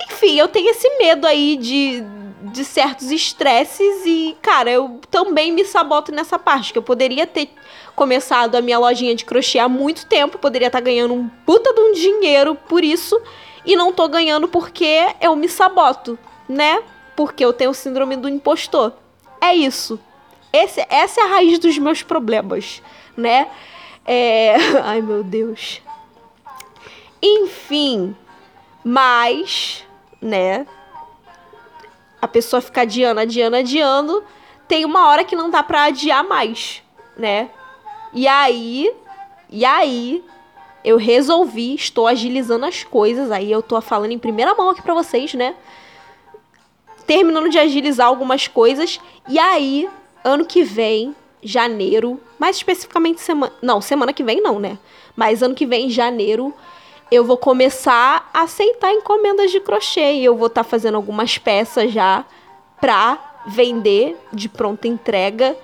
Enfim, eu tenho esse medo aí de, de certos estresses e, cara, eu também me saboto nessa parte, que eu poderia ter começado a minha lojinha de crochê há muito tempo, poderia estar tá ganhando um puta de um dinheiro por isso, e não tô ganhando porque eu me saboto, né? Porque eu tenho síndrome do impostor. É isso. Esse, essa é a raiz dos meus problemas, né? É... Ai, meu Deus. Enfim, mas, né? A pessoa fica adiando, adiando, adiando. Tem uma hora que não dá pra adiar mais, né? E aí, e aí, eu resolvi, estou agilizando as coisas. Aí eu tô falando em primeira mão aqui pra vocês, né? Terminando de agilizar algumas coisas. E aí, ano que vem, janeiro, mais especificamente semana. Não, semana que vem não, né? Mas ano que vem, janeiro, eu vou começar a aceitar encomendas de crochê. E eu vou estar tá fazendo algumas peças já pra vender de pronta entrega.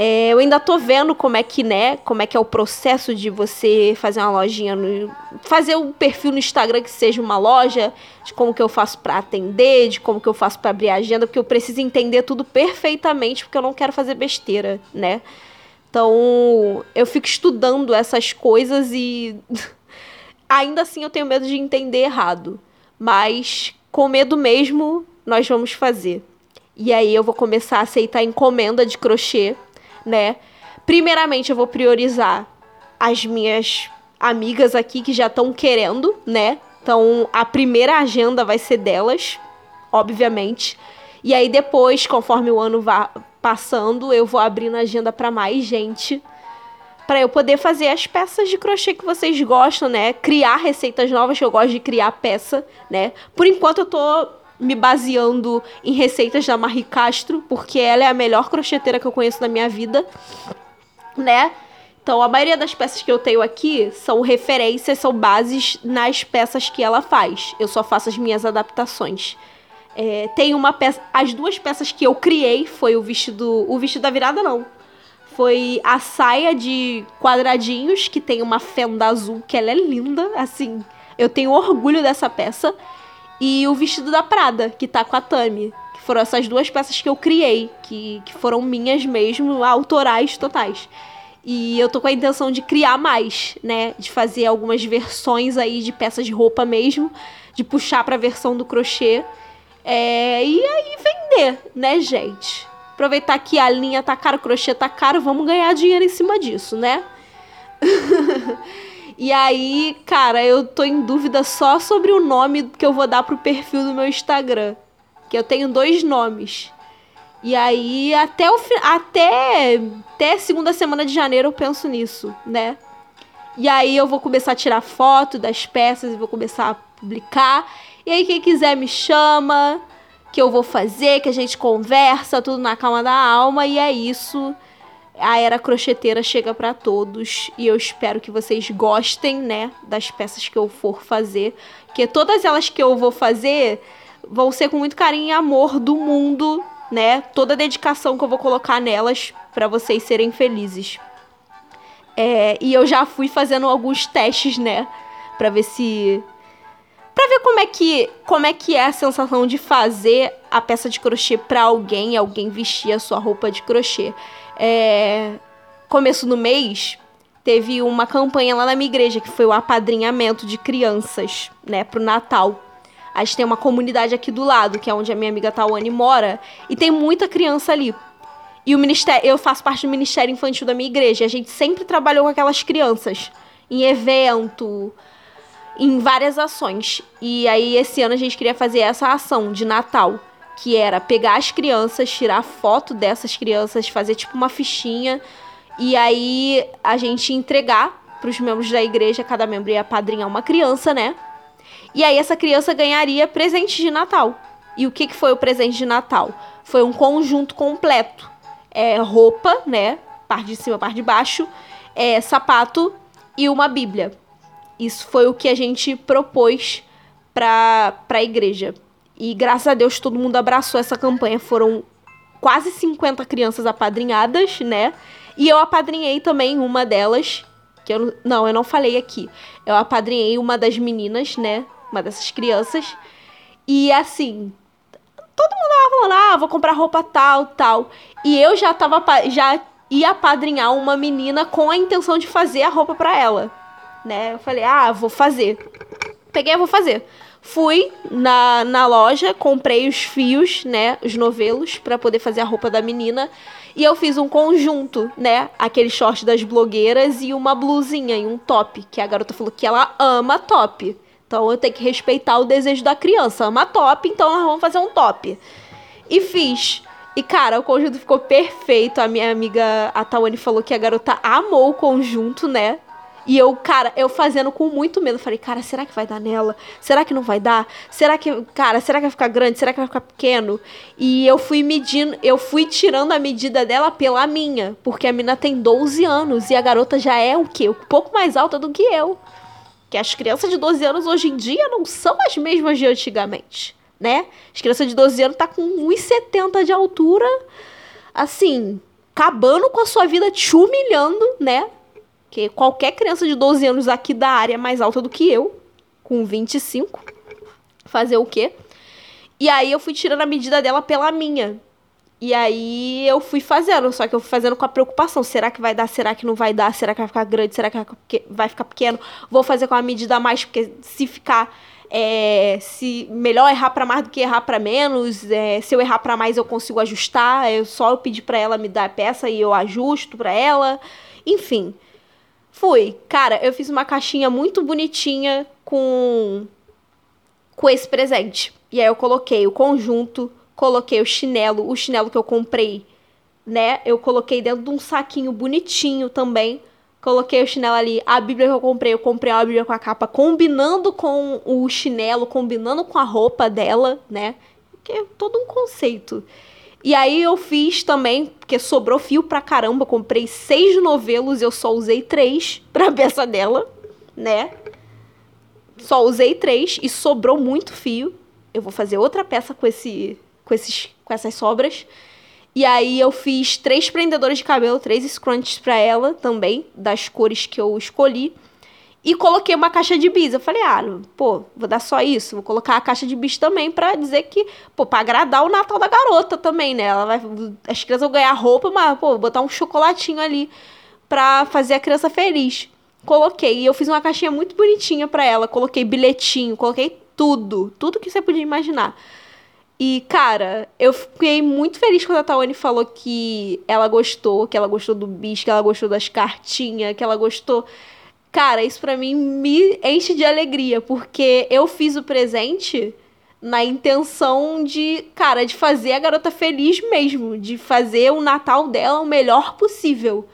É, eu ainda tô vendo como é que, né, como é que é o processo de você fazer uma lojinha no, fazer um perfil no Instagram que seja uma loja, de como que eu faço para atender, de como que eu faço para abrir a agenda, porque eu preciso entender tudo perfeitamente, porque eu não quero fazer besteira, né? Então, eu fico estudando essas coisas e ainda assim eu tenho medo de entender errado, mas com medo mesmo, nós vamos fazer. E aí eu vou começar a aceitar encomenda de crochê né? Primeiramente, eu vou priorizar as minhas amigas aqui que já estão querendo, né? Então, a primeira agenda vai ser delas, obviamente. E aí depois, conforme o ano vá passando, eu vou abrindo a agenda para mais gente, para eu poder fazer as peças de crochê que vocês gostam, né? Criar receitas novas que eu gosto de criar peça, né? Por enquanto eu tô me baseando em receitas da Marie Castro, porque ela é a melhor crocheteira que eu conheço na minha vida, né? Então, a maioria das peças que eu tenho aqui são referências, são bases nas peças que ela faz. Eu só faço as minhas adaptações. É, tem uma peça, as duas peças que eu criei foi o vestido, o vestido da virada não. Foi a saia de quadradinhos que tem uma fenda azul que ela é linda, assim. Eu tenho orgulho dessa peça e o vestido da Prada, que tá com a Tami. Que foram essas duas peças que eu criei, que, que foram minhas mesmo, autorais totais. E eu tô com a intenção de criar mais, né? De fazer algumas versões aí de peças de roupa mesmo, de puxar pra versão do crochê. É, e aí vender, né, gente? Aproveitar que a linha tá cara, o crochê tá caro, vamos ganhar dinheiro em cima disso, né? E aí, cara, eu tô em dúvida só sobre o nome que eu vou dar pro perfil do meu Instagram. Que eu tenho dois nomes. E aí, até, o, até, até segunda semana de janeiro eu penso nisso, né? E aí eu vou começar a tirar foto das peças e vou começar a publicar. E aí quem quiser me chama, que eu vou fazer, que a gente conversa, tudo na calma da alma. E é isso a era crocheteira chega para todos e eu espero que vocês gostem, né, das peças que eu for fazer, que todas elas que eu vou fazer vão ser com muito carinho e amor do mundo, né? Toda a dedicação que eu vou colocar nelas para vocês serem felizes. É, e eu já fui fazendo alguns testes, né, para ver se para ver como é que como é que é a sensação de fazer a peça de crochê para alguém, alguém vestir a sua roupa de crochê. É, começo do mês, teve uma campanha lá na minha igreja, que foi o apadrinhamento de crianças, né, pro Natal. A gente tem uma comunidade aqui do lado, que é onde a minha amiga Tawane mora, e tem muita criança ali. E o ministério, eu faço parte do ministério infantil da minha igreja, e a gente sempre trabalhou com aquelas crianças em evento, em várias ações. E aí esse ano a gente queria fazer essa ação de Natal que era pegar as crianças, tirar foto dessas crianças, fazer tipo uma fichinha e aí a gente entregar para os membros da igreja, cada membro ia padrinhar uma criança, né? E aí essa criança ganharia presente de Natal. E o que, que foi o presente de Natal? Foi um conjunto completo. É, roupa, né? Parte de cima, parte de baixo, é, sapato e uma Bíblia. Isso foi o que a gente propôs para a igreja. E graças a Deus todo mundo abraçou essa campanha. Foram quase 50 crianças apadrinhadas, né? E eu apadrinhei também uma delas. Que eu, não, eu não falei aqui. Eu apadrinhei uma das meninas, né? Uma dessas crianças. E assim, todo mundo tava falando, ah, vou comprar roupa tal, tal. E eu já tava, já ia apadrinhar uma menina com a intenção de fazer a roupa para ela, né? Eu falei, ah, vou fazer. Peguei, vou fazer. Fui na, na loja, comprei os fios, né, os novelos, para poder fazer a roupa da menina. E eu fiz um conjunto, né, aquele short das blogueiras e uma blusinha e um top, que a garota falou que ela ama top. Então eu tenho que respeitar o desejo da criança. Ama top, então nós vamos fazer um top. E fiz. E, cara, o conjunto ficou perfeito. A minha amiga, a Tawane, falou que a garota amou o conjunto, né? E eu, cara, eu fazendo com muito medo. Falei, cara, será que vai dar nela? Será que não vai dar? Será que, cara, será que vai ficar grande? Será que vai ficar pequeno? E eu fui medindo, eu fui tirando a medida dela pela minha. Porque a mina tem 12 anos e a garota já é o quê? Um pouco mais alta do que eu. Que as crianças de 12 anos hoje em dia não são as mesmas de antigamente, né? As crianças de 12 anos tá com 1,70 de altura. Assim, acabando com a sua vida, te humilhando, né? Que qualquer criança de 12 anos aqui da área é mais alta do que eu, com 25. Fazer o quê? E aí eu fui tirando a medida dela pela minha. E aí eu fui fazendo, só que eu fui fazendo com a preocupação. Será que vai dar? Será que não vai dar? Será que vai ficar grande? Será que vai ficar pequeno? Vou fazer com a medida a mais, porque se ficar. É, se melhor errar para mais do que errar para menos. É, se eu errar para mais, eu consigo ajustar. Eu só eu pedir para ela me dar a peça e eu ajusto para ela. Enfim. Fui. Cara, eu fiz uma caixinha muito bonitinha com com esse presente. E aí eu coloquei o conjunto, coloquei o chinelo, o chinelo que eu comprei, né? Eu coloquei dentro de um saquinho bonitinho também. Coloquei o chinelo ali. A Bíblia que eu comprei, eu comprei a Bíblia com a capa combinando com o chinelo, combinando com a roupa dela, né? Que é todo um conceito. E aí eu fiz também, porque sobrou fio pra caramba, comprei seis novelos, eu só usei três pra peça dela, né? Só usei três e sobrou muito fio. Eu vou fazer outra peça com, esse, com, esses, com essas sobras. E aí eu fiz três prendedores de cabelo, três scrunchies pra ela também, das cores que eu escolhi. E coloquei uma caixa de bis. Eu falei, ah, pô, vou dar só isso. Vou colocar a caixa de bis também pra dizer que, pô, pra agradar o Natal da garota também, né? Ela vai, as crianças vão ganhar roupa, mas, pô, botar um chocolatinho ali pra fazer a criança feliz. Coloquei. E eu fiz uma caixinha muito bonitinha para ela. Coloquei bilhetinho, coloquei tudo. Tudo que você podia imaginar. E, cara, eu fiquei muito feliz quando a Tawane falou que ela gostou, que ela gostou do bicho, que ela gostou das cartinhas, que ela gostou. Cara, isso pra mim me enche de alegria, porque eu fiz o presente na intenção de, cara, de fazer a garota feliz mesmo, de fazer o Natal dela o melhor possível.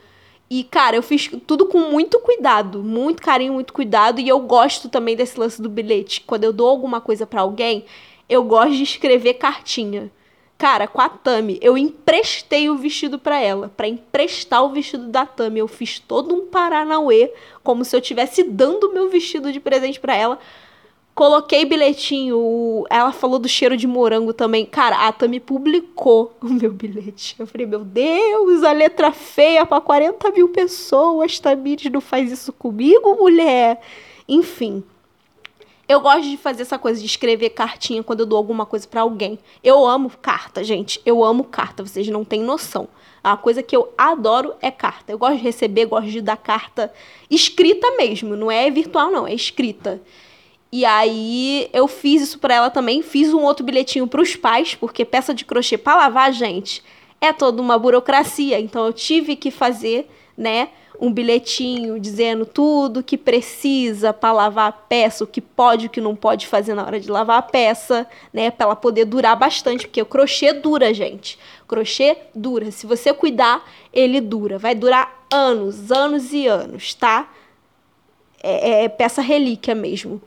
E, cara, eu fiz tudo com muito cuidado, muito carinho, muito cuidado. E eu gosto também desse lance do bilhete. Quando eu dou alguma coisa para alguém, eu gosto de escrever cartinha. Cara, com a Tami, eu emprestei o vestido para ela. para emprestar o vestido da Tami, eu fiz todo um paranauê, como se eu estivesse dando meu vestido de presente para ela. Coloquei bilhetinho. Ela falou do cheiro de morango também. Cara, a Tami publicou o meu bilhete. Eu falei, meu Deus, a letra feia para 40 mil pessoas. Tamires não faz isso comigo, mulher. Enfim. Eu gosto de fazer essa coisa de escrever cartinha quando eu dou alguma coisa para alguém. Eu amo carta, gente. Eu amo carta, vocês não têm noção. A coisa que eu adoro é carta. Eu gosto de receber, gosto de dar carta escrita mesmo. Não é virtual, não, é escrita. E aí eu fiz isso para ela também, fiz um outro bilhetinho para os pais, porque peça de crochê para lavar, gente, é toda uma burocracia. Então eu tive que fazer, né, um bilhetinho dizendo tudo que precisa para lavar a peça, o que pode, o que não pode fazer na hora de lavar a peça, né, para ela poder durar bastante, porque o crochê dura, gente. O crochê dura. Se você cuidar, ele dura. Vai durar anos, anos e anos, tá? É, é peça relíquia mesmo.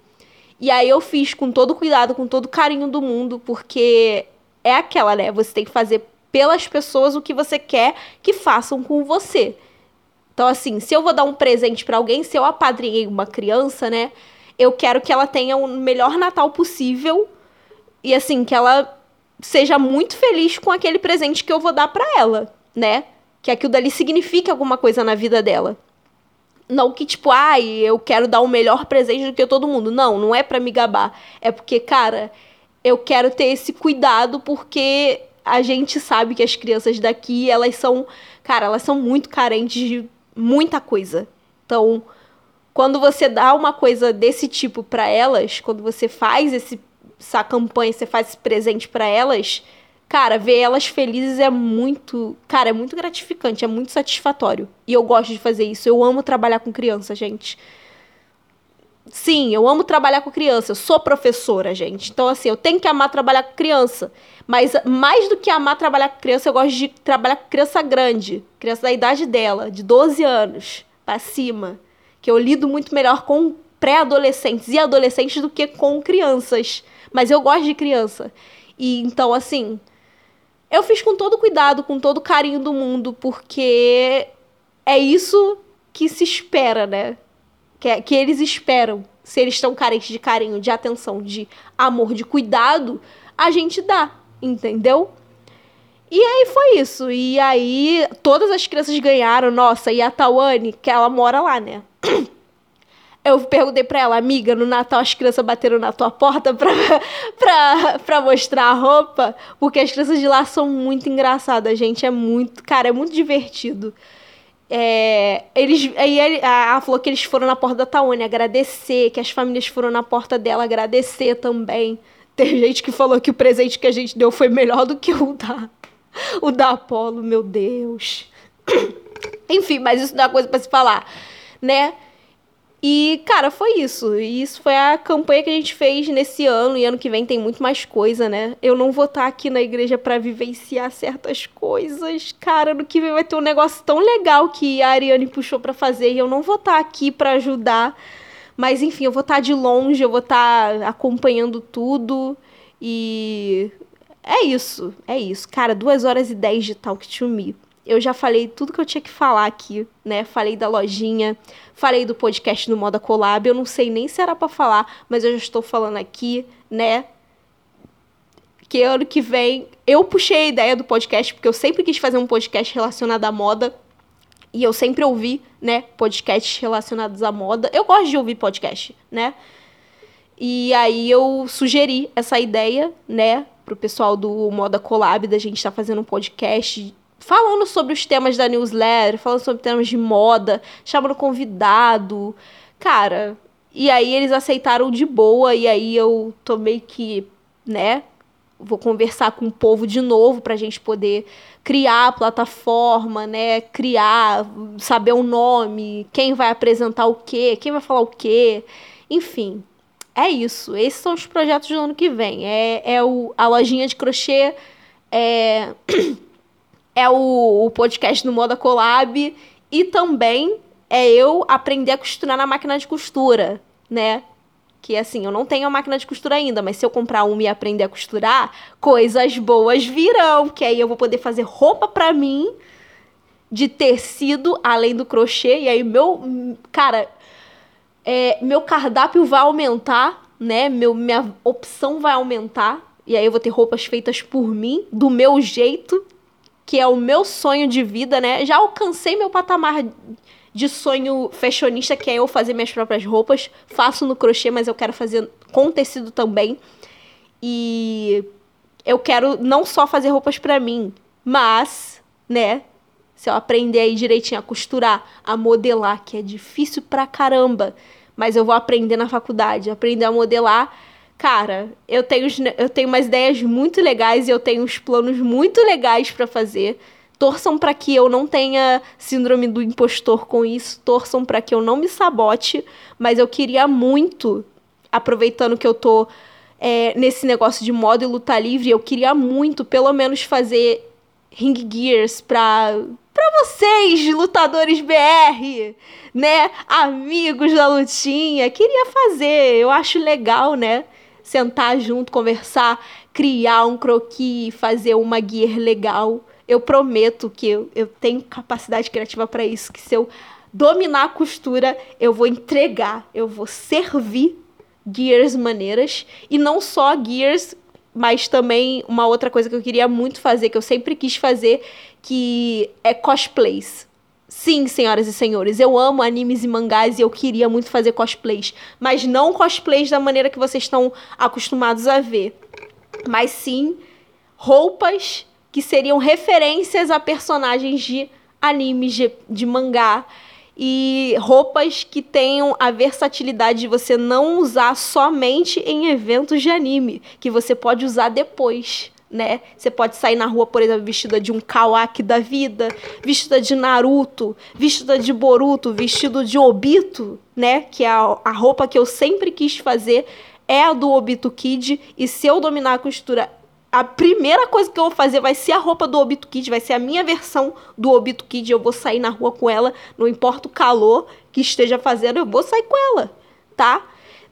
E aí eu fiz com todo cuidado, com todo carinho do mundo, porque é aquela, né? Você tem que fazer pelas pessoas o que você quer que façam com você. Então, assim, se eu vou dar um presente para alguém, se eu apadrinhei uma criança, né? Eu quero que ela tenha o melhor Natal possível e, assim, que ela seja muito feliz com aquele presente que eu vou dar para ela, né? Que aquilo dali signifique alguma coisa na vida dela. Não que, tipo, ai, eu quero dar o melhor presente do que todo mundo. Não, não é para me gabar. É porque, cara, eu quero ter esse cuidado porque a gente sabe que as crianças daqui, elas são, cara, elas são muito carentes de muita coisa. Então, quando você dá uma coisa desse tipo para elas, quando você faz esse, essa campanha, você faz esse presente para elas, Cara, ver elas felizes é muito. Cara, é muito gratificante, é muito satisfatório. E eu gosto de fazer isso. Eu amo trabalhar com criança, gente. Sim, eu amo trabalhar com criança. Eu sou professora, gente. Então, assim, eu tenho que amar trabalhar com criança. Mas mais do que amar trabalhar com criança, eu gosto de trabalhar com criança grande. Criança da idade dela, de 12 anos para cima. Que eu lido muito melhor com pré-adolescentes e adolescentes do que com crianças. Mas eu gosto de criança. E então, assim, eu fiz com todo cuidado, com todo carinho do mundo, porque é isso que se espera, né? Que, é, que eles esperam. Se eles estão carentes de carinho, de atenção, de amor, de cuidado, a gente dá, entendeu? E aí foi isso. E aí todas as crianças ganharam. Nossa, e a Tawane, que ela mora lá, né? Eu perguntei pra ela, amiga, no Natal as crianças bateram na tua porta pra, pra, pra mostrar a roupa? Porque as crianças de lá são muito engraçadas, gente. É muito, cara, é muito divertido. É, eles, aí ela falou que eles foram na porta da Tawane agradecer, que as famílias foram na porta dela agradecer também. Tem gente que falou que o presente que a gente deu foi melhor do que o da, o da Apollo, meu Deus. Enfim, mas isso não é coisa para se falar, né? E, cara, foi isso. E isso foi a campanha que a gente fez nesse ano. E ano que vem tem muito mais coisa, né? Eu não vou estar aqui na igreja para vivenciar certas coisas. Cara, no que vem vai ter um negócio tão legal que a Ariane puxou para fazer. E eu não vou estar aqui para ajudar. Mas, enfim, eu vou estar de longe, eu vou estar acompanhando tudo. E é isso, é isso. Cara, duas horas e dez de Talk to Me eu já falei tudo que eu tinha que falar aqui, né? Falei da lojinha, falei do podcast no Moda Collab. Eu não sei nem se era para falar, mas eu já estou falando aqui, né? Que ano que vem eu puxei a ideia do podcast porque eu sempre quis fazer um podcast relacionado à moda e eu sempre ouvi, né, podcasts relacionados à moda. Eu gosto de ouvir podcast, né? E aí eu sugeri essa ideia, né, pro pessoal do Moda Collab da gente estar tá fazendo um podcast falando sobre os temas da newsletter, falando sobre temas de moda, chamando convidado. Cara, e aí eles aceitaram de boa, e aí eu tô meio que, né? Vou conversar com o povo de novo pra gente poder criar a plataforma, né? Criar, saber o nome, quem vai apresentar o quê, quem vai falar o quê. Enfim, é isso. Esses são os projetos do ano que vem. É, é o, a lojinha de crochê. É. é o, o podcast no Moda Collab e também é eu aprender a costurar na máquina de costura, né? Que assim, eu não tenho a máquina de costura ainda, mas se eu comprar uma e aprender a costurar, coisas boas virão, que aí eu vou poder fazer roupa para mim de tecido além do crochê e aí meu, cara, é, meu cardápio vai aumentar, né? Meu, minha opção vai aumentar e aí eu vou ter roupas feitas por mim, do meu jeito, que é o meu sonho de vida, né? Já alcancei meu patamar de sonho fashionista, que é eu fazer minhas próprias roupas. Faço no crochê, mas eu quero fazer com tecido também. E eu quero não só fazer roupas para mim, mas, né, se eu aprender aí direitinho a costurar, a modelar, que é difícil pra caramba, mas eu vou aprender na faculdade, aprender a modelar cara, eu tenho, eu tenho umas ideias muito legais e eu tenho uns planos muito legais para fazer. Torçam para que eu não tenha síndrome do impostor com isso, torçam para que eu não me sabote, mas eu queria muito, aproveitando que eu tô é, nesse negócio de moda e luta livre, eu queria muito, pelo menos, fazer ring gears pra, pra vocês, lutadores BR, né? Amigos da lutinha. Queria fazer, eu acho legal, né? Sentar junto, conversar, criar um croquis, fazer uma gear legal. Eu prometo que eu, eu tenho capacidade criativa para isso, que se eu dominar a costura, eu vou entregar, eu vou servir gears maneiras e não só gears, mas também uma outra coisa que eu queria muito fazer, que eu sempre quis fazer, que é cosplays. Sim, senhoras e senhores, eu amo animes e mangás e eu queria muito fazer cosplays, mas não cosplays da maneira que vocês estão acostumados a ver, mas sim roupas que seriam referências a personagens de animes, de, de mangá e roupas que tenham a versatilidade de você não usar somente em eventos de anime, que você pode usar depois né? Você pode sair na rua, por exemplo, vestida de um Kawaki da vida, vestida de Naruto, vestida de Boruto, vestido de Obito, né? Que é a, a roupa que eu sempre quis fazer é a do Obito Kid. E se eu dominar a costura, a primeira coisa que eu vou fazer vai ser a roupa do Obito Kid, vai ser a minha versão do Obito Kid. Eu vou sair na rua com ela, não importa o calor que esteja fazendo, eu vou sair com ela, tá?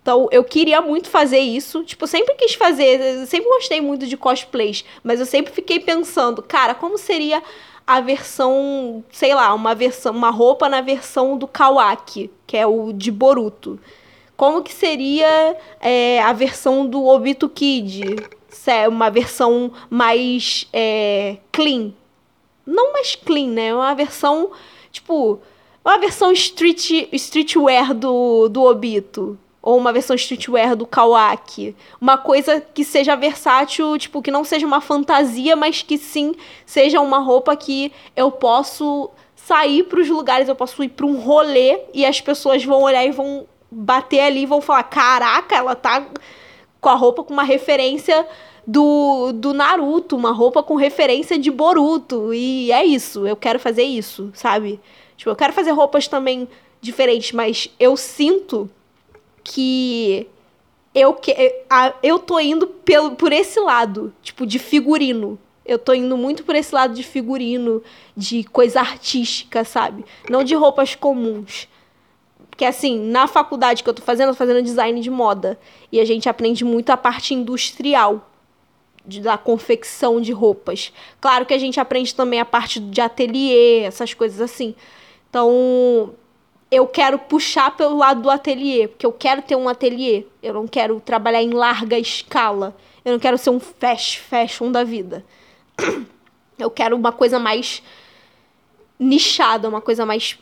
Então, eu queria muito fazer isso. Tipo, sempre quis fazer, sempre gostei muito de cosplays, mas eu sempre fiquei pensando, cara, como seria a versão, sei lá, uma versão, uma roupa na versão do Kawaki, que é o de Boruto. Como que seria é, a versão do Obito Kid? uma versão mais é, clean. Não mais clean, né? Uma versão, tipo, uma versão street, streetwear do, do Obito. Ou uma versão streetwear do Kawaki. Uma coisa que seja versátil, tipo, que não seja uma fantasia, mas que sim seja uma roupa que eu posso sair para os lugares, eu posso ir para um rolê e as pessoas vão olhar e vão bater ali e vão falar: caraca, ela tá com a roupa com uma referência do, do Naruto, uma roupa com referência de Boruto. E é isso, eu quero fazer isso, sabe? Tipo, eu quero fazer roupas também diferentes, mas eu sinto que eu, que, eu tô indo pelo, por esse lado, tipo, de figurino. Eu tô indo muito por esse lado de figurino, de coisa artística, sabe? Não de roupas comuns. Porque, assim, na faculdade que eu tô fazendo, eu tô fazendo design de moda. E a gente aprende muito a parte industrial da confecção de roupas. Claro que a gente aprende também a parte de ateliê, essas coisas assim. Então, eu quero puxar pelo lado do ateliê, porque eu quero ter um ateliê. Eu não quero trabalhar em larga escala. Eu não quero ser um fast fashion da vida. Eu quero uma coisa mais nichada, uma coisa mais,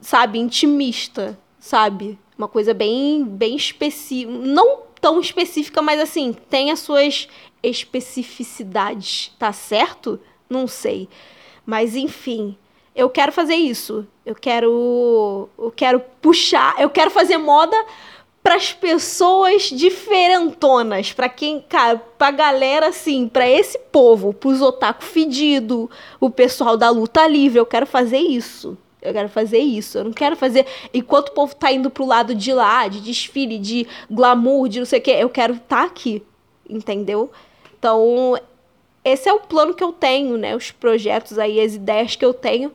sabe, intimista, sabe? Uma coisa bem, bem específica. Não tão específica, mas assim, tem as suas especificidades, tá certo? Não sei. Mas enfim, eu quero fazer isso. Eu quero eu quero puxar, eu quero fazer moda para as pessoas diferentonas, para quem, cara, pra galera assim, para esse povo, pros otaku fedido, o pessoal da luta livre, eu quero fazer isso. Eu quero fazer isso. Eu não quero fazer. Enquanto o povo tá indo pro lado de lá, de desfile, de glamour, de não sei o quê, eu quero estar tá aqui. Entendeu? Então, esse é o plano que eu tenho, né? Os projetos aí, as ideias que eu tenho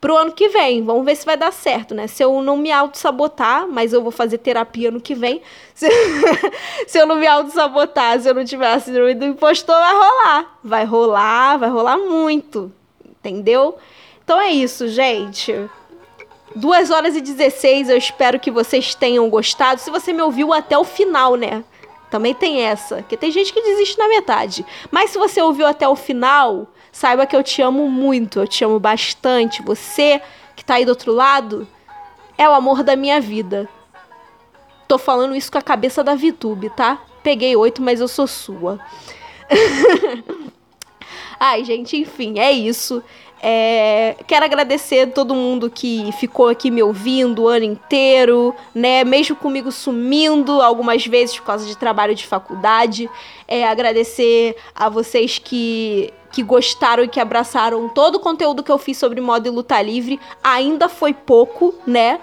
pro ano que vem. Vamos ver se vai dar certo, né? Se eu não me auto-sabotar, mas eu vou fazer terapia no que vem. Se, se eu não me auto-sabotar, se eu não tiver a síndrome do impostor, vai rolar. Vai rolar, vai rolar muito. Entendeu? Então é isso, gente. 2 horas e 16, eu espero que vocês tenham gostado. Se você me ouviu até o final, né? Também tem essa, porque tem gente que desiste na metade. Mas se você ouviu até o final, saiba que eu te amo muito, eu te amo bastante. Você que tá aí do outro lado é o amor da minha vida. Tô falando isso com a cabeça da VTube, tá? Peguei oito, mas eu sou sua. Ai, gente, enfim, é isso. É, quero agradecer a todo mundo que ficou aqui me ouvindo o ano inteiro, né? Mesmo comigo sumindo algumas vezes por causa de trabalho de faculdade. É, agradecer a vocês que, que gostaram e que abraçaram todo o conteúdo que eu fiz sobre moda e luta livre. Ainda foi pouco, né?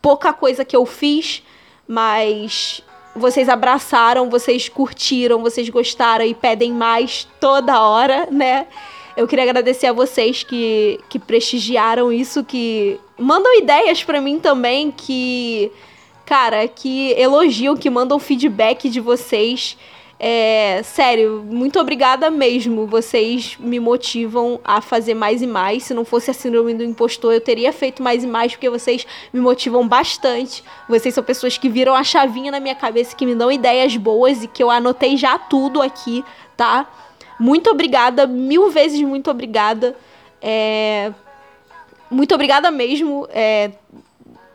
Pouca coisa que eu fiz, mas vocês abraçaram, vocês curtiram, vocês gostaram e pedem mais toda hora, né? Eu queria agradecer a vocês que, que prestigiaram isso, que mandam ideias para mim também, que, cara, que elogiam, que mandam feedback de vocês. É, sério, muito obrigada mesmo. Vocês me motivam a fazer mais e mais. Se não fosse a síndrome do impostor, eu teria feito mais e mais, porque vocês me motivam bastante. Vocês são pessoas que viram a chavinha na minha cabeça, que me dão ideias boas e que eu anotei já tudo aqui, tá? Muito obrigada, mil vezes muito obrigada. É... Muito obrigada mesmo. É...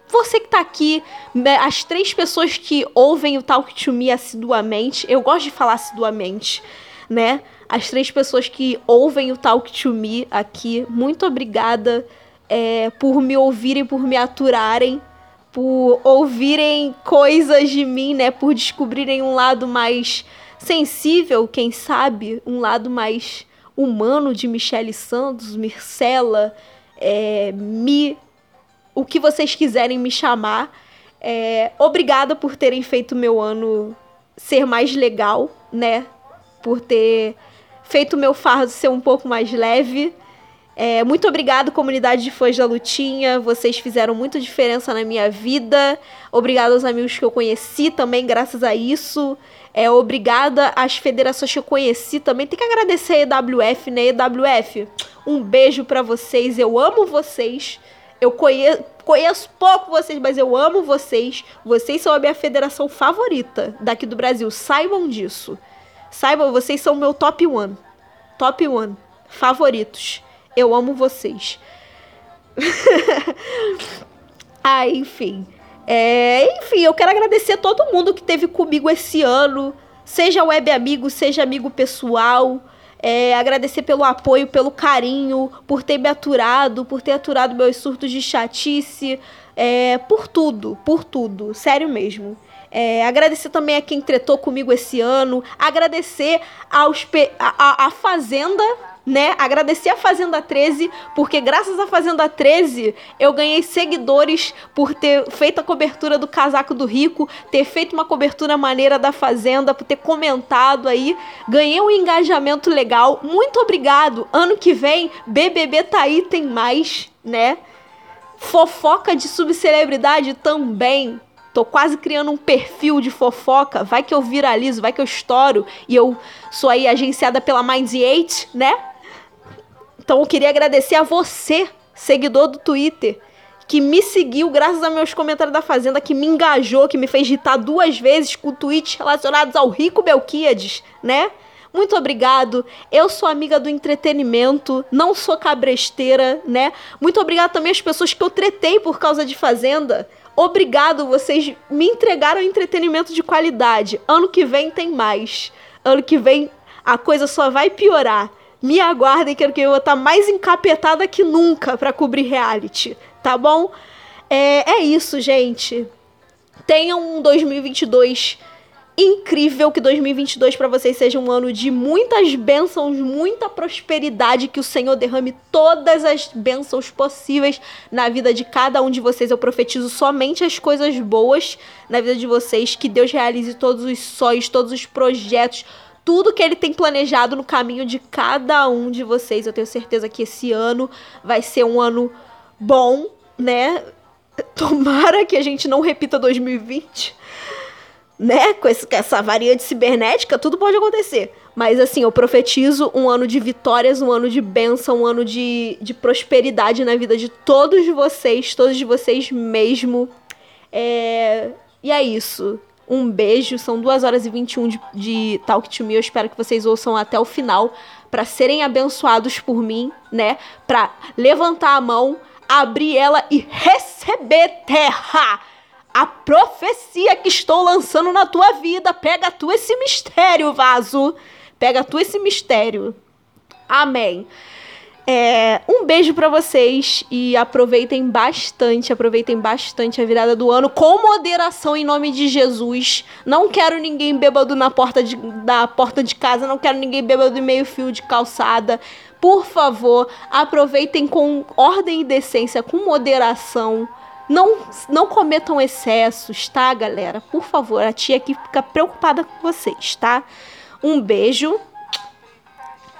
Você que tá aqui, né, as três pessoas que ouvem o Talk to Me assiduamente, eu gosto de falar assiduamente, né? As três pessoas que ouvem o Talk to Me aqui, muito obrigada é, por me ouvirem, por me aturarem, por ouvirem coisas de mim, né? Por descobrirem um lado mais sensível, quem sabe, um lado mais humano de Michele Santos, Mircela, é, Mi, o que vocês quiserem me chamar. É, obrigada por terem feito meu ano ser mais legal, né? Por ter feito meu fardo ser um pouco mais leve. É, muito obrigado, comunidade de fãs da Lutinha. Vocês fizeram muita diferença na minha vida. Obrigado aos amigos que eu conheci também, graças a isso. É, obrigada às federações que eu conheci também. Tem que agradecer a EWF, né? EWF, um beijo para vocês. Eu amo vocês. Eu conheço, conheço pouco vocês, mas eu amo vocês. Vocês são a minha federação favorita daqui do Brasil. Saibam disso. Saiba, vocês são meu top one. Top one. Favoritos. Eu amo vocês. ah, enfim. É, enfim, eu quero agradecer a todo mundo que teve comigo esse ano. Seja web amigo, seja amigo pessoal. É, agradecer pelo apoio, pelo carinho, por ter me aturado, por ter aturado meus surtos de chatice, é, por tudo, por tudo, sério mesmo. É, agradecer também a quem tretou comigo esse ano, agradecer aos a, a, a Fazenda né? Agradecer a Fazenda 13, porque graças à Fazenda 13 eu ganhei seguidores por ter feito a cobertura do casaco do rico, ter feito uma cobertura maneira da Fazenda, por ter comentado aí. Ganhei um engajamento legal. Muito obrigado. Ano que vem, BBB tá aí, tem mais, né? Fofoca de subcelebridade também. Tô quase criando um perfil de fofoca. Vai que eu viralizo, vai que eu estouro. E eu sou aí agenciada pela Minds 8, né? Então eu queria agradecer a você, seguidor do Twitter, que me seguiu graças a meus comentários da Fazenda, que me engajou, que me fez irritar duas vezes com tweets relacionados ao Rico Belquíades, né? Muito obrigado. Eu sou amiga do entretenimento, não sou cabresteira, né? Muito obrigado também às pessoas que eu tretei por causa de Fazenda. Obrigado, vocês me entregaram entretenimento de qualidade. Ano que vem tem mais. Ano que vem a coisa só vai piorar. Me aguardem que eu vou estar mais encapetada que nunca para cobrir reality, tá bom? É, é isso, gente. Tenham um 2022 incrível que 2022 para vocês seja um ano de muitas bênçãos, muita prosperidade, que o Senhor derrame todas as bênçãos possíveis na vida de cada um de vocês. Eu profetizo somente as coisas boas na vida de vocês, que Deus realize todos os sonhos, todos os projetos, tudo que ele tem planejado no caminho de cada um de vocês. Eu tenho certeza que esse ano vai ser um ano bom, né? Tomara que a gente não repita 2020, né? Com, esse, com essa variante cibernética, tudo pode acontecer. Mas assim, eu profetizo um ano de vitórias, um ano de bênção, um ano de, de prosperidade na vida de todos vocês, todos de vocês mesmo. É... E é isso. Um beijo. São 2 horas e 21 de, de Talk to Me. Eu espero que vocês ouçam até o final para serem abençoados por mim, né? Para levantar a mão, abrir ela e receber terra. A profecia que estou lançando na tua vida. Pega tu esse mistério, vaso. Pega tu esse mistério. Amém. É, um beijo para vocês e aproveitem bastante, aproveitem bastante a virada do ano com moderação em nome de Jesus. Não quero ninguém bêbado na porta de, da porta de casa, não quero ninguém bêbado em meio fio de calçada. Por favor, aproveitem com ordem e decência, com moderação. Não, não cometam excessos, tá, galera? Por favor, a tia aqui fica preocupada com vocês, tá? Um beijo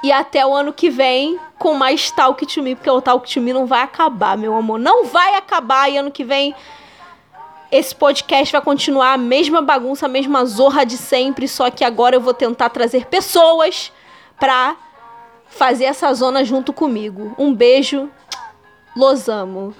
e até o ano que vem com mais Talk to Me, porque o Talk to Me não vai acabar, meu amor. Não vai acabar. E ano que vem esse podcast vai continuar a mesma bagunça, a mesma zorra de sempre. Só que agora eu vou tentar trazer pessoas pra fazer essa zona junto comigo. Um beijo. Los amo.